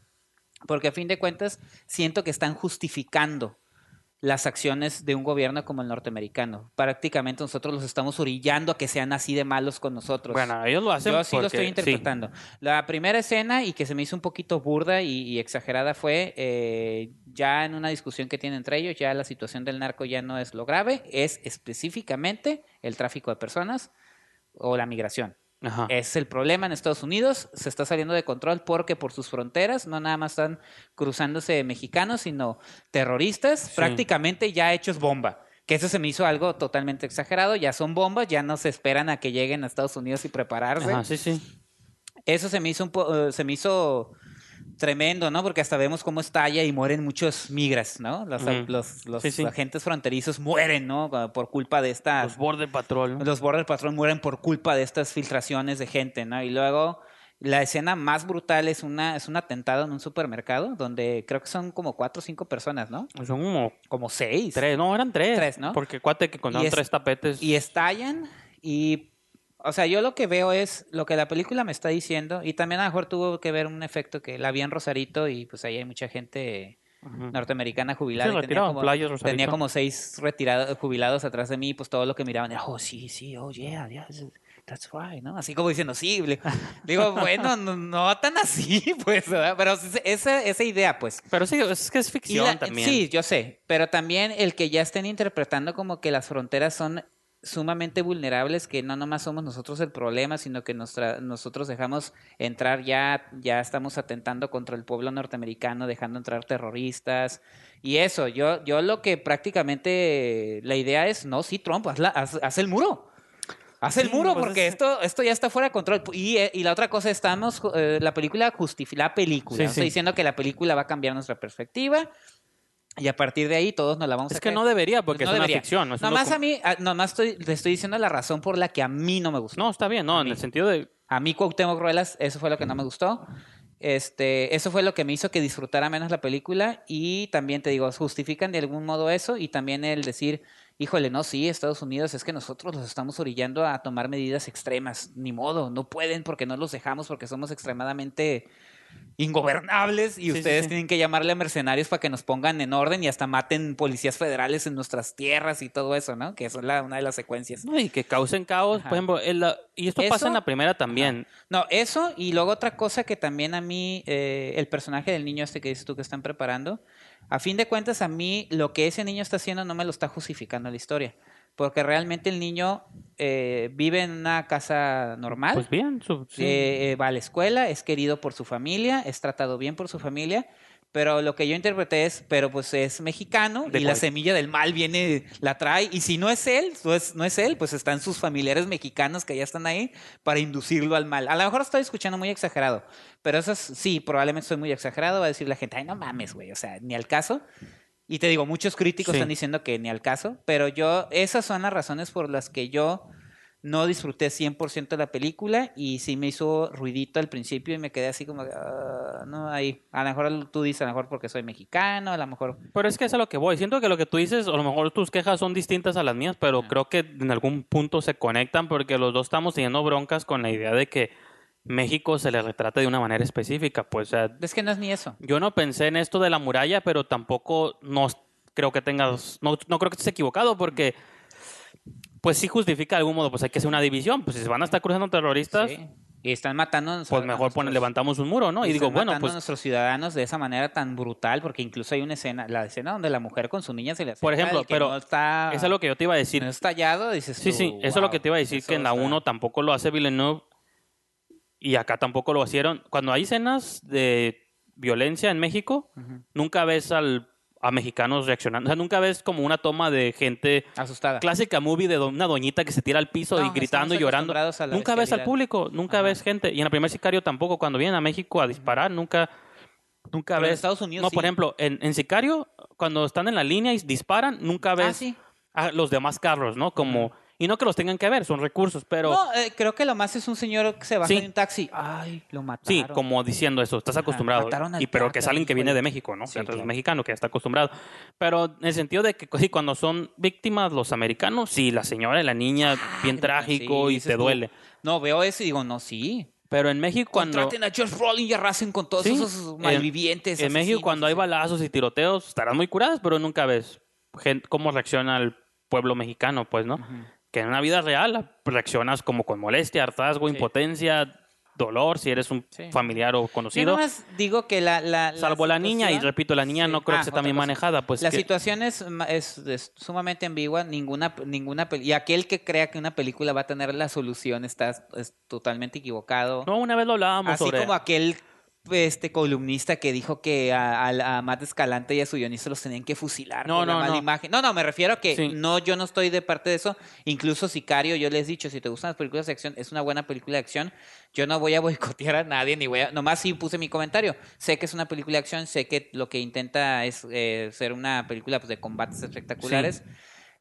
Porque a fin de cuentas, siento que están justificando las acciones de un gobierno como el norteamericano. Prácticamente nosotros los estamos orillando a que sean así de malos con nosotros. Bueno, ellos lo hacen Yo sí lo porque- estoy interpretando. La primera escena y que se me hizo un poquito burda y, y exagerada fue eh, ya en una discusión que tienen entre ellos, ya la situación del narco ya no es lo grave, es específicamente el tráfico de personas o la migración. Ajá. Es el problema en Estados Unidos, se está saliendo de control porque por sus fronteras no nada más están cruzándose mexicanos, sino terroristas, prácticamente ya hechos bomba. Que eso se me hizo algo totalmente exagerado, ya son bombas, ya no se esperan a que lleguen a Estados Unidos y prepararse. Ajá, sí, sí. Eso se me hizo un po- eh, se me hizo tremendo, ¿no? Porque hasta vemos cómo estalla y mueren muchos migras, ¿no? Los, Ujú. los, los Sí, sí. agentes fronterizos mueren, ¿no? Por culpa de esta Los Border Patrol. ¿no? los Border Patrol mueren por culpa de estas filtraciones de gente, ¿no? Y luego la escena más brutal es una es un atentado en un supermercado donde creo que son como cuatro o cinco personas, ¿no? Son como Como seis. tres, no, eran tres. Tres, ¿no? Porque cuate que contaron tres tapetes. Y estallan y o sea, yo lo que veo es lo que la película me está diciendo y también a lo mejor tuvo que ver un efecto que la vi en Rosarito y pues ahí hay mucha gente norteamericana jubilada. Y tenía, como, playas, tenía como seis retirados, jubilados atrás de mí, y pues todo lo que miraban era, oh, sí, sí, oh, yeah, yeah, that's right, ¿no? Así como diciendo, sí. Digo, bueno, no, no tan así, pues, ¿verdad? Pero esa, esa idea, pues. Pero sí, es que es ficción la- también. Sí, yo sé, pero también el que ya estén interpretando como que las fronteras son sumamente vulnerables, que no nomás somos nosotros el problema, sino que nuestra, nosotros dejamos entrar ya, ya estamos atentando contra el pueblo norteamericano, dejando entrar terroristas. Y eso, yo, yo lo que prácticamente la idea es, no, sí, Trump, haz, la- haz- haz el muro. Haz el Sí, muro pues porque es- esto, esto ya está fuera de control. Y, eh, y la otra cosa, estamos, eh, la película justifica, la película, Sí, no estoy diciendo que la película va a cambiar nuestra perspectiva y a partir de ahí todos nos la vamos a Es que creer. no debería, porque no es una ficción. No, es Nomás a mí, nomás estoy, te estoy diciendo la razón por la que a mí no me gustó. No, está bien, no, A en mí. el sentido de. A mí Cuauhtémoc Ruelas, eso fue lo que no me gustó. Este, eso fue lo que me hizo que disfrutara menos la película y también te digo, justifican de algún modo eso y también el decir, híjole, no, sí, Estados Unidos es que nosotros los estamos orillando a tomar medidas extremas, ni modo, no pueden porque no los dejamos porque somos extremadamente ingobernables y Sí, ustedes sí. tienen que llamarle a mercenarios para que nos pongan en orden y hasta maten policías federales en nuestras tierras y todo eso, ¿no? Que eso es la, una de las secuencias. No, y que causen caos. Ajá. Por ejemplo, y esto pasa en la primera también. No, eso y luego otra cosa que también a mí, eh, el personaje del niño este que dices tú que están preparando, a fin de cuentas a mí lo que ese niño está haciendo no me lo está justificando la historia, porque realmente el niño eh, vive en una casa normal, Pues bien, su- sí. eh, eh, va a la escuela, es querido por su familia, es tratado bien por su familia. Pero lo que yo interpreté es, pero pues es mexicano De y la semilla del mal viene, la trae. Y si no es él, no es, no es él, pues están sus familiares mexicanos que ya están ahí para inducirlo al mal. A lo mejor estoy escuchando muy exagerado, pero eso es- sí, probablemente soy muy exagerado. Va a decir la gente, ay, no mames, güey, o sea, ni al caso. Y te digo, muchos críticos Sí. están diciendo que ni al caso, pero yo, esas son las razones por las que yo no disfruté 100% de la película y sí me hizo ruidito al principio y me quedé así como, ah, no, ahí, a lo mejor tú dices, a lo mejor porque soy mexicano, a lo mejor... Pero es que es a lo que voy. Siento que lo que tú dices, a lo mejor tus quejas son distintas a las mías, pero creo que en algún punto se conectan porque los dos estamos teniendo broncas con la idea de que México se le retrate de una manera específica. Pues, o sea, Es que no es ni eso. yo no pensé en esto de la muralla, pero tampoco no creo que tengas, no, no creo que estés equivocado porque, pues sí justifica de algún modo, pues hay que hacer una división. Pues si se van a estar cruzando terroristas, Sí. Y están matando a pues a mejor nuestros- pone, levantamos un muro, ¿no? Y, y digo, están bueno, matando a pues nuestros ciudadanos de esa manera tan brutal, porque incluso hay una escena, la escena donde la mujer con su niña se le acerca Por ejemplo, pero no está, eso es lo que yo te iba a decir. no está tallado, dices Sí, tú, sí, eso es lo que "Wow, te iba a decir, que en la está- 1 tampoco lo hace Villeneuve y acá tampoco lo hicieron. Cuando hay escenas de violencia en México, nunca ves al, a mexicanos reaccionando. O sea, nunca ves como una toma de gente asustada. clásica movie de do- una doñita que se tira al piso No, y gritando y llorando. Nunca ves al público, nunca Ajá. ves gente. Y en el primer sicario tampoco, cuando vienen a México a disparar, nunca, nunca Pero en ves. Estados Unidos no, sí. por ejemplo, en, en sicario, cuando están en la línea y disparan, nunca ves Ah, sí. a los demás carros, ¿no? Como, y no que los tengan que ver, son recursos, pero No, eh, creo que lo más es un señor que se baja Sí. de un taxi. Ay, lo mataron. sí, como diciendo eso, estás Ajá, acostumbrado. mataron al Y pero que es alguien que viene de México, ¿no? Sí, Que es claro. mexicano, que ya está acostumbrado. Pero en el sentido de que sí, cuando son víctimas los americanos, sí, la señora y la niña, bien Ay, trágico sí, y te tú, duele. No, veo eso y digo, no, sí. Pero en México cuando... Contraten a George Brolin y arrasen con todos Sí, esos en- malvivientes. En México asesinos, cuando hay balazos y tiroteos, estarán muy curadas, pero nunca ves gen- cómo reacciona el pueblo mexicano, pues, ¿no? Ujú. Que en una vida real reaccionas como con molestia, hartazgo, Sí. impotencia, dolor, si eres un Sí. familiar o Yo conocido. nomás digo que la, la, Salvo la niña, y repito, la niña Sí. no creo Ah, que esté tan bien otra cosa. manejada. Pues la que- situación es, es, es sumamente ambigua. Ninguna, ninguna y aquel que crea que una película va a tener la solución está es totalmente equivocado. No, una vez lo hablábamos Así sobre... como aquel este columnista que dijo que a, a- a Matt Escalante y a su guionista los tenían que fusilar No, por la no, mala no. imagen. No, no, me refiero a que Sí. no, yo no estoy de parte de eso. Incluso Sicario, yo les he dicho, si te gustan las películas de acción, es una buena película de acción. Yo no voy a boicotear a nadie, ni voy a... Nomás sí puse mi comentario. Sé que es una película de acción, sé que lo que intenta es eh, ser una película pues, de combates espectaculares.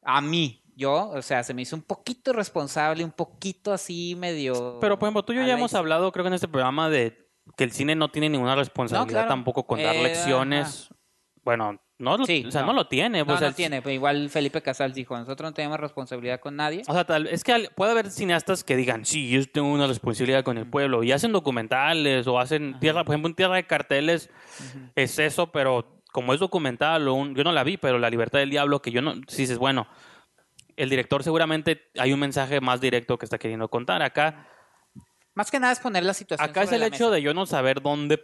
A mí, yo, o sea, se me hizo un poquito responsable, un poquito así medio... Pero, por ejemplo, tú y yo ya la hemos hablado, creo que en este programa, de que el cine no tiene ninguna responsabilidad claro. tampoco con dar Eh, lecciones. Bueno, no, lo- Sí, o sea, no. no. lo tiene. No, pues, no el- tiene, pero igual Felipe Casals dijo, nosotros no tenemos responsabilidad con nadie. O sea, tal, es que puede haber cineastas que digan, sí, yo tengo una responsabilidad con el pueblo, y hacen documentales, o hacen tierra, por ejemplo, en Tierra de Carteles es eso, pero como es documental, o un- yo no la vi, pero La Libertad del Diablo, que yo no, si dices, bueno, el director seguramente hay un mensaje más directo que está queriendo contar. Acá, Más que nada es poner la situación acá es el la hecho mesa. de yo no saber dónde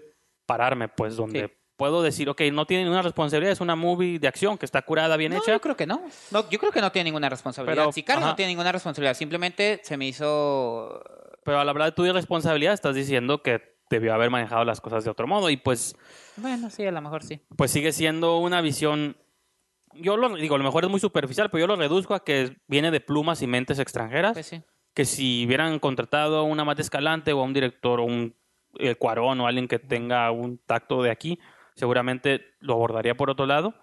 pararme, pues, donde Sí. puedo decir, ok, no tiene ninguna responsabilidad, es una movie de acción que está curada, bien No, hecha. yo creo que no. no. Yo creo que no tiene ninguna responsabilidad. Pero, Sicario ajá. no tiene ninguna responsabilidad. Simplemente se me hizo... Pero al hablar de tu irresponsabilidad, estás diciendo que debió haber manejado las cosas de otro modo, y pues... Bueno, sí, a lo mejor sí. pues sigue siendo una visión. Yo lo digo, a lo mejor es muy superficial, pero yo lo reduzco a que viene de plumas y mentes extranjeras. Pues sí. Que si hubieran contratado a una Mate Escalante o a un director o un eh, Cuarón o alguien que tenga un tacto de aquí, seguramente lo abordaría por otro lado.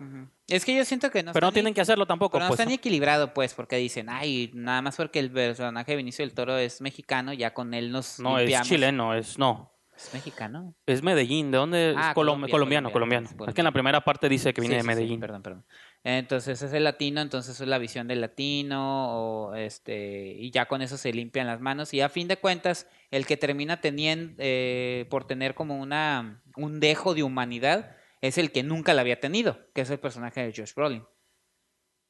Es que yo siento que no pero no tienen ni, que hacerlo tampoco. pero no pues, está ¿no? ni equilibrado, pues, porque dicen, ay, nada más porque el personaje de Benicio del Toro es mexicano, ya con él nos No, es chileno, es no. ¿Es mexicano? Es Medellín, ¿de dónde? es Ah, Colombia, colombiano, colombiano, colombiano. es Es que en la primera parte dice que viene Sí, de sí, Medellín. perdón, perdón. Entonces es el latino, entonces es la visión del latino, o este, y ya con eso se limpian las manos. Y a fin de cuentas, el que termina teniendo, eh, por tener como una, un dejo de humanidad, es el que nunca la había tenido, que es el personaje de Josh Brolin.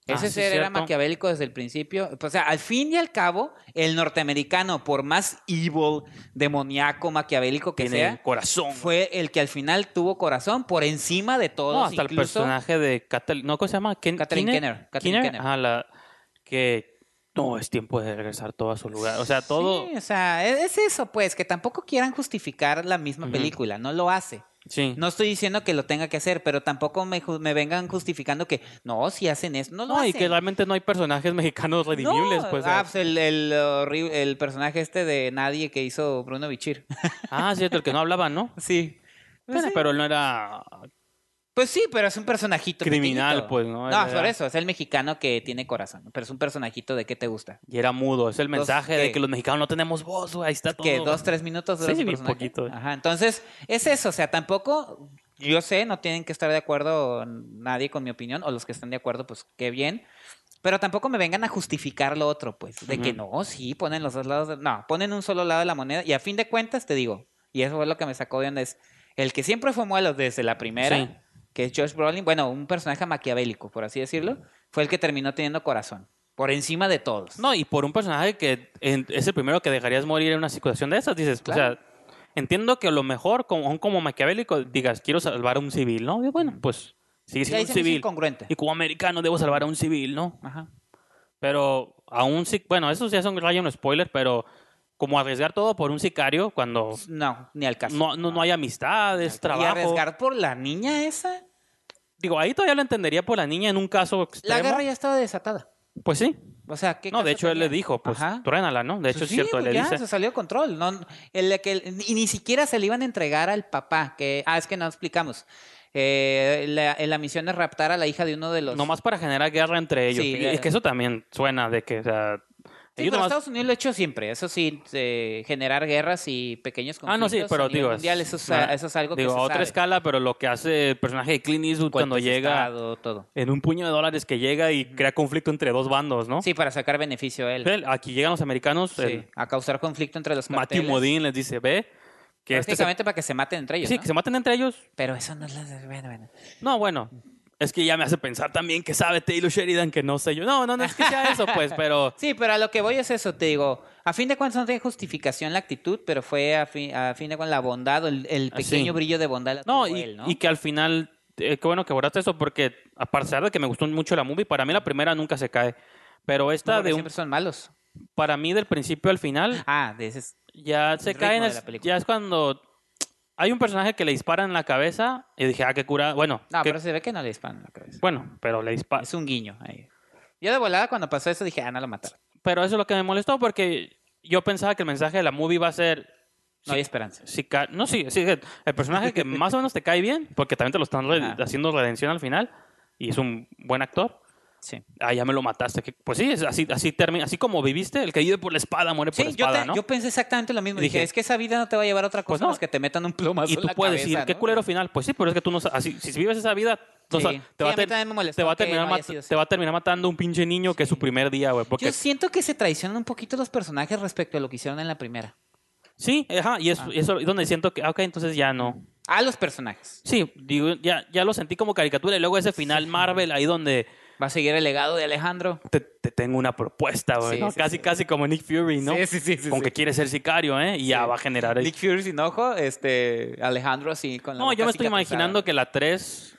Ah, Ese sí, ser era maquiavélico desde el principio. O sea, al fin y al cabo, el norteamericano, por más evil, demoníaco, maquiavélico que Tiene sea, corazón. fue el que al final tuvo corazón por encima de todos. No, hasta el incluso- personaje de Kathleen, ¿no? ¿Cómo se llama? Ken- Kathleen Kenner, Kathleen Kenner. Ajá, la que no, es tiempo de regresar todo a su lugar. O sea, todo... Sí, o sea, e-, es, es eso, pues, que tampoco quieran justificar la misma película, no lo hace. Sí. No estoy diciendo que lo tenga que hacer, pero tampoco me, me vengan justificando que no, si hacen eso, no lo No, y hacen. que realmente no hay personajes mexicanos redimibles, No, pues. ah, pues el, el, el personaje este de Nadie que hizo Bruno Bichir. Ah, cierto, el que no hablaba, ¿no? sí. Bueno, pero él no era... Pues sí, pero es un personajito. Criminal, pequeñito. pues, ¿no? No, por eso, es el mexicano que tiene corazón, pero es un personajito de qué te gusta. Y era mudo. Es el Dos, mensaje de que los mexicanos no tenemos voz, güey. Ahí está todo. que dos, tres minutos dura Sí, personaje. poquito. Ajá, entonces, es eso, o sea, tampoco, yo sé, no tienen que estar de acuerdo nadie con mi opinión, o los que están de acuerdo, pues qué bien, pero tampoco me vengan a justificar lo otro, pues, de que no, sí, ponen los dos lados, de- no, ponen un solo lado de la moneda, y a fin de cuentas, te digo, y eso fue lo que me sacó de onda, es el que siempre fue malo desde la primera, Sí. Que es Josh Brolin, bueno, un personaje maquiavélico, por así decirlo, fue el que terminó teniendo corazón, por encima de todos. No, y por un personaje que en- es el primero que dejarías morir en una situación de esas, dices, Claro. o sea, entiendo que a lo mejor, como, aún como maquiavélico, digas, quiero salvar a un civil, ¿no? Y bueno, pues sigue siendo un civil. incongruente. Y como americano debo salvar a un civil, ¿no? Ajá. Pero aún sí, bueno, esos ya son raya un spoiler, pero como arriesgar todo por un sicario cuando No, ni al caso. no, no, no hay amistades, Y trabajo. arriesgar por la niña esa. Digo, ahí todavía lo entendería por la niña en un caso La extremo. guerra ya estaba desatada. Pues sí. O sea, ¿qué No, de hecho él le dijo, pues, Ajá. truénala, ¿no? De hecho Pues es cierto, él pues le dice. se salió de control. No, el, que, y ni siquiera se le iban a entregar al papá. Que, ah, es que no explicamos. Eh, la, la misión de raptar a la hija de uno de los... Nomás para generar guerra entre ellos. Sí, Y es que eso también suena de que, o sea... Sí, pero nomás- Estados Unidos lo ha hecho siempre. Eso sí, eh, generar guerras y pequeños conflictos. Ah, no, sí, pero a digo... mundial, es- eso, es, ah, eso es algo digo, que a se otra sabe. escala, pero lo que hace el personaje de Clint Eastwood cuando llega estado, todo. en un puño de dólares que llega y crea conflicto entre dos bandos, ¿no? Sí, para sacar beneficio a él. Él- Aquí llegan los americanos, Sí, el a causar conflicto entre los Matthew carteles. Modine les dice, ve, que este se- Prácticamente para que se maten entre ellos, sí, ¿no? que se maten entre ellos. Pero eso no es la... Bueno, bueno. No, bueno, es que ya me hace pensar también que sabe Taylor Sheridan que no sé yo. No, no, no es que sea eso, pues, pero... Sí, pero a lo que voy es eso, te digo. A fin de cuentas no tiene justificación la actitud, pero fue a fin, a fin de cuentas la bondad, o el, el Ah, pequeño sí. brillo de bondad. No, y, él, ¿no? y que al final, eh, qué bueno que borraste eso, porque a pesar de que me gustó mucho la movie, para mí la primera nunca se cae. Pero esta de un, siempre son malos. para mí del principio al final, Ah, de ese es- ya se cae en el- ya es cuando hay un personaje que le dispara en la cabeza y dije, ah, qué cura, bueno, No, qué- pero se ve que no le disparan en la cabeza. bueno, pero le dispara. Es un guiño ahí. Yo de volada cuando pasó eso dije, ah, no lo mataron. Pero eso es lo que me molestó porque yo pensaba que el mensaje de la movie iba a ser No hay esperanza. si ca- no, sí, sí, el personaje que más o menos te cae bien, porque también te lo están re- Ajá. haciendo redención al final, y es un buen actor. Sí. Ah, ya me lo mataste. Pues sí, es así, así termina, así como viviste, el que vive por la espada muere por Sí, la yo, espada, te- ¿no? yo pensé exactamente lo mismo. Dije, dije, es que esa vida no te va a llevar a otra Pues cosa no. más que te metan un plomazo y en tú la puedes cabeza, decir, qué culero final. Pues sí, pero es que tú no sa- así, si vives esa vida, no Sí. sa- Sí, te, va a a mí ter- también me molestó te va a que terminar no haya mat- sido así. te va a terminar matando un pinche niño que es su primer día, güey. Porque Yo siento que se traicionan un poquito los personajes respecto a lo que hicieron en la primera. sí, ajá, y eso, Ah. y eso es donde siento que, ah, ok, entonces ya no. A los personajes. Sí, digo, ya, ya lo sentí como caricatura y luego ese final Marvel ahí donde Va a seguir el legado de Alejandro. te, te tengo una propuesta, güey, Sí, ¿no? sí, casi, sí. casi como Nick Fury, ¿no? Sí, sí, sí. Con que quiere ser sicario, ¿eh? Y ya va a generar... Nick Fury sin ojo, este, Alejandro así con la No, yo me estoy imaginando que la 3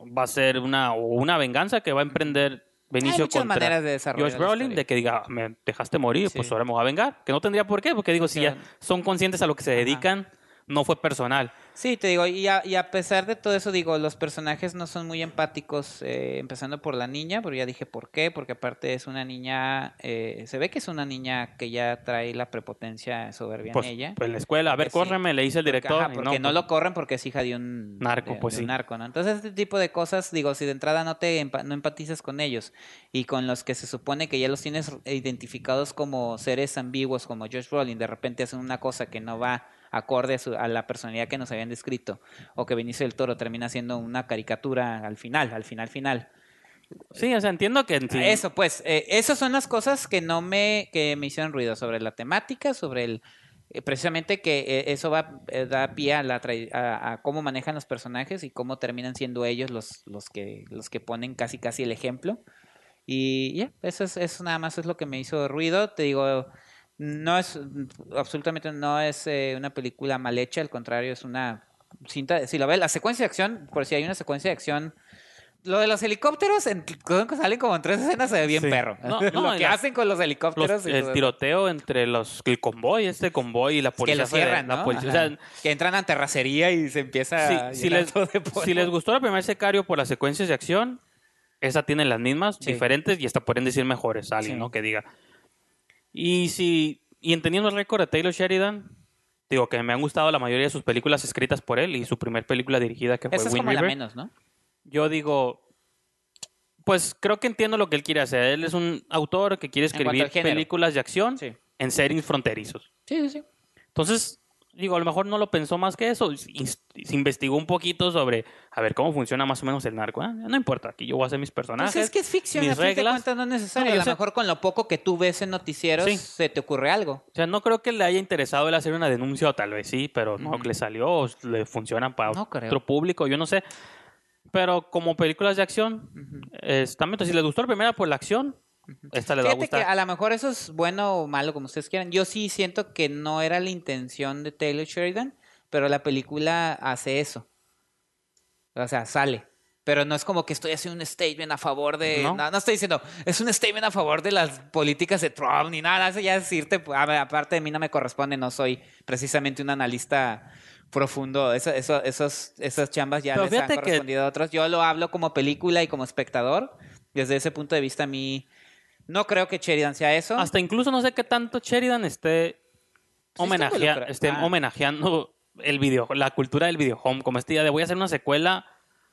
va a ser una, una venganza que va a emprender Benicio muchas contra maneras de desarrollar Josh Brolin, de que diga, me dejaste morir, pues ahora me voy a vengar. Que no tendría por qué, porque digo, si ya son conscientes a lo que se dedican, no fue personal. Sí, te digo, y a, y a pesar de todo eso, digo, los personajes no son muy empáticos, eh, empezando por la niña, pero ya dije por qué, porque aparte es una niña, eh, se ve que es una niña que ya trae la prepotencia soberbia Pues, en ella. pues en la escuela, a ver, Porque sí. córreme, le dice el Porque, director. ajá, porque no, pues, lo corren porque es hija de un Narco, de- pues de un sí. narco, ¿no? Entonces, este tipo de cosas, digo, si de entrada no te empa- no empatizas con ellos y con los que se supone que ya los tienes identificados como seres ambiguos, como Josh Brolin, de repente hacen una cosa que no va acorde a, su- a la personalidad que nos habían descrito, o que Benicio del Toro termina siendo una caricatura al final, al final, final. Sí, o sea, entiendo que... Eso, pues, eh, esas son las cosas que no me, que me hicieron ruido sobre la temática, sobre el, eh, precisamente que eh, eso va, eh, da pie a, la a, a cómo manejan los personajes y cómo terminan siendo ellos los, los que, los que ponen casi casi el ejemplo. Y ya, eso es, eso nada más es lo que me hizo ruido. Te digo, no es, absolutamente no es eh, una película mal hecha, al contrario, es una cinta, si lo ves, la secuencia de acción, por si hay una secuencia de acción, lo de los helicópteros en, salen como en tres escenas, se ve bien Sí. perro. No, lo no, que la- hacen con los helicópteros. los- y el todo. tiroteo entre los el convoy, este convoy y la que policía. lo cierran, ¿no? la policía- o Ajá. sea, que entran a terracería y se empieza Sí, a si, les, todo de polvo. si les gustó la primera Sicario por las secuencias de acción, esa tiene las mismas, Sí. diferentes y hasta pueden decir mejores, alguien, Sí. ¿no? Que diga. Y si y entendiendo el récord de Taylor Sheridan, digo que me han gustado la mayoría de sus películas escritas por él y su primer película dirigida que fue Esa es Wind como la River. menos, ¿no? yo digo, pues creo que entiendo lo que él quiere hacer. Él es un autor que quiere escribir películas de acción Sí. en settings fronterizos. Sí, sí, sí. Entonces, digo, a lo mejor no lo pensó más que eso. Se investigó un poquito sobre, a ver, cómo funciona más o menos el narco. Ah, No importa, aquí yo voy a hacer mis personajes. Pues es que es ficción, mis a fin de reglas. cuentas no es necesario. No, a lo sé. mejor con lo poco que tú ves en noticieros Sí. se te ocurre algo. O sea, no creo que le haya interesado el hacer una denuncia, o tal vez sí, pero no que le salió, o le funciona para No creo. otro público, yo no sé. Pero como películas de acción, también, entonces, si les gustó la primera, pues la acción, esta va a que a lo mejor eso es bueno o malo, como ustedes quieran. Yo sí siento que no era la intención de Taylor Sheridan, pero la película hace eso. O sea, sale. Pero no es como que estoy haciendo un statement a favor de... ¿No? No, no, estoy diciendo, es un statement a favor de las políticas de Trump ni nada. Eso ya es irte... a ver, aparte de mí no me corresponde, no soy precisamente un analista profundo. Eso, eso, esos, esas chambas ya Pero les han que- correspondido a otros. Yo lo hablo como película y como espectador. Desde ese punto de vista a mí... No creo que Sheridan sea eso. Hasta incluso no sé qué tanto Sheridan esté, homenajea- involucrado. esté Ah. homenajeando el video, la cultura del videohome, como este día de voy a hacer una secuela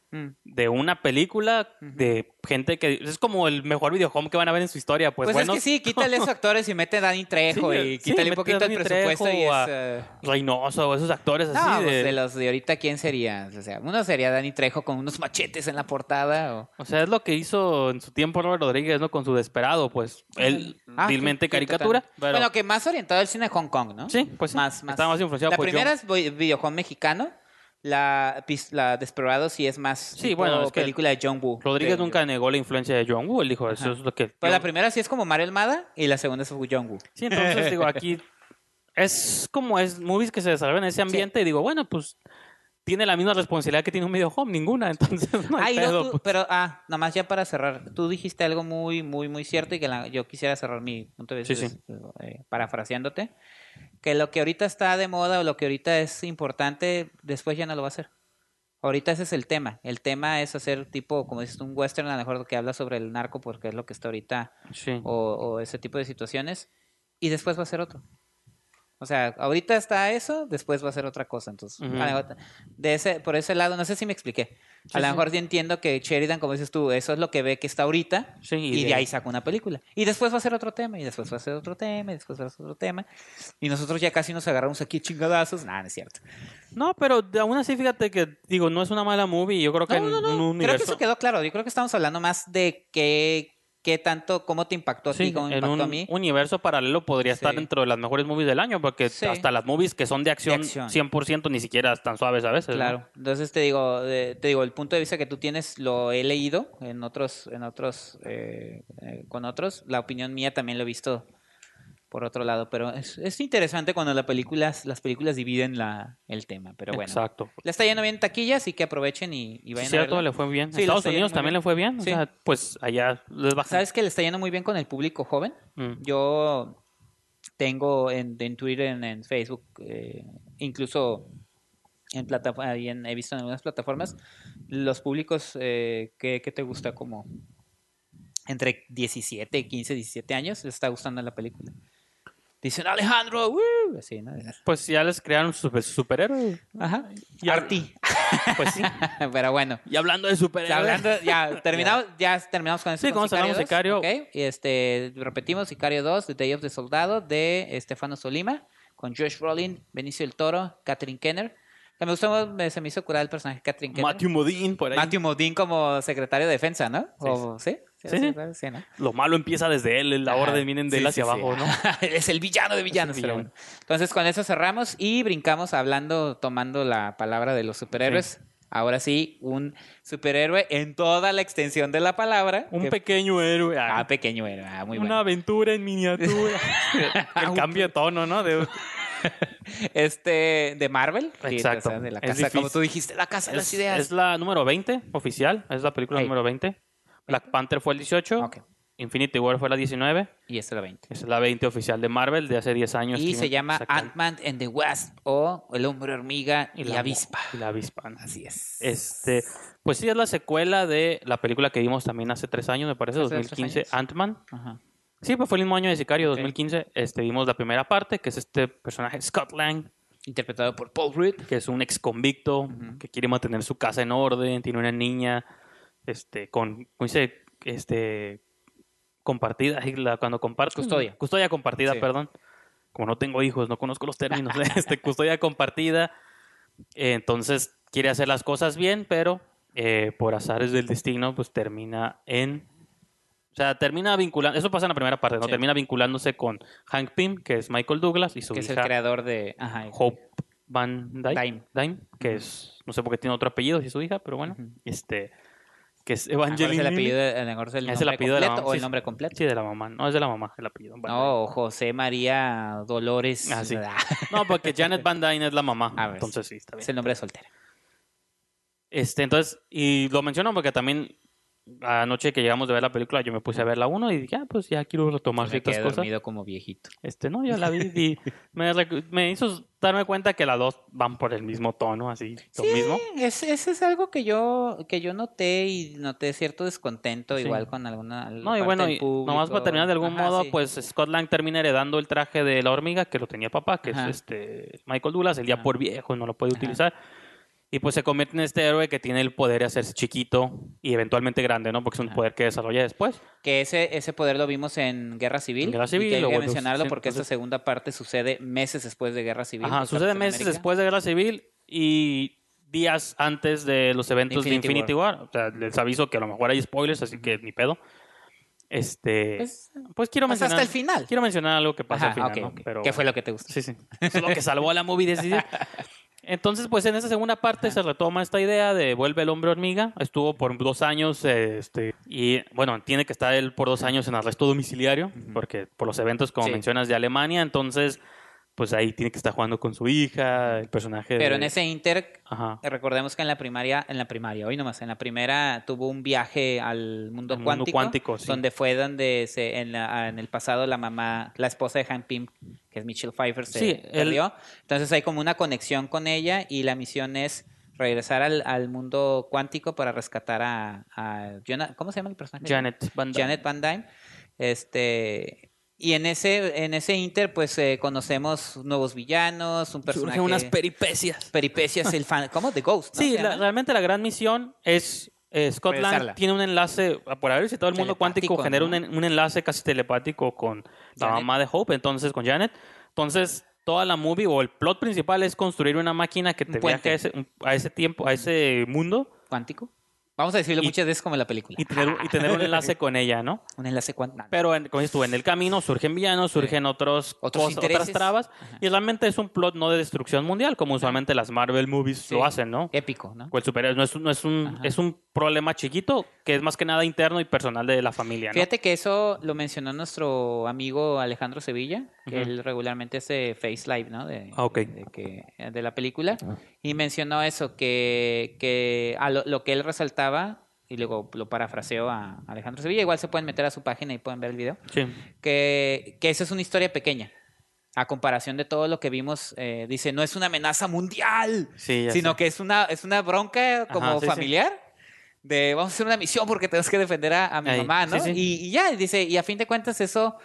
Mm. de una película de gente que es como el mejor videohome que van a ver en su historia, pues, Pues, bueno, es que sí, quítale esos actores y mete a Danny Trejo Sí, y sí, quítale un mete a poquito el presupuesto Trejo y es... eh, Reynoso, esos actores No, así pues, de, de los de ahorita, ¿quién sería? O sea, uno sería Danny Trejo con unos machetes en la portada o... O sea, es lo que hizo en su tiempo Robert Rodríguez, ¿no? Con su Desperado, pues, él Ah, vilmente sí, sí, caricatura, pero Bueno, que más orientado al cine de Hong Kong, ¿no? sí, pues sí, Más, más. estaba más influenciado La por primera John. es vi- videojuego mexicano, la, la Desperado sí es más Sí, tipo bueno, es que película de John Woo. Rodríguez de- nunca negó la influencia de John Woo, él dijo, eso Ajá. es lo que... Pues la primera sí es como Mario Almada y la segunda es John Woo. Sí, entonces digo, aquí es como es movies que se desarrollan en ese ambiente y digo, bueno, pues tiene la misma responsabilidad que tiene un videohome, ninguna, entonces no hay y luego pedo, tú- pues. pero, ah, nomás ya para cerrar, tú dijiste algo muy, muy, muy cierto y que la- yo quisiera cerrar mi punto de Sí, vista, sí. eh, parafraseándote, que lo que ahorita está de moda o lo que ahorita es importante, después ya no lo va a hacer. Ahorita ese es el tema. El tema es hacer tipo, como dices un western, a lo mejor que habla sobre el narco, porque es lo que está ahorita, Sí. o, o ese tipo de situaciones, y después va a ser otro. O sea, ahorita está eso, después va a ser otra cosa. Entonces, lo mejor de ese, por ese lado, no sé si me expliqué. Sí, a lo mejor sí entiendo que Sheridan, como dices tú, eso es lo que ve que está ahorita, Sí, y, de ahí saca una película. Y después va a ser otro tema, y después va a ser otro tema, y después va a ser otro tema. Y nosotros ya casi nos agarramos aquí chingadazos. Nada, no es cierto. No, pero aún así, fíjate que, digo, no es una mala movie. Yo creo que No, no, en no. un Creo universo. que eso quedó claro. Yo creo que estamos hablando más de qué, qué tanto, cómo te impactó a ti, Sí, cómo me en impactó un a mí. universo paralelo podría estar Sí. dentro de las mejores movies del año, porque Sí. hasta las movies que son de acción, acción. 100% ni siquiera están suaves a veces. ¿no? Claro, entonces te digo, te digo, el punto de vista que tú tienes lo he leído en otros, en otros, eh, eh, con otros. La opinión mía también lo he visto por otro lado, pero es, es interesante cuando la películas, las películas dividen la, el tema. Pero bueno, Exacto. le está yendo bien en taquilla, así que aprovechen y, y vayan a Cierto, verla. le fue bien. Sí, Estados Unidos también bien. le fue bien. O Sí. sea, pues allá les bajan. ¿Sabes que le está yendo muy bien con el público joven? Mm. Yo tengo en, en Twitter, en, en Facebook, eh, incluso en plataforma, ahí en- he visto en algunas plataformas, los públicos eh, que, que te gusta como entre 17, 15, 17 años, les está gustando la película. Dicen Alejandro, ¡woo! así, ¿no? Pues ya les crearon su super, superhéroe. Ajá. Y Arti. Pues sí. Pero bueno. Y hablando de superhéroes. Ya, hablando, ya terminamos, ya terminamos con esto. Sí, con de Sicario. ok. Y este, repetimos, Sicario 2, The Day of the Soldado, de Estefano Solima, con Josh Brolin, Benicio del Toro, Catherine Kenner. Que me gustó, me- se me hizo curar el personaje Catherine Kenner. Matthew Modine por ahí. Matthew Modine como secretario de defensa, ¿no? O- ¿Sí? Sí, sí, sí. sí, ¿no? Lo malo empieza desde él, la Ajá. orden vienen de Sí, él hacia sí, sí. abajo, ¿no? Es el villano de villanos. villano. bueno. Entonces, con eso cerramos y brincamos hablando, tomando la palabra de los superhéroes. Ahora sí, un superhéroe en toda la extensión de la palabra. Un que- pequeño héroe. Ah, ah, pequeño héroe. Ah, muy una bueno. aventura en miniatura. el cambio de tono, ¿no? De- Este, de Marvel. Sí, Exacto. o sea, de la casa, como tú dijiste, la casa de las ideas. es la número 20 oficial. Es la película Hey. número 20. Black Panther fue el 18. Ok. Infinity War fue la 19. Y esta es la 20. Esa es la 20 oficial de Marvel de hace 10 años. Y se llama Ant-Man and the Wasp o El Hombre Hormiga y, la Avispa. Y la avispa. ¿no? Así es. Este, pues sí, es la secuela de la película que vimos también hace tres años, me parece, Hace tres 2015, años. Ant-Man. Ajá. Sí, pues fue el mismo año de Sicario, Ok. 2015. Este, vimos la primera parte, que es este personaje Scott Lang, Interpretado por Paul Rudd. que es un ex convicto que quiere mantener su casa en orden, tiene una niña este, con, ¿cómo dice? Este, compartida, cuando compartes. Custodia. Custodia compartida, Sí. perdón. Como no tengo hijos, no conozco los términos. este, custodia compartida. Eh, entonces, quiere hacer las cosas bien, pero eh, por azares del destino, pues termina en... O sea, termina vinculando... Eso pasa en la primera parte, ¿no? Sí. Termina vinculándose con Hank Pym, que es Michael Douglas, y su que es el creador de... Ajá, Hope Van Dyne, Dime. que Ujú. es... No sé por qué tiene otro apellido, si es su hija, pero bueno. Este... Que es A lo mejor es Evangeline el apellido, es el Es el apellido de la mamá, o el nombre completo. Sí, de la mamá. No, es de la mamá, el apellido. No, José María Dolores. Ah, sí. Ah, No, porque Janet Van Dyne es la mamá. A ver. entonces sí, está bien. Es el nombre de soltera. Este, entonces, y lo menciono porque también anoche que llegamos de ver la película, yo me puse a ver la 1 y dije, ah, pues ya quiero retomar me ciertas quedé cosas. dormido como viejito. Este, no, yo la vi y me, me hizo darme cuenta que las dos van por el mismo tono, así, lo Sí, mismo. es- ese es algo que yo, que yo noté y noté cierto descontento Sí. igual con alguna No, y bueno, y nomás para terminar de algún Ajá, modo, sí. pues Scott Lang termina heredando el traje de la hormiga que lo tenía papá, que Ajá. es este Michael Douglas, el ya por viejo no lo puede Ajá. utilizar. Y pues se convierte en este héroe que tiene el poder de hacerse chiquito y eventualmente grande, ¿no? Porque es un Ajá. poder que desarrolla después. Que ese, ese poder lo vimos en Guerra Civil. En Guerra Civil, Y que hay que mencionarlo sí, porque esta entonces- segunda parte sucede meses después de Guerra Civil. Ajá, de sucede meses después de Guerra Civil y días antes de los eventos de Infinity Infinity War. O sea, les aviso que a lo mejor hay spoilers, así que ni pedo. Este, pues, Pues, quiero mencionar hasta el final. quiero mencionar algo que pasa Ajá, al final, ok, ¿no? ok. Pero ¿Qué fue lo que te gustó? Sí, sí. Es lo que salvó a la movie de. Entonces, pues en esa segunda parte se retoma esta idea de vuelve el hombre hormiga. Estuvo por dos años, eh, este, y bueno, tiene que estar él por dos años en arresto domiciliario, porque por los eventos, como Sí. mencionas, de Alemania, entonces, pues ahí tiene que estar jugando con su hija, el personaje Pero de... en ese inter, Ajá. recordemos que en la primaria, en la primaria, hoy nomás, en la primera tuvo un viaje al mundo Al mundo cuántico, cuántico, sí. donde fue donde se, en, la- en el pasado la mamá, la esposa de Hank Pym, que es Michelle Pfeiffer, se Sí, él- perdió. Entonces hay como una conexión con ella y la misión es regresar al, al mundo cuántico para rescatar a, a Jonah- ¿cómo se llama el personaje? Janet Van Dyne. Janet Van Dyne. Este, y en ese, en ese inter, pues eh, conocemos nuevos villanos, un personaje. Surgen unas peripecias. peripecias, el fan. ¿Cómo? The Ghost. ¿no? Sí, la- realmente la gran misión es eh, Regresarla. tiene un enlace, por haber visitado el mundo cuántico, genera un, en- un enlace casi telepático con la mamá de Hope, entonces con Janet. Entonces, toda la movie o el plot principal es construir una máquina que te viaje a ese, un- a ese tiempo, a ese mundo ¿Cuántico? Vamos a decirlo Y- muchas veces como en la película. y tener, y tener un enlace con ella, ¿no? un enlace cuántico. Pero, en, como dices tú, en el camino surgen villanos, surgen otros, Otros cosas, otras trabas, Ajá. y realmente es un plot no de destrucción mundial, como usualmente las Marvel movies Sí. lo hacen, ¿no? Épico, ¿no? O el superhéroe no es, no es un Ajá. es un problema chiquito que es más que nada interno y personal de la familia, ¿no? Fíjate que eso lo mencionó nuestro amigo Alejandro Sevilla, que él regularmente hace Face Live, ¿no? De, Ah, ok. de, que, de la película. Y mencionó eso, que, que a lo, lo que él resaltaba, y luego lo parafraseó a Alejandro Sevilla, igual se pueden meter a su página y pueden ver el video, Sí. que, que esa es una historia pequeña. A comparación de todo lo que vimos, eh, dice, no es una amenaza mundial, Sí, sino sé. que es una, es una bronca como Ajá, sí, familiar. De vamos a hacer una misión porque tenemos que defender a, a mi Ahí, mamá, ¿no? Y, y ya, dice, y a fin de cuentas eso,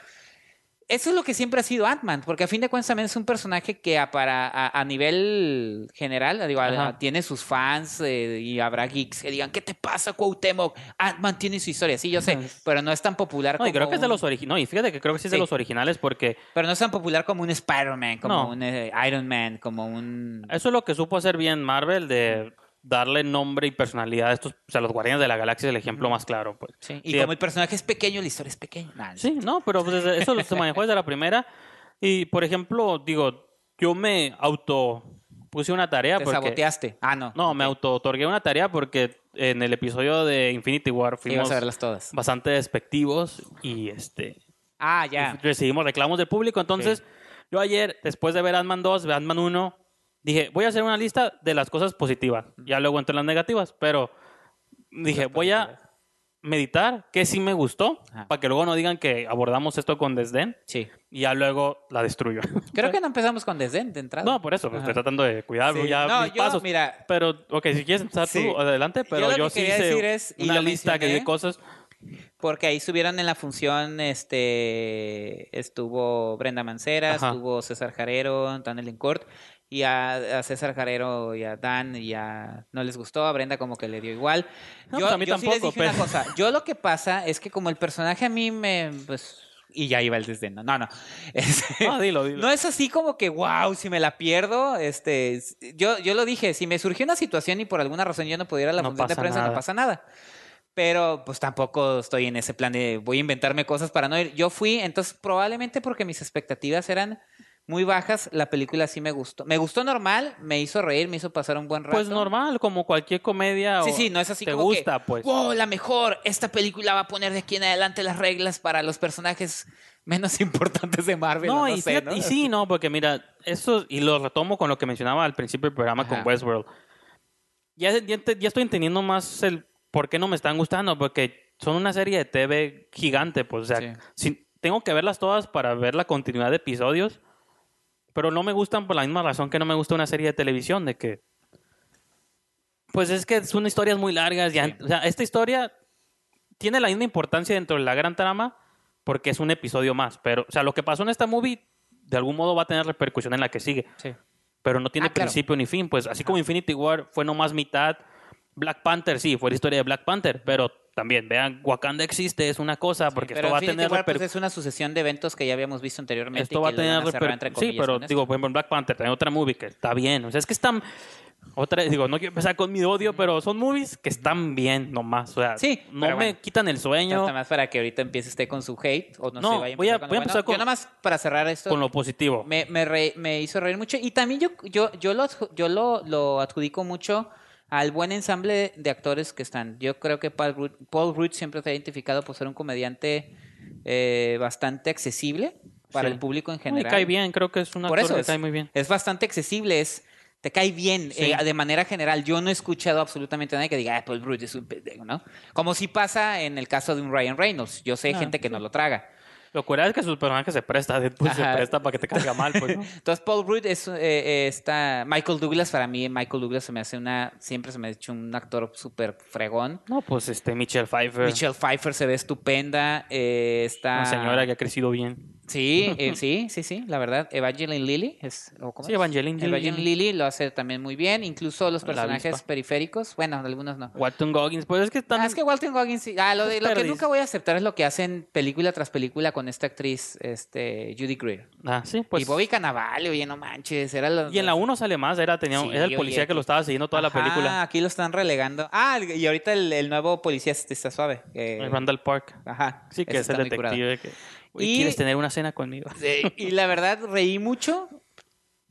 eso es lo que siempre ha sido Ant-Man, porque a fin de cuentas también es un personaje que a, para, a, a nivel general, digo, a- tiene sus fans eh, y habrá geeks que digan, ¿qué te pasa, Cuauhtémoc? Ant-Man tiene su historia, sí, yo sé, pero no es tan popular No, y como creo que es de los originales. No, y fíjate que creo que sí es de los originales porque Pero no es tan popular como un Spider-Man, como No. un eh, Iron Man, como un... eso es lo que supo hacer bien Marvel de darle nombre y personalidad a estos, o sea, los Guardianes de la Galaxia es el ejemplo más claro, pues. Sí, Y Sí, como el personaje es pequeño, la historia es pequeña. Nah, Sí, no, pero pues, eso se manejó desde la primera. Y, por ejemplo, digo, yo me auto puse una tarea Te porque... saboteaste. Ah, no. No, me Ok. auto otorgué una tarea porque en el episodio de Infinity War Sí, fuimos a verlas todas. bastante despectivos y este Ah, ya. recibimos reclamos del público. Entonces, yo ayer, después de ver Ant-Man 2, ver Ant-Man 1, dije, voy a hacer una lista de las cosas positivas. Ya luego entro en las negativas, pero dije, voy a meditar qué sí me gustó, Ajá. para que luego no digan que abordamos esto con desdén Sí. y ya luego la destruyo. Creo que no empezamos con desdén de entrada. No, por eso, pues, Ajá. estoy tratando de cuidar Sí. ya No, mis yo, pasos. mira, Pero, ok, si quieres empezar Sí. tú, adelante, pero Yo yo, lo que sí hice decir es, y una lista que de cosas. porque ahí estuvieron en la función, este, estuvo Brenda Mancera, Ajá. estuvo César Jarero, Daniel Encourt, Y a, a César Carrero y a Dan y a... No les gustó, a Brenda como que le dio igual. No, yo pues a mí yo sí les tampoco, una cosa. Yo lo que pasa es que como el personaje a mí me... Pues, y ya iba el desdén. No, no. no. Este, No, dilo, dilo. no es así como que, wow, si me la pierdo, este, yo, yo lo dije, si me surgió una situación y por alguna razón yo no pudiera ir a la No función de prensa, no pasa nada. Pero pues tampoco estoy en ese plan de voy a inventarme cosas para no ir. Yo fui, entonces probablemente porque mis expectativas eran muy bajas, la película sí me gustó. Me gustó normal, me hizo reír, me hizo pasar un buen rato. Pues normal, como cualquier comedia. Sí, o- sí, no es así Te como que, gusta, pues. wow, la mejor, esta película va a poner de aquí en adelante las reglas para los personajes menos importantes de Marvel. No, No, y, sé, fíjate- ¿no? y sí, no, porque mira, eso, y lo retomo con lo que mencionaba al principio del programa Ajá. con Westworld. Ya, ya, estoy entendiendo más el por qué no me están gustando, porque son una serie de TV gigante, pues, o sea, Sí. si- tengo que verlas todas para ver la continuidad de episodios, pero no me gustan por la misma razón que no me gusta una serie de televisión, de que, pues es que son historias muy largas, ya, Sí. o sea, esta historia tiene la misma importancia dentro de la gran trama porque es un episodio más. Pero, o sea, lo que pasó en esta movie de algún modo va a tener repercusión en la que sigue. Sí. Pero no tiene Ah, claro. principio ni fin. Pues así como Infinity War fue nomás mitad, Black Panther sí, fue la historia de Black Panther. Pero también, vean, Wakanda existe, es una cosa, porque esto va a tener War, pues, es una sucesión de eventos que ya habíamos visto anteriormente. Esto va a tener entre Sí, comillas, pero digo, por ejemplo, en Black Panther también otra movie que está bien. O sea, es que están. Otra digo, no quiero empezar con mi odio, pero son movies que están bien nomás. O sea, Sí, no me bueno. quitan el sueño Nada más para que ahorita empiece usted con su hate. O no, No, vaya voy a- con lo voy a bueno. empezar con- Yo nada más para cerrar esto. con lo positivo. Me, me, re- me hizo reír mucho. Y también yo, yo, yo, lo, yo lo, lo adjudico mucho al buen ensamble de actores que están. Yo creo que Paul Rudd, siempre se ha identificado por ser un comediante eh, bastante accesible para Sí. el público en general. cae bien, creo que es un Por actor eso que es, cae muy bien. es bastante accesible, es te cae bien Sí. eh, de manera general. Yo no he escuchado absolutamente a nadie que diga, ah, Paul Rudd es un pendejo, ¿no? Como si pasa en el caso de un Ryan Reynolds. Yo sé Ah, gente que no lo traga. Lo curioso es que su personaje se presta, Deadpool se presta para que te caiga mal, pues, ¿no? Entonces Paul Rudd es eh, eh, está Michael Douglas para mí Michael Douglas se me hace una siempre se me ha hecho un actor súper fregón. No, pues este Michelle Pfeiffer, Michelle Pfeiffer se ve estupenda. eh, está una señora que ha crecido bien. Sí, eh, sí, sí, sí, la verdad. Evangeline Lilly es ¿o cómo Sí, es? Evangeline Lilly. Evangeline Lilly lo hace también muy bien. Incluso los La personajes periféricos, bueno, algunos no. Walton Goggins, pues es que están... Ah, es que Walton Goggins, sí. Ah, lo, de- Es lo que nunca voy a aceptar es lo que hacen película tras película con esta actriz, este, Judy Greer. Ah, sí, pues... y Bobby Cannavale, oye, no manches, era lo- Y en la 1 sale más, era, tenía, Sí, era el policía oye, que lo estaba siguiendo toda Ajá, la película. aquí lo están relegando. Ah, y ahorita el, el nuevo policía este está suave. eh, Randall Park. Ajá. Sí, que es el detective. Que, "Oye, Y- ¿Quieres tener una cena conmigo? Y la verdad, reí mucho.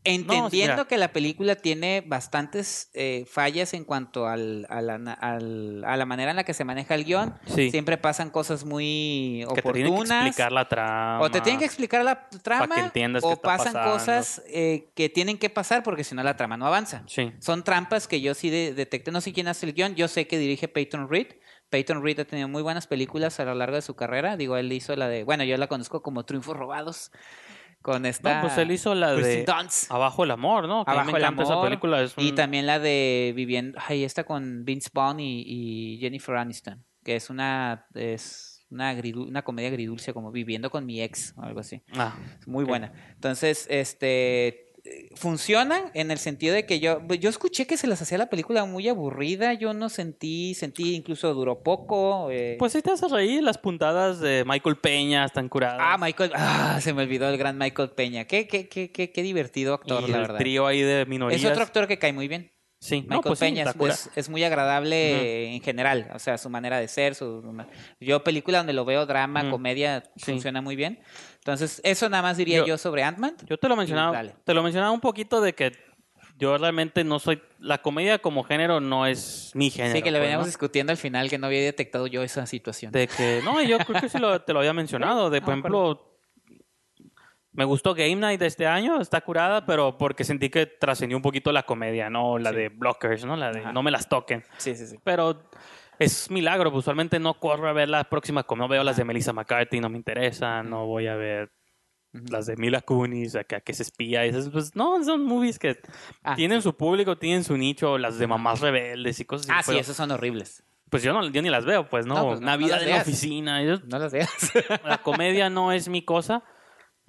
Entendiendo que la película tiene bastantes eh, fallas en cuanto al, a, la, al- a la manera en la que se maneja el guion. Sí. Siempre pasan cosas muy Que te tienen que oportunas. explicar la trama. o te tienen que explicar la trama. que entiendas o pasan pasando. cosas eh, que tienen que pasar porque si no la trama no avanza. Sí. Son trampas que yo sí de- detecté. No sé quién hace el guion. Yo sé que dirige Peyton Reed. Peyton Reed ha tenido muy buenas películas a lo largo de su carrera. Digo, él hizo la de. Bueno, yo la conozco como Triunfos Robados. Con esta. No, pues él hizo la de Dunst. Abajo el amor, ¿no? Que Abajo me el encanta esa amor. película. Es Y también la de Viviendo. Ay, esta con Vince Vaughn y, y Jennifer Aniston. Que es una. Es una, comedia agridulce, como Viviendo con mi ex o algo así. Ah, Muy buena. Entonces, este funcionan en el sentido de que yo yo escuché que se les hacía la película muy aburrida, yo no sentí, sentí incluso duró poco. eh. Pues sí te hace reír las puntadas de Michael Peña están curadas. ah, Michael, ah, se me olvidó el gran Michael Peña. Qué qué qué qué, qué divertido actor, y la el verdad. trío ahí de minorías. Es otro actor que cae muy bien. Sí, Michael no, pues sí, Peña está es- es, muy agradable Ujú. eh, en general, o sea, su manera de ser, su yo película donde lo veo drama, Ujú. comedia, Sí. funciona muy bien. Entonces, eso nada más diría Yo- yo, sobre Ant-Man. Yo te lo mencionaba, te lo mencionaba un poquito de que yo realmente no soy la comedia como género no es mi género. Sí, que le pues, veníamos ¿no? discutiendo al final que no había detectado yo esa situación. de que no, yo creo que sí lo- te lo había mencionado, de por Ah, ejemplo me gustó Game Night de este año, está curada, pero porque sentí que trascendió un poquito la comedia, no la Sí. de Blockers, no la de Ajá. no me las toquen. Sí, sí, sí. Pero es milagro, pues, usualmente no corro a ver la próxima, no veo las de Melissa McCarthy, no me interesa, no voy a ver las de Mila Kunis, acá que se espía, esas, pues no, son movies que Ah. tienen su público, tienen su nicho, las de mamás rebeldes y cosas así. Ah, sí, esos son horribles. Pues yo, no, yo ni las veo, pues no, No, pues no, no Navidad las en la oficina, yo- No las veas. la comedia no es mi cosa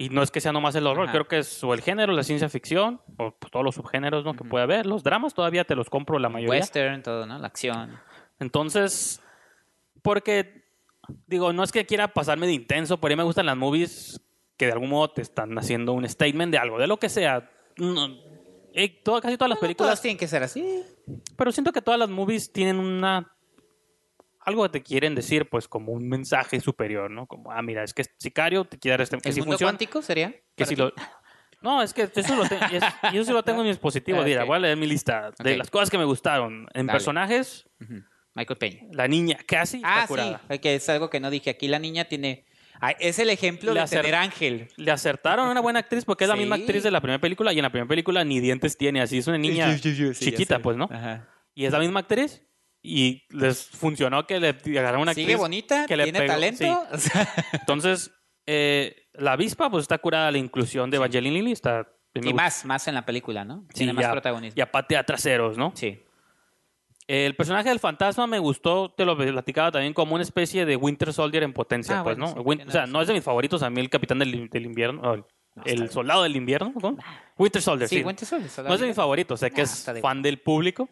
Y no es que sea nomás el horror, Ajá. creo que es o el género, la ciencia ficción, o pues, todos los subgéneros ¿no? que puede haber. Los dramas todavía te los compro la mayoría. Western, todo, ¿no? La acción. Entonces, porque, digo, no es que quiera pasarme de intenso, pero a mí me gustan las movies que de algún modo te están haciendo un statement de algo, de lo que sea. No, eh, todo- casi todas las No películas, todas tienen que ser así. pero siento que todas las movies tienen una... Algo te quieren decir, pues como un mensaje superior, ¿no? Como, ah, mira, es que Sicario te quiere dar este... Que ¿El si mundo funciona, cuántico sería? que si ti? lo... No, es que eso, lo te- es- y eso sí lo tengo en mis dispositivos. Ah, Mira, ok. voy a leer mi lista de las cosas que me gustaron. En Dale. personajes. Michael Peña. la niña casi Ah, sí, curada. es algo que no dije. Aquí la niña tiene... Es el ejemplo Le de tener ángel. Le acertaron a una buena actriz porque es la misma actriz de la primera película y en la primera película ni dientes tiene, así es una niña Sí, sí, sí, chiquita, pues, ¿no? Ajá. Y es la misma actriz y les funcionó que le agarraron una actriz. Sigue bonita, que le tiene pegó, talento. sí. Entonces, eh, la avispa, pues está curada la inclusión de Evangeline Lilly, está... y más, más en la película, ¿no? Sí, Tiene más ya- protagonismo. Ya patea traseros, ¿no? Sí. El personaje del fantasma me gustó, te lo platicaba también como una especie de Winter Soldier en potencia, Ah, pues, bueno, ¿no? sí, Win- tiene o sea, no es de mis favoritos, a mí el capitán del, del invierno, el, No, el está bien. soldado del invierno, ¿cómo? Winter Soldier, Sí, sí. Winter Soldier, No es de mis favoritos, sé que Ah, es fan del público.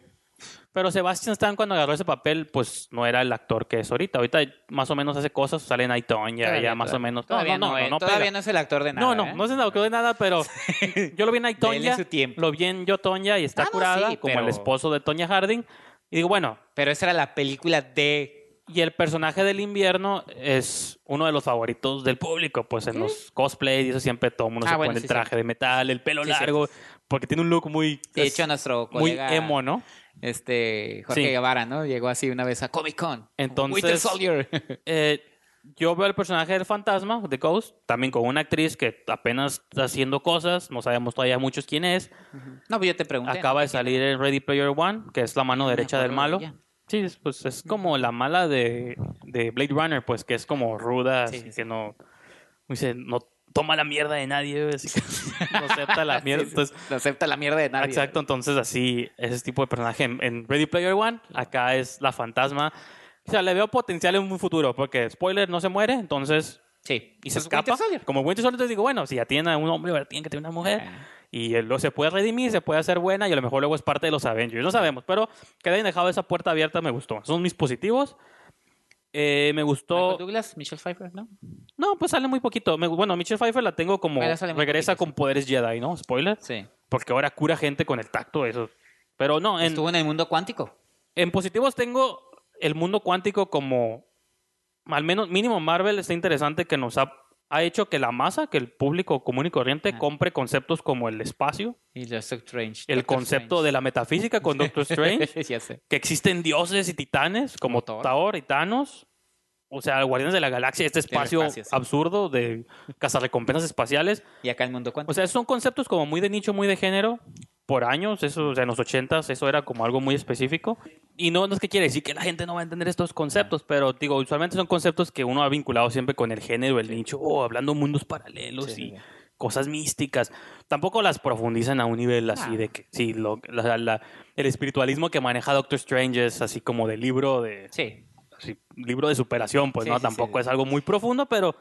Pero Sebastian Stan cuando agarró ese papel, pues no era el actor que es ahorita. Ahorita más o menos hace cosas, sale en Aiton, ya, Todavía, ya más o menos. Todavía no, eh, todavía no es el actor de nada. No, no, ¿eh? no es el actor de nada, pero yo lo vi en Aiton Dele su tiempo. lo vi en Yo Tonya y está Ah, curada, sí, como pero- el esposo de Tonya Harding. Y digo, bueno, Pero esa era la película de... y el personaje del invierno es uno de los favoritos del público, pues en los cosplays y eso siempre todo el mundo Ah, se bueno, pone sí, el traje de metal, el pelo Sí, largo, porque tiene un look muy... De hecho, nuestro muy colega... emo, ¿no? Este, Jorge Sí. Guevara, ¿no? Llegó así una vez a Comic Con. Entonces- Winter Soldier. Eh, yo veo el personaje del fantasma, de Ghost, también con una actriz que apenas está haciendo cosas, no sabemos todavía muchos quién es. no, pues yo te pregunté. Acaba de salir en Ready Player One, que es la mano derecha del malo. Sí, es- pues es como la mala de, de Blade Runner, pues que es como ruda, Sí, así sí, sí. que no, dice, no toma la mierda de nadie, así que no acepta la mierda. Entonces, no acepta la mierda de nadie. Exacto, entonces así, ese tipo de personaje en, en Ready Player One, acá es la fantasma. O sea, le veo potencial en un futuro, porque spoiler, no se muere, entonces, Sí. y se escapa. Winter. Como Winter Soldier, digo, bueno, si ya tiene a un hombre, ahora tiene que tener una mujer. Ajá. Y él lo se puede redimir, se puede hacer buena, y a lo mejor luego es parte de los Avengers. No sabemos, pero que hayan dejado esa puerta abierta me gustó. Son mis positivos. Eh, me gustó. Michael Douglas, Michelle Pfeiffer, ¿no? No, pues sale muy poquito. Me- bueno, Michelle Pfeiffer la tengo como. Regresa con poderes Jedi, ¿no? Spoiler. Sí. Porque ahora cura gente con el tacto, eso. Pero no, en, Estuvo en el mundo cuántico. en positivos tengo el mundo cuántico como. Al menos, mínimo Marvel está interesante que nos ha, ha hecho que la masa, que el público común y corriente, Ah. compre conceptos como el espacio, Y Strange. el Doctor concepto de la metafísica con Doctor Strange, ya sé. que existen dioses y titanes como Como Thor. Thor y Thanos. O sea, Guardianes de la Galaxia, este espacio, espacio, sí. absurdo de cazarrecompensas espaciales. Y acá el mundo cuántico. O sea, son conceptos como muy de nicho, muy de género. Por años, eso, o sea, en los ochentas, eso era como algo muy específico. Y no, no es que quiere decir que la gente no va a entender estos conceptos, pero digo, usualmente son conceptos que uno ha vinculado siempre con el género, el nicho, o hablando mundos paralelos Sí, sí, y sí. cosas místicas. Tampoco las profundizan a un nivel así Ah. de que, sí, lo- la- la- el espiritualismo que maneja Doctor Strange es así como de libro de, Sí. así, libro de superación, pues Sí, no, sí, tampoco sí. es algo muy profundo, pero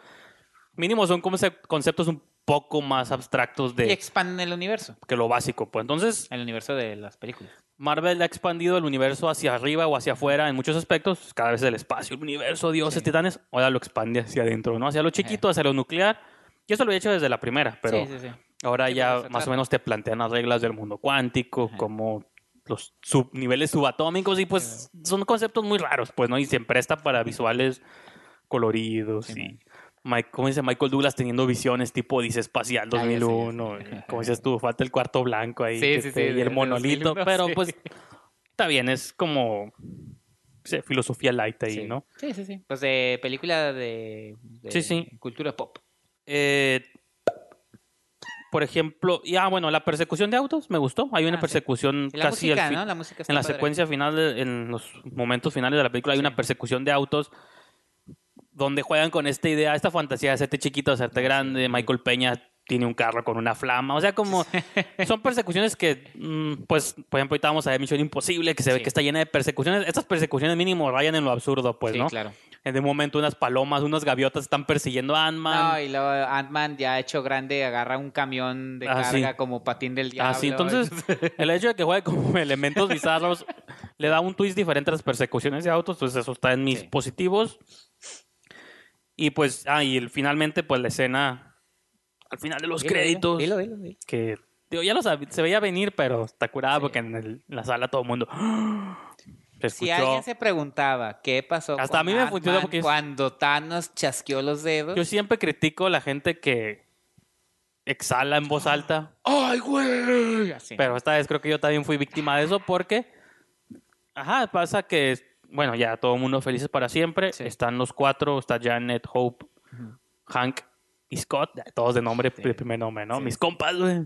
mínimo son concep- conceptos un poco más abstractos Y de expanden el universo. que lo básico, pues entonces El universo de las películas. Marvel ha expandido el universo hacia arriba o hacia afuera en muchos aspectos, cada vez el espacio, el universo, dioses, Sí. titanes, ahora lo expande hacia adentro, ¿no? Hacia lo chiquito, hacia lo nuclear. Y eso lo he hecho desde la primera, pero sí, sí, sí. ahora ya pues, más o menos te plantean las reglas del mundo cuántico, Ajá. como los subniveles subatómicos y pues son conceptos muy raros, pues, ¿no? Y se presta para visuales coloridos Sí, y Mike, ¿cómo dice Michael Douglas teniendo visiones tipo dice espacial Ah, ya sé, ya 2001? sé. y como dices tú, falta el cuarto blanco ahí Sí, sí, sí, y el monolito, 2001, pero sí. pues está bien, es como sí, filosofía light ahí, sí. ¿no? Sí, sí, sí. Pues de película de, de Sí, sí. cultura pop. Eh, por ejemplo, ya bueno, la persecución de autos me gustó. Hay una Ah, sí. persecución Y la casi música, al fin- ¿no? La música está en la padre. secuencia final, de- en los momentos finales de la película, hay Sí. una persecución de autos donde juegan con esta idea, esta fantasía de hacerte chiquito, hacerte grande. Michael Peña tiene un carro con una flama. O sea, como son persecuciones que, mm, pues, por ejemplo, ahorita vamos a ver Misión Imposible, que se ve que está llena de persecuciones. Estas persecuciones mínimo rayan en lo absurdo, pues, sí, ¿no? claro. En de momento unas palomas, unas gaviotas están persiguiendo a Ant-Man. No, y luego Ant-Man ya hecho grande agarra un camión de Ah, sí. carga como patín del diablo. Así, entonces, el hecho de que juegue como elementos bizarros le da un twist diferente a las persecuciones de autos, entonces eso está en mis positivos. Y pues, ah, y el- finalmente, pues la escena al final de los Dilo, créditos, Dilo, dilo, dilo. que digo, ya lo se veía venir, pero está curada Sí. porque en, el- en la sala todo el mundo. Si alguien se preguntaba qué pasó Hasta con a mí me funcionó porque cuando Thanos chasqueó los dedos. Yo siempre critico a la gente que exhala en voz alta. ¡Ay, güey! Pero esta vez creo que yo también fui víctima de eso porque, ajá, pasa que, bueno, ya todo el mundo felices para siempre. Sí. Están los cuatro, está Janet, Hope, Hank y Scott, todos de nombre, Sí. de primer nombre, ¿no? Sí. Mis compas, güey.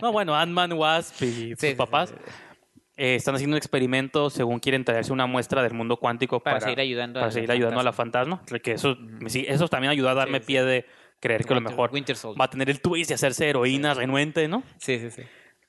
No, bueno, Ant-Man, Wasp y sus papás. eh, están haciendo un experimento según quieren traerse una muestra del mundo cuántico Para, para, seguir ayudando para a seguir ayudando a la fantasma. Que eso, sí, eso también ayudó a darme pie de creer que a lo mejor Winter va a tener el twist y hacerse heroína renuente, ¿no? Sí, sí, sí.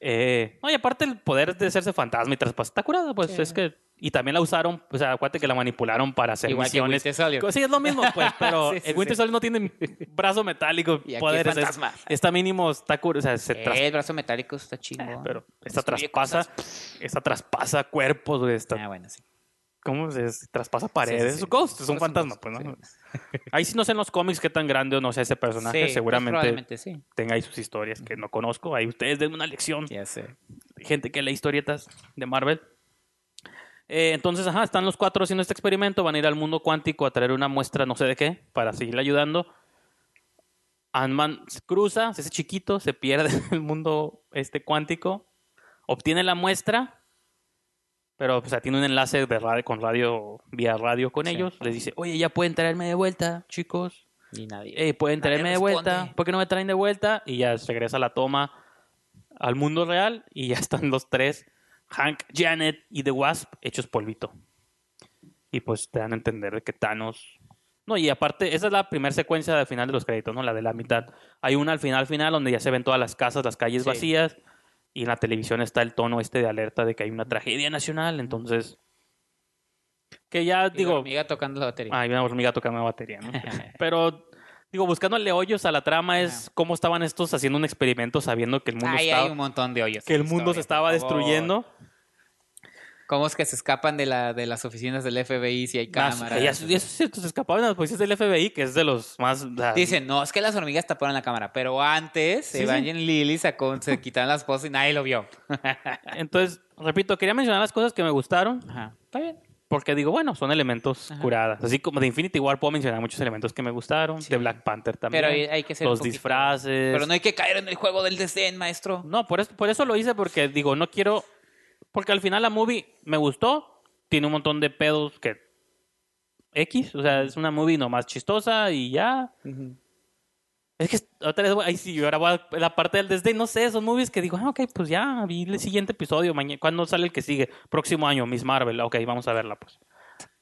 Eh, no, y aparte el poder de hacerse fantasma y traspasar. Está curado, pues Sí. es que. Y también la usaron, o sea, acuérdate que la manipularon para hacer Igual misiones. Sí, es lo mismo, pues, pero Sí, sí, el Winter sí. Soldier no tiene brazo metálico, Y poderes. es es- fantasma. está mínimo, está curado, o sea, se tras- Eh, el brazo metálico está chingón. pero esta traspasa, esta traspasa cuerpos, güey, esta- Ah, bueno, sí. ¿Cómo se traspasa paredes? Sí, sí, Es un ghost, es un Es fantasma, pues, ¿no? Ahí sí no sé en los cómics qué tan grande o no sea ese personaje, pues, seguramente sí. tenga ahí sus historias que no conozco. Ahí ustedes den una lección. Ya sé. gente que lee historietas de Marvel. Eh, entonces, ajá, están los cuatro haciendo este experimento, van a ir al mundo cuántico a traer una muestra no sé de qué para seguirle ayudando. Ant-Man cruza, se hace chiquito, se pierde en el mundo este cuántico, obtiene la muestra, pero o sea, tiene un enlace de radio, con radio, vía radio con Sí. ellos. Les dice, oye, ya pueden traerme de vuelta, chicos. Y nadie. Eh, pueden Nadie traerme de vuelta. ¿Por qué no me traen de vuelta? Y ya regresa la toma al mundo real y ya están los tres, Hank, Janet y The Wasp, hechos polvito. Y pues te dan a entender de que Thanos... No, y aparte, esa es la primera secuencia del final de los créditos, ¿no? La de la mitad. Hay una al final, final, donde ya se ven todas las casas, las calles Sí. vacías. Y en la televisión está el tono este de alerta de que hay una tragedia nacional. Entonces... Que ya, digo... hormiga tocando la batería. Ay, una hormiga tocando la batería, ¿no? Pero, digo, buscándole hoyos a la trama es cómo estaban estos haciendo un experimento sabiendo que el mundo, estaba, hay un montón de hoyos. que el mundo historia, se estaba favor. ¿Cómo es que se escapan de, la, de las oficinas del FBI si hay cámaras? y eso, es cierto, se escapaban de las policías del FBI, que es de los más... Dicen, no, es que las hormigas taparon la cámara, pero antes Sí, Evangeline Lilly sacó, se quitaron las poses y nadie lo vio. Entonces, repito, quería mencionar las cosas que me gustaron, Ajá, está bien. porque digo, bueno, son elementos Ajá. curadas. Así como de Infinity War puedo mencionar muchos elementos que me gustaron, Sí. de Black Panther también. Pero hay, hay que ser los poquito- disfraces. Pero no hay que caer en el juego del desdén, maestro. No, por eso, por eso lo hice, porque digo, no quiero. Porque al final la movie me gustó. Tiene un montón de pedos que. X, o sea, es una movie nomás chistosa y ya. Es que otra vez, ahí sí, ahora voy a la parte del desdén, no sé, son movies que digo, ah, ok, pues ya, vi el siguiente episodio, mañana, ¿cuándo sale el que sigue? Próximo año, Miss Marvel, ok, vamos a verla, pues.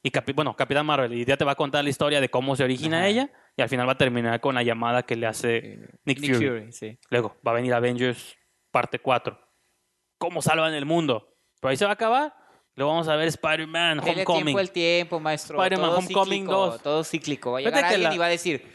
Y, Capi- bueno, Capitán Marvel, y ya te va a contar la historia de cómo se origina Ajá. ella, y al final va a terminar con la llamada que le hace Eh, Nick, Fury. sí. Luego va a venir Avengers parte 4. ¿Cómo salvan el mundo? Pero ahí se va a acabar. Luego vamos a ver Spider-Man, Homecoming. tiempo al tiempo, maestro. Spider-Man todo Homecoming cíclico, 2. Todo cíclico. Va a llegar alguien la- y va a decir,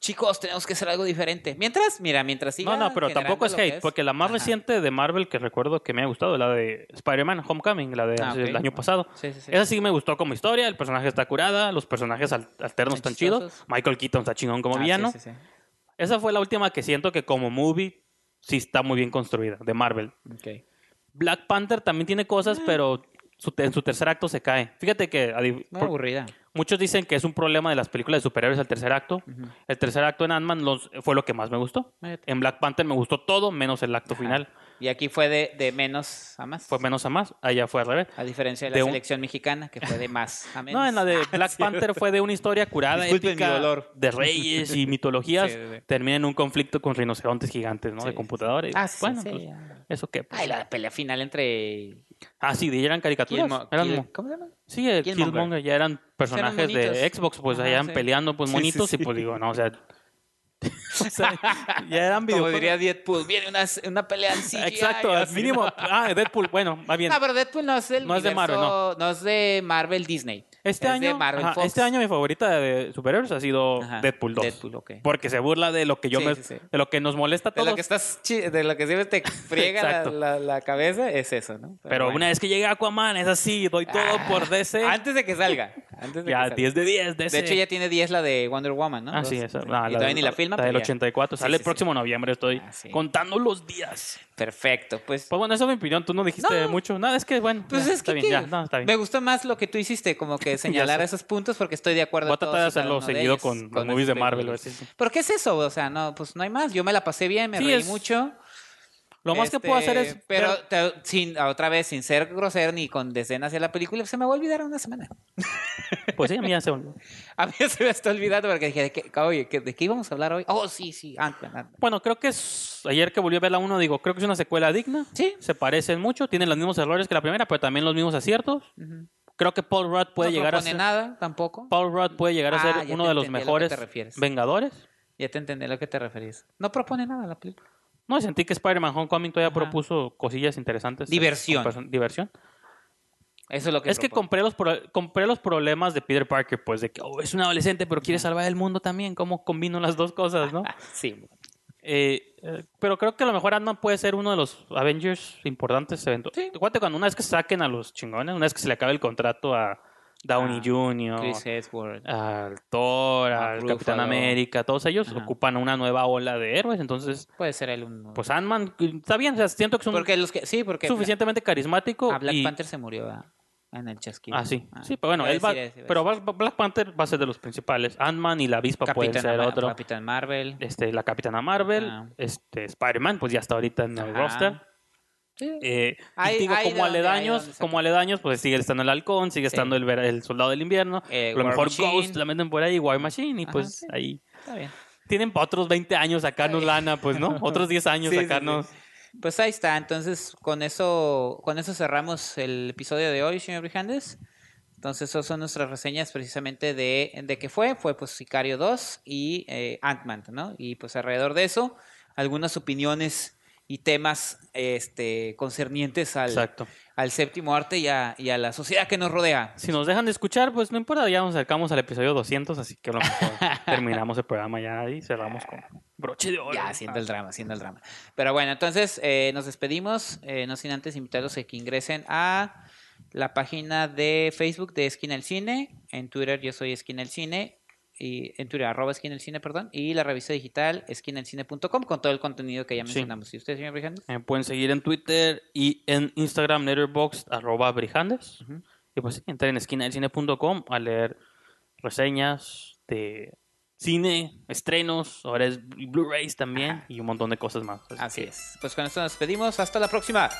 chicos, tenemos que hacer algo diferente. Mientras, mira, mientras siga No, no, pero tampoco es lo hate, porque la más Ajá. reciente de Marvel que recuerdo que me ha gustado, la de Spider-Man Homecoming, la de Ah, el año pasado. Sí, sí, sí. Esa sí me gustó como historia, el personaje está curada, los personajes al- alternos Están chidos. Michael Keaton está chingón como Ah, villano. sí, sí. Esa fue la última que siento que como movie sí está muy bien construida, de Marvel. Ok. Black Panther también tiene cosas, pero su- en su tercer acto se cae. Fíjate que Muy por- aburrida. muchos dicen que es un problema de las películas de superhéroes el tercer acto. El tercer acto en Ant-Man los- fue lo que más me gustó. En Black Panther me gustó todo, menos el acto Ajá. final. Y aquí fue de, de menos a más. Fue menos a más. Allá fue al revés. A diferencia de la de un- selección mexicana, que fue de más a menos. No, en la de Black Panther fue de una historia curada, Disculpen épica, mi dolor. de reyes y mitologías. Sí, sí, sí. Termina en un conflicto con rinocerontes gigantes, ¿no? Sí, de. Y, Ah, sí, bueno, sí, pues, ya. ¿eso qué? Pues, Ay, la pelea final entre... Ah, sí, de ella eran caricaturas. Killmo- Eran Kill- mo- ¿Cómo se llama? Sí, el Killmonger. Killmonger ya eran personajes de. Xbox, pues allá sí. peleando, pues Sí, sí, monitos, sí. y pues digo, no, o sea, O sea, ya eran Como videojuegos. diría Deadpool, viene una, una pelea en CGI. Exacto, al mínimo. Ah, Deadpool, bueno, va bien. No, pero Deadpool no es el No es de Marvel, universo- no es de Marvel Disney. Este es año, Marvel ajá, Fox. este año mi favorita de superhéroes ha sido Ajá, Deadpool 2. Deadpool, ok. Porque se burla de lo que yo Sí, me, sí, sí. de lo que nos molesta a De todos. lo que estás chi- de lo que siempre te friega la, Exacto. la- la cabeza es eso, ¿no? Pero bueno. una vez que llega Aquaman, es así, doy todo Ah, por DC. Antes de que salga. Antes de ya, que salga. 10 de 10, DC. De hecho, ya tiene 10 la de Wonder Woman, ¿no? Ah, sí, esa. Y todavía ni la filma. La pero del ya. 84. Sí, Sale sí, el sí. próximo noviembre, estoy Ah, sí. contando los días. Perfecto, pues. Pues bueno, esa es mi opinión. Tú no dijiste No. mucho. Nada, es que bueno. Pues ya, es está que, bien, ¿qué? ya, no, está bien. me gustó más lo que tú hiciste, como que señalar esos puntos porque estoy de acuerdo. Voy a tratar de hacerlo seguido ellos, con, los esas movies de Marvel. películas. así, sí. ¿Por qué es eso? O sea, no, pues no hay más. Yo me la pasé bien, me Sí, reí es- mucho. Lo más que puedo hacer es. Este, Pero ver- te- sin, otra vez, sin ser grosero ni con decenas hacia la película, se me va a olvidar una semana. Pues sí, a mí ya se me olvidó. A mí se me está olvidando porque dije, ¿de qué, oye, ¿qué- ¿de qué íbamos a hablar hoy? Oh, sí, sí, Ant-Man. Ant-Man. Bueno, creo que es. Ayer que volví a ver la 1, digo, creo que es una secuela digna. Sí. Se parecen mucho, tienen los mismos errores que la primera, pero también los mismos aciertos. Ujú. Creo que Paul Rudd puede no llegar a ser. nada tampoco. Paul Rudd puede llegar a Ah, ser uno de los lo mejores te refieres. Vengadores. Ya te entendí a lo que te referís. No propone nada la película. No, sentí que Spider-Man Homecoming todavía Ajá. propuso cosillas interesantes. Diversión. Con perso- Diversión. Eso es lo que es que compré los, pro- compré los problemas de Peter Parker, pues de que oh, es un adolescente, pero quiere salvar el mundo también. ¿Cómo combino las dos cosas, no? Sí. Eh, eh, pero creo que a lo mejor Ant-Man puede ser uno de los Avengers importantes eventos. Sí. Acuérdate cuando una vez que saquen a los chingones, una vez que se le acabe el contrato a Downey Ah, Jr., Chris Hemsworth. al Thor, A al Ruffalo. Capitán América, todos ellos Ajá. ocupan una nueva ola de héroes. Entonces, Puede ser él un... pues Ant-Man está bien, o sea, siento que es un porque los que... Sí, porque... suficientemente carismático. A Black y- Panther se murió ah, en el chasquido. Ah, sí. Ah, sí, pero bueno, él va- eso, pero. Black Panther va a ser de los principales. Ant-Man y la avispa pueden ser Ama- otro. Capitán Marvel. Este, la Capitana Marvel, Ah. este, Spider-Man, pues ya está ahorita en el roster. Sí. Eh, Ahí- y digo, como aledaños, como aledaños, pues sigue estando el halcón, sigue Sí. estando el, el soldado del invierno. Eh, a lo War mejor Machine. Ghost la meten por ahí, War Machine, y Ajá, pues sí. ahí. Está bien. Tienen para otros 20 años sacarnos lana, pues, ¿no? Otros 10 años sacarnos. Pues ahí está. Entonces, con eso, con eso cerramos el episodio de hoy, señor Brijandes. Entonces, esas son nuestras reseñas precisamente de, de qué fue. Fue pues Sicario 2 y eh, Ant-Man, ¿no? Y pues alrededor de eso, algunas opiniones y temas este, concernientes al, Exacto. al séptimo arte y a, y a la sociedad que nos rodea. Si nos dejan de escuchar, pues no importa, ya nos acercamos al episodio 200, así que a lo mejor terminamos el programa ya y cerramos con broche de oro. Ya, haciendo el drama, haciendo el drama. Pero bueno, entonces eh, nos despedimos, eh, no sin antes invitarlos a que ingresen a la página de Facebook de Esquina el Cine. En Twitter yo soy Esquina el Cine. Y en Twitter, arroba Esquina el Cine, perdón. Y la revista digital esquinaelcine.com con todo el contenido que ya Sí. mencionamos. ¿Y usted, señor Brijandes? Me pueden seguir en Twitter y en Instagram, letterboxd, arroba brijandes. Y pues sí, entrar en esquinadelcine.com a leer reseñas de cine, estrenos, ahora es Blu-rays también y un montón de cosas más. Así que- es. Pues con esto nos despedimos. Hasta la próxima.